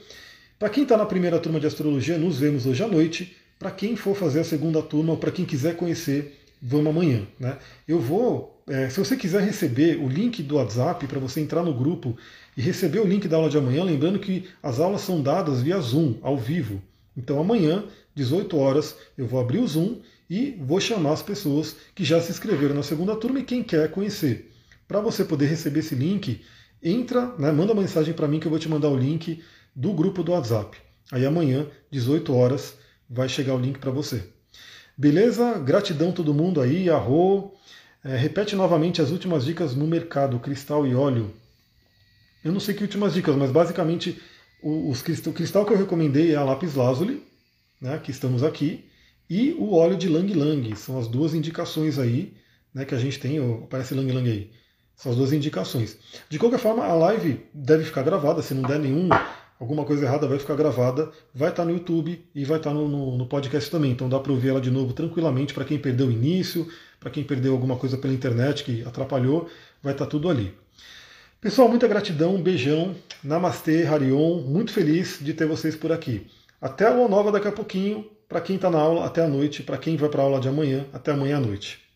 Para quem está na primeira turma de astrologia, nos vemos hoje à noite. Para quem for fazer a segunda turma, ou para quem quiser conhecer, vamos amanhã. Né? Eu vou, é, se você quiser receber o link do WhatsApp para você entrar no grupo e receber o link da aula de amanhã, lembrando que as aulas são dadas via Zoom, ao vivo. Então amanhã 18 horas, eu vou abrir o Zoom e vou chamar as pessoas que já se inscreveram na segunda turma e quem quer conhecer. Para você poder receber esse link, entra, né, manda uma mensagem para mim que eu vou te mandar o link do grupo do WhatsApp. Aí amanhã, 18 horas, vai chegar o link para você. Beleza? Gratidão todo mundo aí, arro. É, repete novamente as últimas dicas no mercado, cristal e óleo. Eu não sei que últimas dicas, mas basicamente os cristal, o cristal que eu recomendei é a lápis lazuli, né, que estamos aqui, e o óleo de Lang Lang. São as duas indicações aí né, que a gente tem. Aparece Lang Lang aí. São as duas indicações. De qualquer forma, a live deve ficar gravada. Se não der nenhum, alguma coisa errada, vai ficar gravada. Vai estar no YouTube e vai estar no, no, no podcast também. Então dá para ouvir ela de novo tranquilamente para quem perdeu o início, para quem perdeu alguma coisa pela internet que atrapalhou, vai estar tudo ali. Pessoal, muita gratidão, um beijão, Namastê, Harion, muito feliz de ter vocês por aqui. Até a aula nova daqui a pouquinho, para quem está na aula, até a noite, para quem vai para a aula de amanhã, até amanhã à noite.